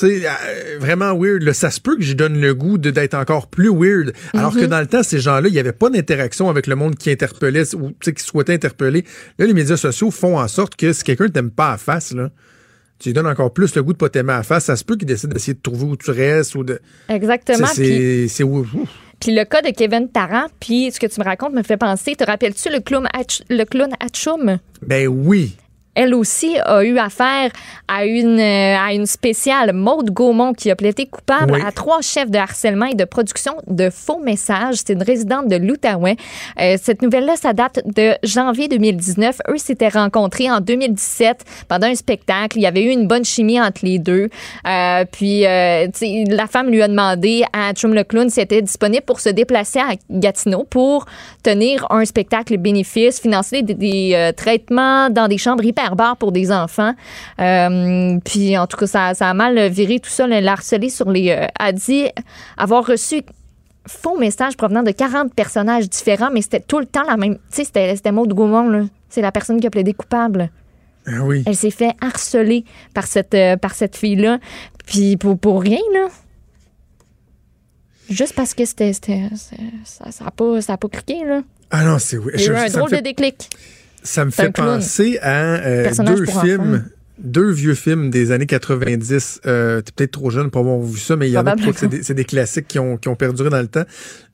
sais, euh, vraiment weird. Là, ça se peut que j'y donne le goût d'être encore plus weird. Alors que dans le temps, ces gens-là, il n'y avait pas d'interaction avec le monde qui interpellait ou qui souhaitait interpeller. Là, les médias sociaux font en sorte que si quelqu'un t'aime pas à face, là, tu lui donnes encore plus le goût de pas t'aimer à face. Ça se peut qu'il décide d'essayer de trouver où tu restes ou de. exactement. C'est- Puis- le cas de Kevin Tarrant, puis ce que tu me racontes me fait penser, te rappelles-tu le clown, Hatch- le clown Hatchoum? Ben oui. Elle aussi a eu affaire à une, euh, à une spéciale Maude Gaumont qui a plaidé coupable Oui. à trois chefs de harcèlement et de production de faux messages. C'est une résidente de l'Outaouais. Euh, cette nouvelle-là, ça date de janvier 2019. Eux s'étaient rencontrés en 2017 pendant un spectacle. Il y avait eu une bonne chimie entre les deux. Euh, puis, euh, la femme lui a demandé à Chum le clown s'il était disponible pour se déplacer à Gatineau pour tenir un spectacle bénéfice, financer des, des, traitements dans des chambres hyperbares pour des enfants. Euh, puis, en tout cas, ça, ça a mal viré tout ça. Harcelé sur les... euh, a dit avoir reçu faux messages provenant de 40 personnages différents, mais c'était tout le temps la même... Tu sais, c'était, c'était Maud Gaumont, là. C'est la personne qui a plaidé coupable. Ah oui. Elle s'est fait harceler par cette, euh, par cette fille-là. Puis pour, pour rien, là. Juste parce que c'était, ça n'a ça pas, ça a pas cliqué, là. Ah non, c'est oui. Il y a eu un drôle fait- de déclic. Ça me fait penser à euh, deux films, enfants. deux vieux films des années 90. Euh, T'es peut-être trop jeune pour avoir vu ça, mais il y en a c'est des, classiques qui ont, qui ont perduré dans le temps.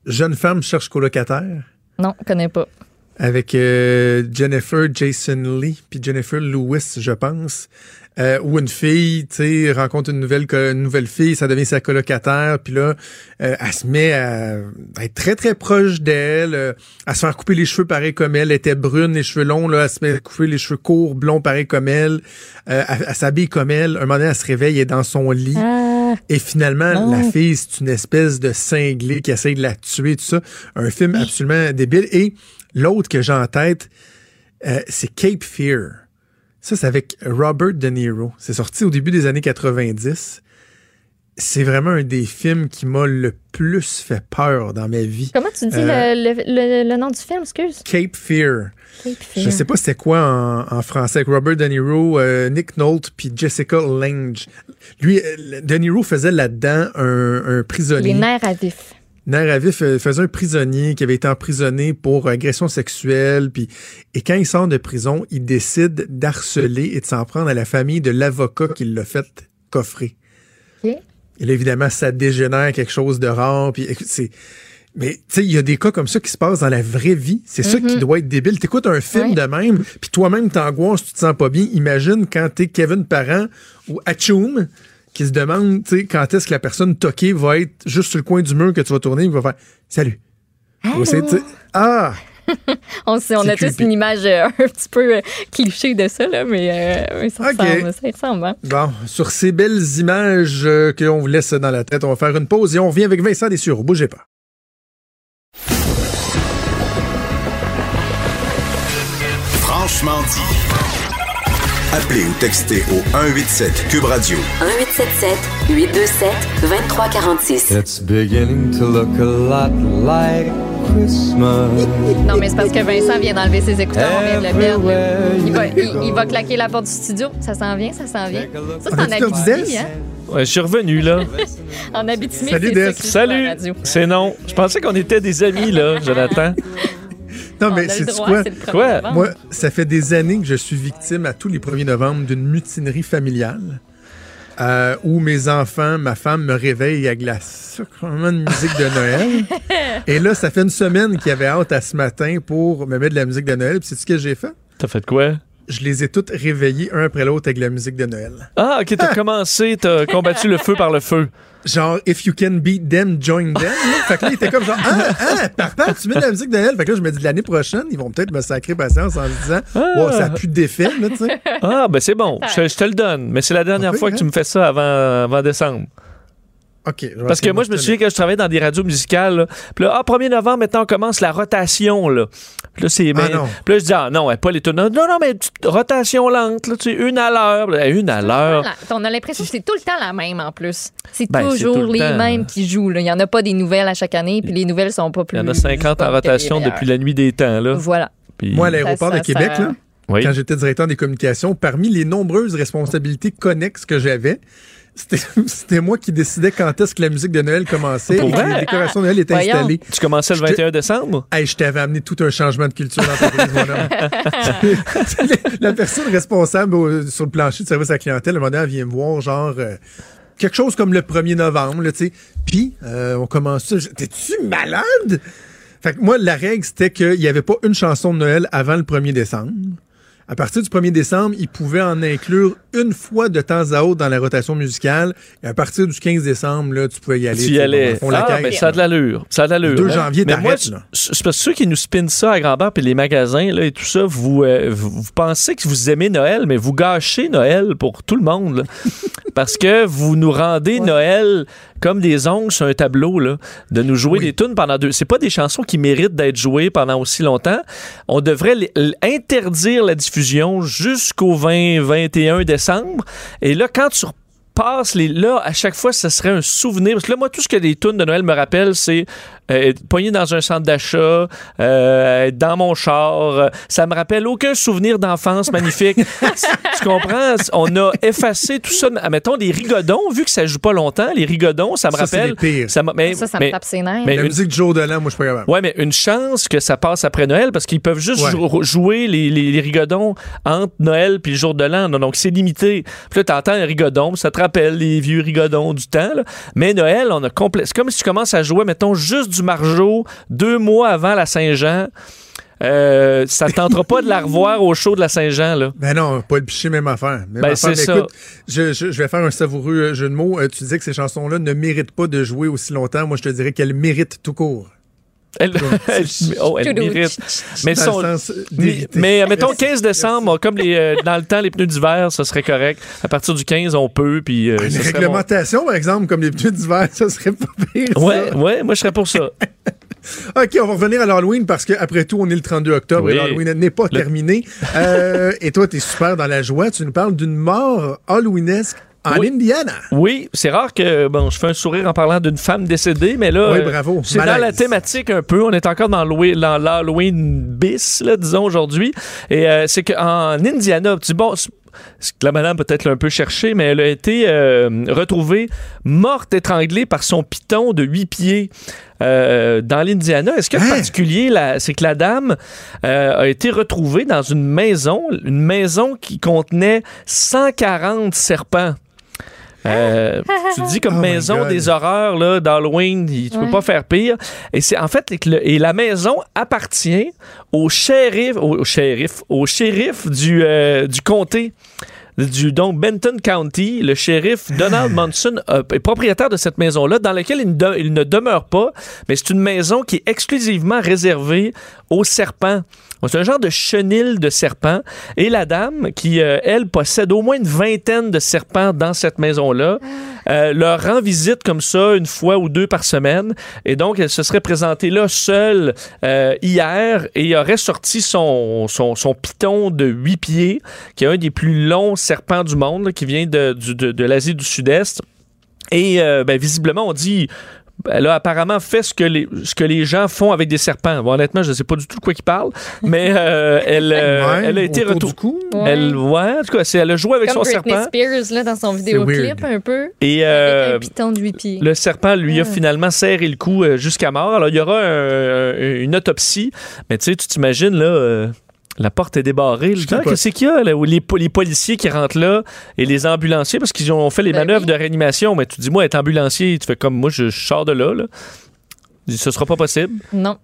Jeune femme cherche colocataire Non, je connais pas. avec euh, Jennifer Jason Lee puis Jennifer Lewis, je pense. Euh, où une fille, tu sais, rencontre une nouvelle une nouvelle fille, ça devient sa colocataire, puis là, euh, elle se met à, à être très très proche d'elle, euh, à se faire couper les cheveux pareil comme elle, elle était brune, les cheveux longs, là, elle se met à couper les cheveux courts, blonds pareil comme elle, euh, elle, elle s'habille comme elle. Un moment donné, elle se réveille, elle est dans son lit. Ah, Et finalement, Non. la fille, c'est une espèce de cinglé qui essaye de la tuer, tout ça. Un film absolument débile. Et l'autre que j'ai en tête, euh, c'est Cape Fear. Ça, c'est avec Robert De Niro. C'est sorti au début des années 90. C'est vraiment un des films qui m'a le plus fait peur dans ma vie. comment tu dis Euh, le, le- le- le nom du film, excuse? Cape Fear. Cape Je Fear. sais pas c'était quoi en, en français avec Robert De Niro, euh, Nick Nolte puis Jessica Lange. Lui, euh, De Niro faisait là-dedans un, un prisonnier. Les nerfs à vif. Nair à vif euh, faisait un prisonnier qui avait été emprisonné pour agression sexuelle. Puis, et quand il sort de prison, il décide d'harceler et de s'en prendre à la famille de l'avocat qui l'a fait coffrer. Et là, évidemment, ça dégénère quelque chose de rare. Puis, écoute, c'est. Mais tu sais, il y a des cas comme ça qui se passent dans la vraie vie. C'est ça qui doit être débile. T'écoutes un film de même, puis toi-même t'angoisses, tu te sens pas bien. Imagine quand t'es Kevin Parent ou Hachoum qui se demande, tu sais, quand est-ce que la personne toquée va être juste sur le coin du mur que tu vas tourner, il va faire Salut. Ah! (laughs) On, sait, on C'est a tous une image euh, un petit peu euh, cliché de ça, là, mais, euh, mais ça ressemble. Ça ressemble hein. Bon, sur ces belles images euh, qu'on vous laisse dans la tête, on va faire une pause et on revient avec Vincent Dessureau. Bougez pas. Franchement dit. Appelez ou textez au 187 Cube Radio. 1877 827 2346. It's beginning to look a lot like Christmas. (laughs) Non, mais c'est parce que Vincent vient d'enlever ses écouteurs, on vient de le perdre. Il va, il, il va claquer la porte du studio. Ça s'en vient, ça s'en vient. Ça, c'est en Abitibi, hein? Ouais, je suis revenu, là. (laughs) En Abitibi, Salut, c'est ça qui Salut. radio. C'est non. Je pensais qu'on était des amis, là, Jonathan. (laughs) Non, On mais c'est quoi? Quoi? novembre. Moi, ça fait des années que je suis victime à tous les 1er novembre d'une mutinerie familiale euh, où mes enfants, ma femme me réveille avec la sacrement de musique de Noël. (laughs) Et là, ça fait une semaine qu'ils avaient hâte à ce matin pour me mettre de la musique de Noël. Puis c'est ce que j'ai fait? T'as fait quoi? Je les ai toutes réveillés un après l'autre avec la musique de Noël. Ah, OK, t'as commencé, t'as (laughs) combattu le feu par le feu. Genre, if you can beat them, join them. là. Fait que là, il était comme genre, ah, ah, papa, tu mets de la musique de Noël? Fait que là, je me dis, l'année prochaine, ils vont peut-être me sacrer patience en se disant, Ah. wow, ça a plus d'effet, là, tu sais. Ah, ben c'est bon. Je, je te le donne. Mais c'est la dernière fois que hein? tu me fais ça avant, avant décembre. OK. Parce que moi, je me souviens que je travaillais dans des radios musicales. là. Puis là, ah, 1er novembre, maintenant, on commence la rotation. Là, Puis là, c'est. Ah, mais- non. Puis là, je dis, ah non, pas les. Non, non, mais rotation lente, là, tu sais, une à l'heure. Là, Une à l'heure. On a l'impression que c'est tout le temps la même en plus. C'est Ben, toujours le les temps. mêmes qui jouent. là. Il n'y en a pas des nouvelles à chaque année, puis les nouvelles sont pas Il plus. y en a 50 en rotation depuis la nuit des temps. Là. Voilà. Puis- Moi, à l'aéroport Ça, de ça, Québec, ça- là, Oui. quand j'étais directeur des communications, parmi les nombreuses responsabilités connexes que j'avais, (laughs) c'était moi qui décidais quand est-ce que la musique de Noël commençait Pour et que vrai? les décorations de Noël étaient Voyons. installées. Tu commençais le Je te- 21 décembre? Hey, je t'avais amené tout un changement de culture dans l'entreprise, mon homme. (laughs) la personne responsable au- sur le plancher de service à la clientèle, un moment donné, elle vient me voir, genre, euh, quelque chose comme le 1er novembre, tu sais. Puis, euh, on commence ça. T'es-tu malade? Fait que moi, la règle, c'était qu'il n'y avait pas une chanson de Noël avant le 1er décembre. À partir du 1er décembre, ils pouvaient en inclure une fois de temps à autre dans la rotation musicale. Et à partir du 15 décembre, là, tu pouvais y aller. Tu y allais. bon, Ah, ben, ça a de l'allure. Ça a de l'allure. Le 2 hein. janvier, t'arrêtes, c'est parce que ceux qui nous spinnent ça à grand-père puis les magasins là, et tout ça, vous, euh, vous, vous pensez que vous aimez Noël, mais vous gâchez Noël pour tout le monde. là. (laughs) parce que vous nous rendez Noël comme des ongles sur un tableau, là, de nous jouer Oui. des tunes pendant deux. C'est pas des chansons qui méritent d'être jouées pendant aussi longtemps. On devrait interdire la diffusion jusqu'au 20-21 décembre. Et là, quand tu passes les là à chaque fois ça serait un souvenir parce que là moi tout ce que les tunes de Noël me rappellent c'est euh, être pogné dans un centre d'achat euh, être dans mon char euh, ça me rappelle aucun souvenir d'enfance magnifique (laughs) tu comprends? On a effacé tout ça admettons les rigodons vu que ça joue pas longtemps les rigodons ça me rappelle ça, m'a- mais, Ça, ça mais- me tape ses nerfs. mais La une- musique de Joe Delan, moi, je suis pas capable. Ouais, mais une chance que ça passe après Noël parce qu'ils peuvent juste Ouais. jou- jouer les, les, les rigodons entre Noël puis le jour de l'an. Donc, c'est limité. Puis là, t'entends un rigodon, ça te rappelle les vieux rigodons du temps. là. Mais Noël, on a complet. C'est comme si tu commences à jouer, mettons, juste du Margeau deux mois avant la Saint-Jean. Euh, ça ne tentera pas de la revoir au show de la Saint-Jean. Là. Ben non, pas le piché, même affaire. Même Ben, affaire. ça. écoute, je, je- je vais faire un savoureux euh, jeu de mots. Euh, tu disais que ces chansons-là ne méritent pas de jouer aussi longtemps. Moi, je te dirais qu'elles méritent tout court. Elle, oh, mérite. Mais, euh, mais, mettons, Merci. 15 décembre, comme les, euh, dans le temps, les pneus d'hiver, ça serait correct. À partir du 15, on peut. Puis, euh, Une serait bon. réglementation, par exemple, comme les pneus d'hiver, (laughs) ça serait pas pire. ça. Ouais, ouais, moi je serais pour ça. (laughs) OK, on va revenir à l'Halloween parce qu'après tout, on est le 32 octobre Oui. et l'Halloween n'est pas Le- terminé. Euh, et toi, tu es super dans la joie. Tu nous parles d'une mort halloweenesque en Oui. Indiana. Oui, c'est rare que bon, je fais un sourire en parlant d'une femme décédée, mais là, Oui, euh, bravo. c'est dans la thématique un peu. On est encore dans l'Halloween- bis, là, disons aujourd'hui. Et euh, c'est qu'en Indiana, tu bon, que la madame peut-être l'a un peu cherché, mais elle a été euh, retrouvée morte étranglée par son piton de 8 pieds. euh, dans l'Indiana. Est-ce de Hein? particulier, c'est que la dame euh, a été retrouvée dans une maison, une maison qui contenait 140 serpents? Euh, (laughs) tu te dis comme Oh maison des horreurs là d'Halloween, tu peux Ouais. pas faire pire. Et c'est en fait le- et la maison appartient au shérif, au, au shérif, au shérif du euh, du comté du donc Benton County. Le shérif Donald (laughs) Monson euh, est propriétaire de cette maison-là, dans laquelle il ne, de- il ne demeure pas, mais c'est une maison qui est exclusivement réservée aux serpents. C'est un genre de chenil de serpents. Et la dame, qui, euh, elle, possède au moins une vingtaine de serpents dans cette maison-là, euh, leur rend visite comme ça une fois ou deux par semaine. Et donc, elle se serait présentée là seule hier et aurait sorti son, son, son python de huit pieds, qui est un des plus longs serpents du monde, là, qui vient de, de, de l'Asie du Sud-Est. Et euh, ben, visiblement, on dit. Elle a apparemment fait ce que les, ce que les gens font avec des serpents. Bon, honnêtement, je ne sais pas du tout de quoi il parle, mais euh, (laughs) elle, euh, elle a été retournée. Elle, ouais, en tout cas, c'est- elle a joué avec Comme son Britney serpent. Spears là, dans son vidéoclip un peu. Et Avec un piton de 8 pieds. le serpent lui a Ah. finalement serré le cou jusqu'à mort. Alors, il y aura un- un- une autopsie. Mais tu sais, tu t'imagines, là, euh, la porte est débarrée. Qu'est-ce qu'il y a, là? Les, les policiers qui rentrent là et les ambulanciers? Parce qu'ils ont fait les Ben manœuvres oui. de réanimation. Mais tu dis, moi, être ambulancier, tu fais comme moi, je, je sors de là. là. Je dis, Ce sera pas possible. Non.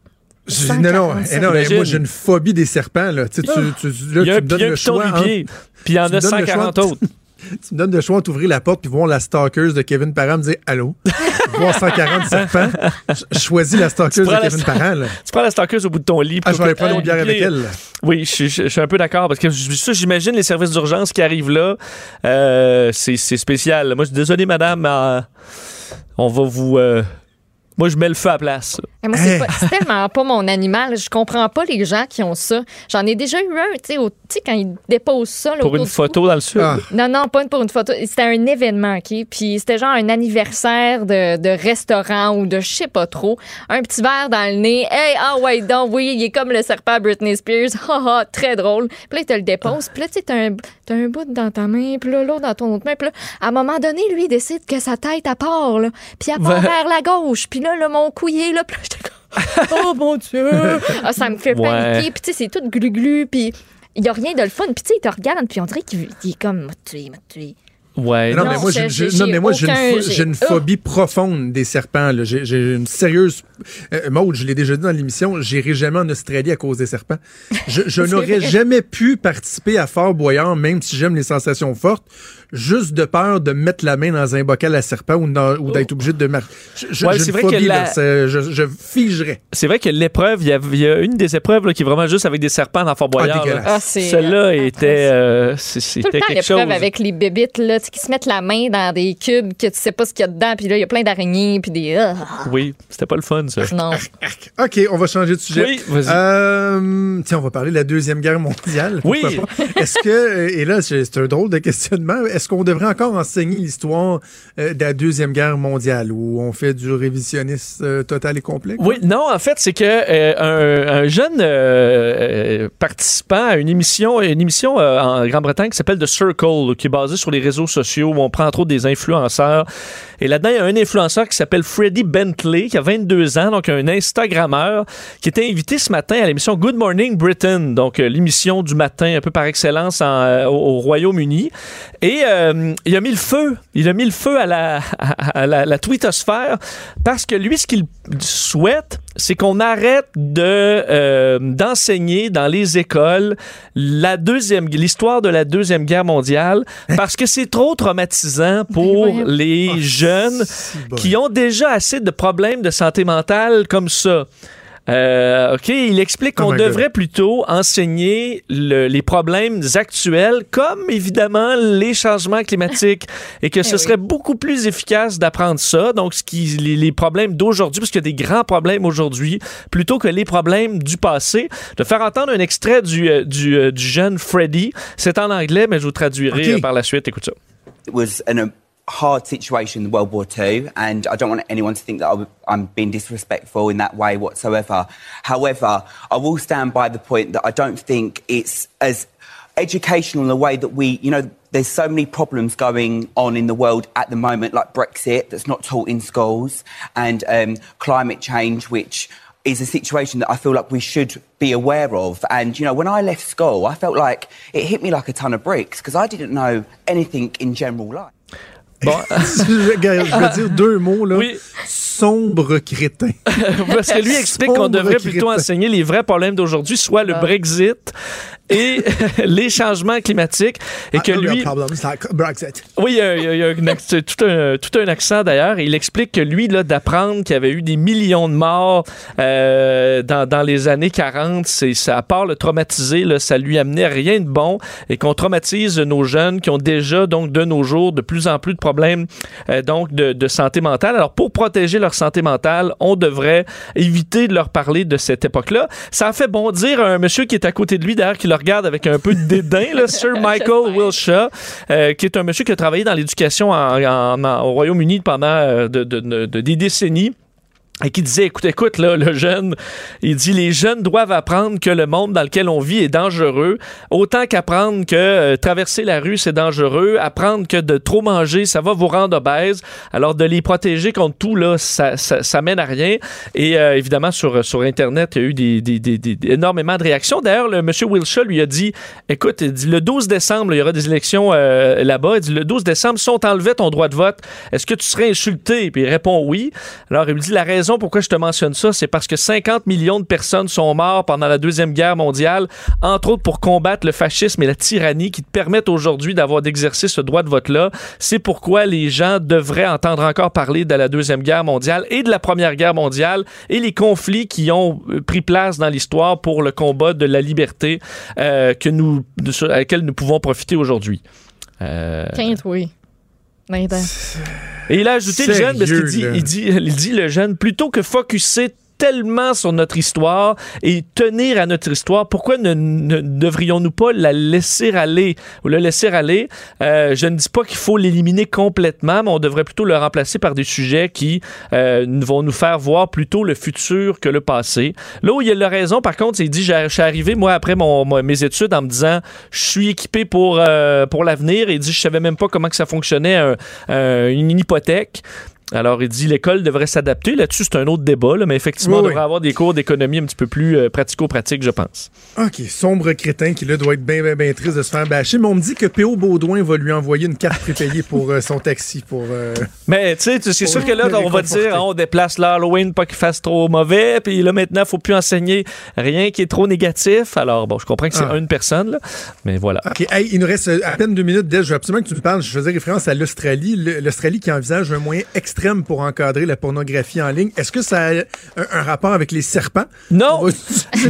Je dis, non, non, 145. eh non, eh, moi j'ai une phobie des serpents. Là. Tu, sais, tu, tu- là, il y a, tu me donnes un le piton choix. de entre- pied. Puis il y en a donnes le 140 choix- autres. (laughs) (laughs) Tu me donnes le choix entre ouvrir la porte puis voir la stalkeuse de Kevin Parent me dire Allô? voir 140 serpents. Je choisis la stalkeuse prends de Kevin sta- Parent. Là. (laughs) Tu prends la stalkeuse au bout de ton lit. Ah, je vais aller prendre une bière avec elle. Oui, je, je- je suis un peu d'accord parce que ça, j'imagine les services d'urgence qui arrivent là. euh, c'est c'est spécial. Moi, je suis désolé, madame. euh, on va vous. euh, moi, je mets le feu à la place. Et moi, c'est Hey. pas- c'est tellement pas mon animal. Je comprends pas les gens qui ont ça. J'en ai déjà eu un, tu sais, quand ils déposent ça. là, Pour une photo dans le sud? Ah. Non, non, pas une- pour une photo. C'était un événement, OK? Puis c'était genre un anniversaire de, de restaurant ou de je sais pas trop. Un petit verre dans le nez. Hey, ah ouais, donc, oui, il est comme le serpent Britney Spears. (laughs) Ha, ha, très drôle. Puis là, il te le dépose. Puis là, tu sais, t'as un, t'as un bout dans ta main, puis là, l'autre dans ton autre main. Puis là, à un moment donné, lui, il décide que sa tête, elle part, là. Puis elle part Ouais. vers la gauche. Puis là, là, mon couillé, là, (laughs) puis là, j'étais comme... Oh, mon Dieu! (laughs) Ah, ça me fait Ouais. paniquer. Puis tu sais, c'est tout glu-glu. Puis il n'y a rien de le fun. Puis tu sais, il te regarde, puis on dirait qu'il il est comme, m'a tué, m'a tué. Ouais. Non, Non, mais moi, j'ai, j'ai- j'ai- non, j'ai mais moi, j'ai une, une Oh. phobie profonde des serpents. là. J'ai, j'ai une sérieuse. Euh, Maud, je l'ai déjà dit dans l'émission, j'irai jamais en Australie à cause des serpents. Je, je (laughs) n'aurais vrai. jamais pu participer à Fort Boyard, même si j'aime les sensations fortes, juste de peur de mettre la main dans un bocal à serpent ou, d'être obligé de marcher. Je, Ouais, c'est vrai que phobie, la- là. Je, je figerais. C'est vrai que l'épreuve, il y, a, il y a une des épreuves là, qui est vraiment juste avec des serpents dans Fort Boyard. Ah, c'est. Celle-là euh, était, atroce. euh, c'est- Tout c'était le temps, quelque chose. l'épreuve avec les bébites, là, tu sais, qui se mettent la main dans des cubes que tu sais pas ce qu'il y a dedans, puis là, il y a plein d'araignées, puis des. Ah, Oui, c'était pas le fun, ça. non. OK, on va changer de sujet. Oui, vas-y. Euh, tiens, on va parler de la Deuxième Guerre mondiale. Oui. Est-ce que, et là, c'est un drôle de questionnement, est-ce qu'on devrait encore enseigner l'histoire euh, de la Deuxième Guerre mondiale où on fait du révisionnisme euh, total et complet? Oui, non, en fait, c'est que euh, un, un jeune participant à une émission, une émission en Grande-Bretagne qui s'appelle The Circle, qui est basée sur les réseaux sociaux où on prend entre autres des influenceurs. Et là-dedans, il y a un influenceur qui s'appelle Freddie Bentley, qui a 22 ans, donc un Instagrammeur, qui était invité ce matin à l'émission Good Morning Britain, donc l'émission du matin un peu par excellence en, au, au Royaume-Uni. Et euh, il a mis le feu, il a mis le feu à la, à, à la, la twittosphère parce que lui, ce qu'il souhaite, c'est qu'on arrête de euh, d'enseigner dans les écoles la deuxième l'histoire de la deuxième guerre mondiale (laughs) parce que c'est trop traumatisant pour voyons. les jeunes si bon. qui ont déjà assez de problèmes de santé mentale comme ça. Euh, OK, il explique Oh qu'on God. devrait plutôt enseigner le- les problèmes actuels, comme évidemment les changements climatiques, et que (laughs) ce Eh oui. serait beaucoup plus efficace d'apprendre ça. Donc, ce qui, les, les problèmes d'aujourd'hui, parce qu'il y a des grands problèmes aujourd'hui, plutôt que les problèmes du passé. De faire entendre un extrait du, euh, du, euh, du jeune Freddy. C'est en anglais, mais je vous traduirai par la suite. Écoute ça. It was hard situation in World War II, and I don't want anyone to think that I'm being disrespectful in that way whatsoever. However, I will stand by the point that I don't think it's as educational in the way that we, you know, there's so many problems going on in the world at the moment, like Brexit, that's not taught in schools, and um, climate change, which is a situation that I feel like we should be aware of. And, you know, when I left school, I felt like it hit me like a ton of bricks because I didn't know anything in general life. Bon, (laughs) je, vais dire deux mots, là. Oui. Sombre crétin. (laughs) parce que lui explique qu'on devrait plutôt enseigner les vrais problèmes d'aujourd'hui, soit le Ah. Brexit et (laughs) les changements climatiques et Ah, que lui like Brexit. oui, il y a, il y a- tout, un, tout un accent d'ailleurs. Il explique que lui, là, d'apprendre qu'il y avait eu des millions de morts euh, dans, dans les années 40, c'est, ça, à part le traumatiser, là, ça lui amenait rien de bon et qu'on traumatise nos jeunes qui ont déjà, donc, de nos jours, de plus en plus de problèmes euh, donc de, de santé mentale. Alors, pour protéger leur santé mentale, on devrait éviter de leur parler de cette époque-là. Ça a fait bondir un monsieur qui est à côté de lui, d'ailleurs, qui le regarde avec un peu de dédain, là, (laughs) Sir Michael Wilshire, euh, qui est un monsieur qui a travaillé dans l'éducation en- en- en- au Royaume-Uni pendant euh, de- de- de- de- des décennies. Et qui disait, écoute, écoute, là, le jeune, il dit, les jeunes doivent apprendre que le monde dans lequel on vit est dangereux, autant qu'apprendre que euh, traverser la rue, c'est dangereux, apprendre que de trop manger, ça va vous rendre obèse. Alors, de les protéger contre tout, là, ça, ça, mène à rien. Et euh, évidemment, sur, sur Internet, il y a eu des, des- des- énormément de réactions. D'ailleurs, le monsieur Wilshire lui a dit, écoute, il dit, le 12 décembre, il y aura des élections euh, là-bas. Il dit, le 12 décembre, si on t'enlevait ton droit de vote, est-ce que tu serais insulté? Puis il répond oui. Alors, il me dit, la raison pourquoi je te mentionne ça, c'est parce que 50 millions de personnes sont mortes pendant la Deuxième Guerre mondiale, entre autres pour combattre le fascisme et la tyrannie qui te permettent aujourd'hui d'avoir d'exercer ce droit de vote-là. C'est pourquoi les gens devraient entendre encore parler de la Deuxième Guerre mondiale et de la Première Guerre mondiale et les conflits qui ont euh, pris place dans l'histoire pour le combat de la liberté euh, que nous, de, sur- à laquelle nous pouvons profiter aujourd'hui. Euh, Tiens, oui. Nathan. Et il a ajouté le jeune parce qu'il dit, il dit, il dit le jeune, plutôt que focuser tellement sur notre histoire et tenir à notre histoire, pourquoi ne, ne devrions-nous pas la laisser aller ou le laisser aller? Euh, je ne dis pas qu'il faut l'éliminer complètement, mais on devrait plutôt le remplacer par des sujets qui euh, vont nous faire voir plutôt le futur que le passé. Là où il a raison, par contre, il dit, je suis arrivé, moi, après mon, mes études, en me disant, je suis équipé pour, euh, pour l'avenir. Il dit, je savais même pas comment que ça fonctionnait, un- une hypothèque. Alors, il dit l'école devrait s'adapter. Là-dessus, c'est un autre débat, là, mais effectivement, Oui, on oui. devrait avoir des cours d'économie un petit peu plus euh, pratico-pratiques, je pense. OK, sombre crétin qui, là, doit être bien, bien, bien triste de se faire bâcher. Mais on me dit que P.O. Baudouin va lui envoyer une carte prépayée pour euh, son taxi. pour. euh, Mais tu sais, c'est sûr que là, on va dire, on déplace l'Halloween, pas qu'il fasse trop mauvais, puis là, maintenant, faut plus enseigner rien qui est trop négatif. Alors, bon, je comprends que c'est Ah. une personne, là, mais voilà. OK, hey, il nous reste à peine deux minutes. Je veux absolument que tu me parles. Je faisais référence à l'Australie. L'Australie qui envisage un moyen pour encadrer la pornographie en ligne. Est-ce que ça a un, un rapport avec les serpents? Non,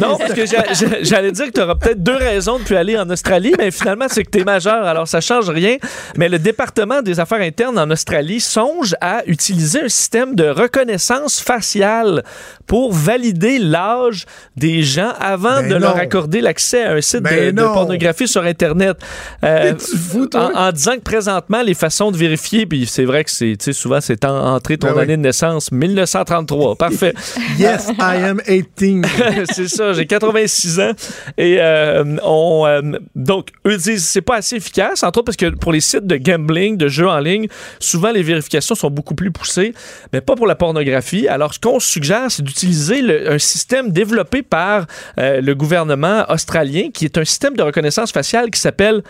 non, parce que j'a- j'a- j'allais dire que tu auras peut-être deux raisons de plus aller en Australie, mais finalement, c'est que tu es majeur, alors ça change rien. Mais le département des affaires internes en Australie songe à utiliser un système de reconnaissance faciale pour valider l'âge des gens avant Ben de leur accorder l'accès à un site Ben de, pornographie sur Internet. Euh, fou, toi? en, en disant que présentement, les façons de vérifier, puis c'est vrai que c'est, souvent, c'est en, entrée ton Ben oui. année de naissance, 1933. Parfait. (laughs) Yes, I am 18. (laughs) c'est ça, j'ai 86 ans. Et euh, on, euh, donc, eux disent c'est pas assez efficace, entre autres parce que pour les sites de gambling, de jeux en ligne, souvent les vérifications sont beaucoup plus poussées, mais pas pour la pornographie. Alors, ce qu'on suggère, c'est d'utiliser un système développé par euh, le gouvernement australien, qui est un système de reconnaissance faciale qui s'appelle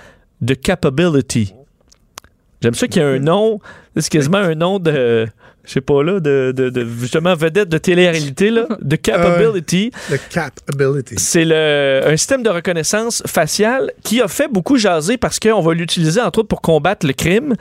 The Capability. J'aime ça qu'il y a un nom, c'est quasiment un nom de, je sais pas là, de, de, de- justement vedette de télé-réalité, là, (laughs) de Capability. The capability. C'est le, un système de reconnaissance faciale qui a fait beaucoup jaser parce qu'on va l'utiliser entre autres pour combattre le crime.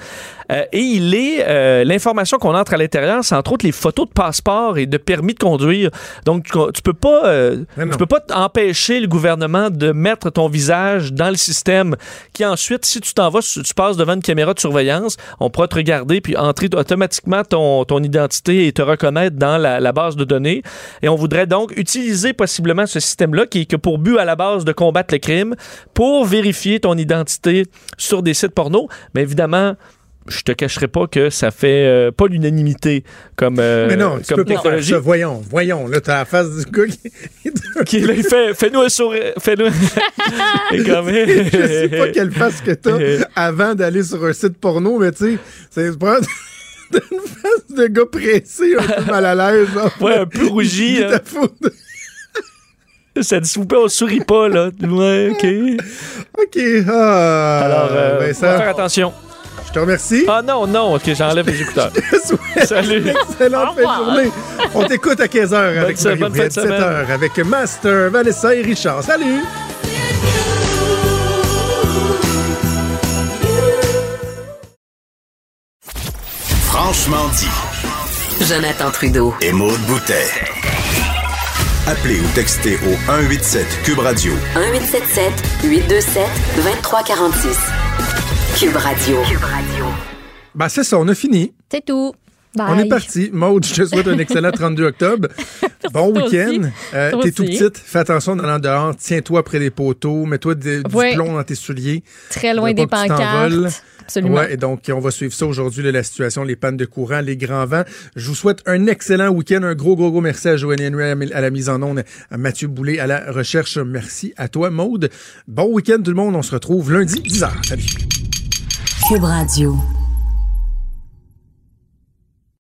Euh, et il est euh, l'information qu'on entre à l'intérieur, c'est entre autres les photos de passeport et de permis de conduire. Donc tu, tu peux pas, euh, tu peux pas empêcher le gouvernement de mettre ton visage dans le système. Qui ensuite, si tu t'en vas, tu, tu passes devant une caméra de surveillance, on pourra te regarder puis entrer automatiquement ton, ton identité et te reconnaître dans la, la base de données. Et on voudrait donc utiliser possiblement ce système-là qui est que pour but à la base de combattre le crime pour vérifier ton identité sur des sites porno. Mais évidemment, je te cacherai pas que ça fait euh, pas l'unanimité comme, euh, Mais non, tu comme peux pas faire technologie. ça. Voyons, voyons. Là, t'as la face du gars qui... Qui, là, il fait, fais-nous un sourire. Fais-nous. (laughs) Comme- Je sais pas quelle face que t'as (laughs) avant d'aller sur un site porno, mais tu sais, c'est une (laughs) face de gars pressé, un peu mal à l'aise. Ouais, un peu rougi. Hein. Ça dit, s'il vous plaît, on sourit pas, là. Ouais, OK. OK. Ah, Alors, euh, faire attention. Je te remercie. Ah non, non, ok, j'enlève les écouteurs. (laughs) Salut. Excellente fin de journée. On t'écoute à 15h avec Marie-Briette, 7h avec Master, Vanessa et Richard. Salut! Franchement dit. Jonathan Trudeau. Et Maude Boutet. Appelez ou textez au 187 Cube Radio. 1877 827 2346. Cube Radio. Cube Radio. Ben, c'est ça, on a fini. C'est tout. Bye. On est parti. Maude, je te souhaite un excellent (laughs) 32 octobre. bon week-end. Euh, T'es tout petite. Fais attention en allant dehors. Tiens-toi près des poteaux. Mets-toi de- du Ouais. plomb dans tes souliers. Très loin des pancartes. Absolument. Ouais, et donc, on va suivre ça aujourd'hui, la situation, les pannes de courant, les grands vents. Je vous souhaite un excellent week-end. Un gros, gros, gros merci à Joanne Henry à la- à la mise en onde, à Mathieu Boulay à la recherche. Merci à toi, Maude. Bon week-end, tout le monde. On se retrouve lundi, 10h. Salut. Cube Radio.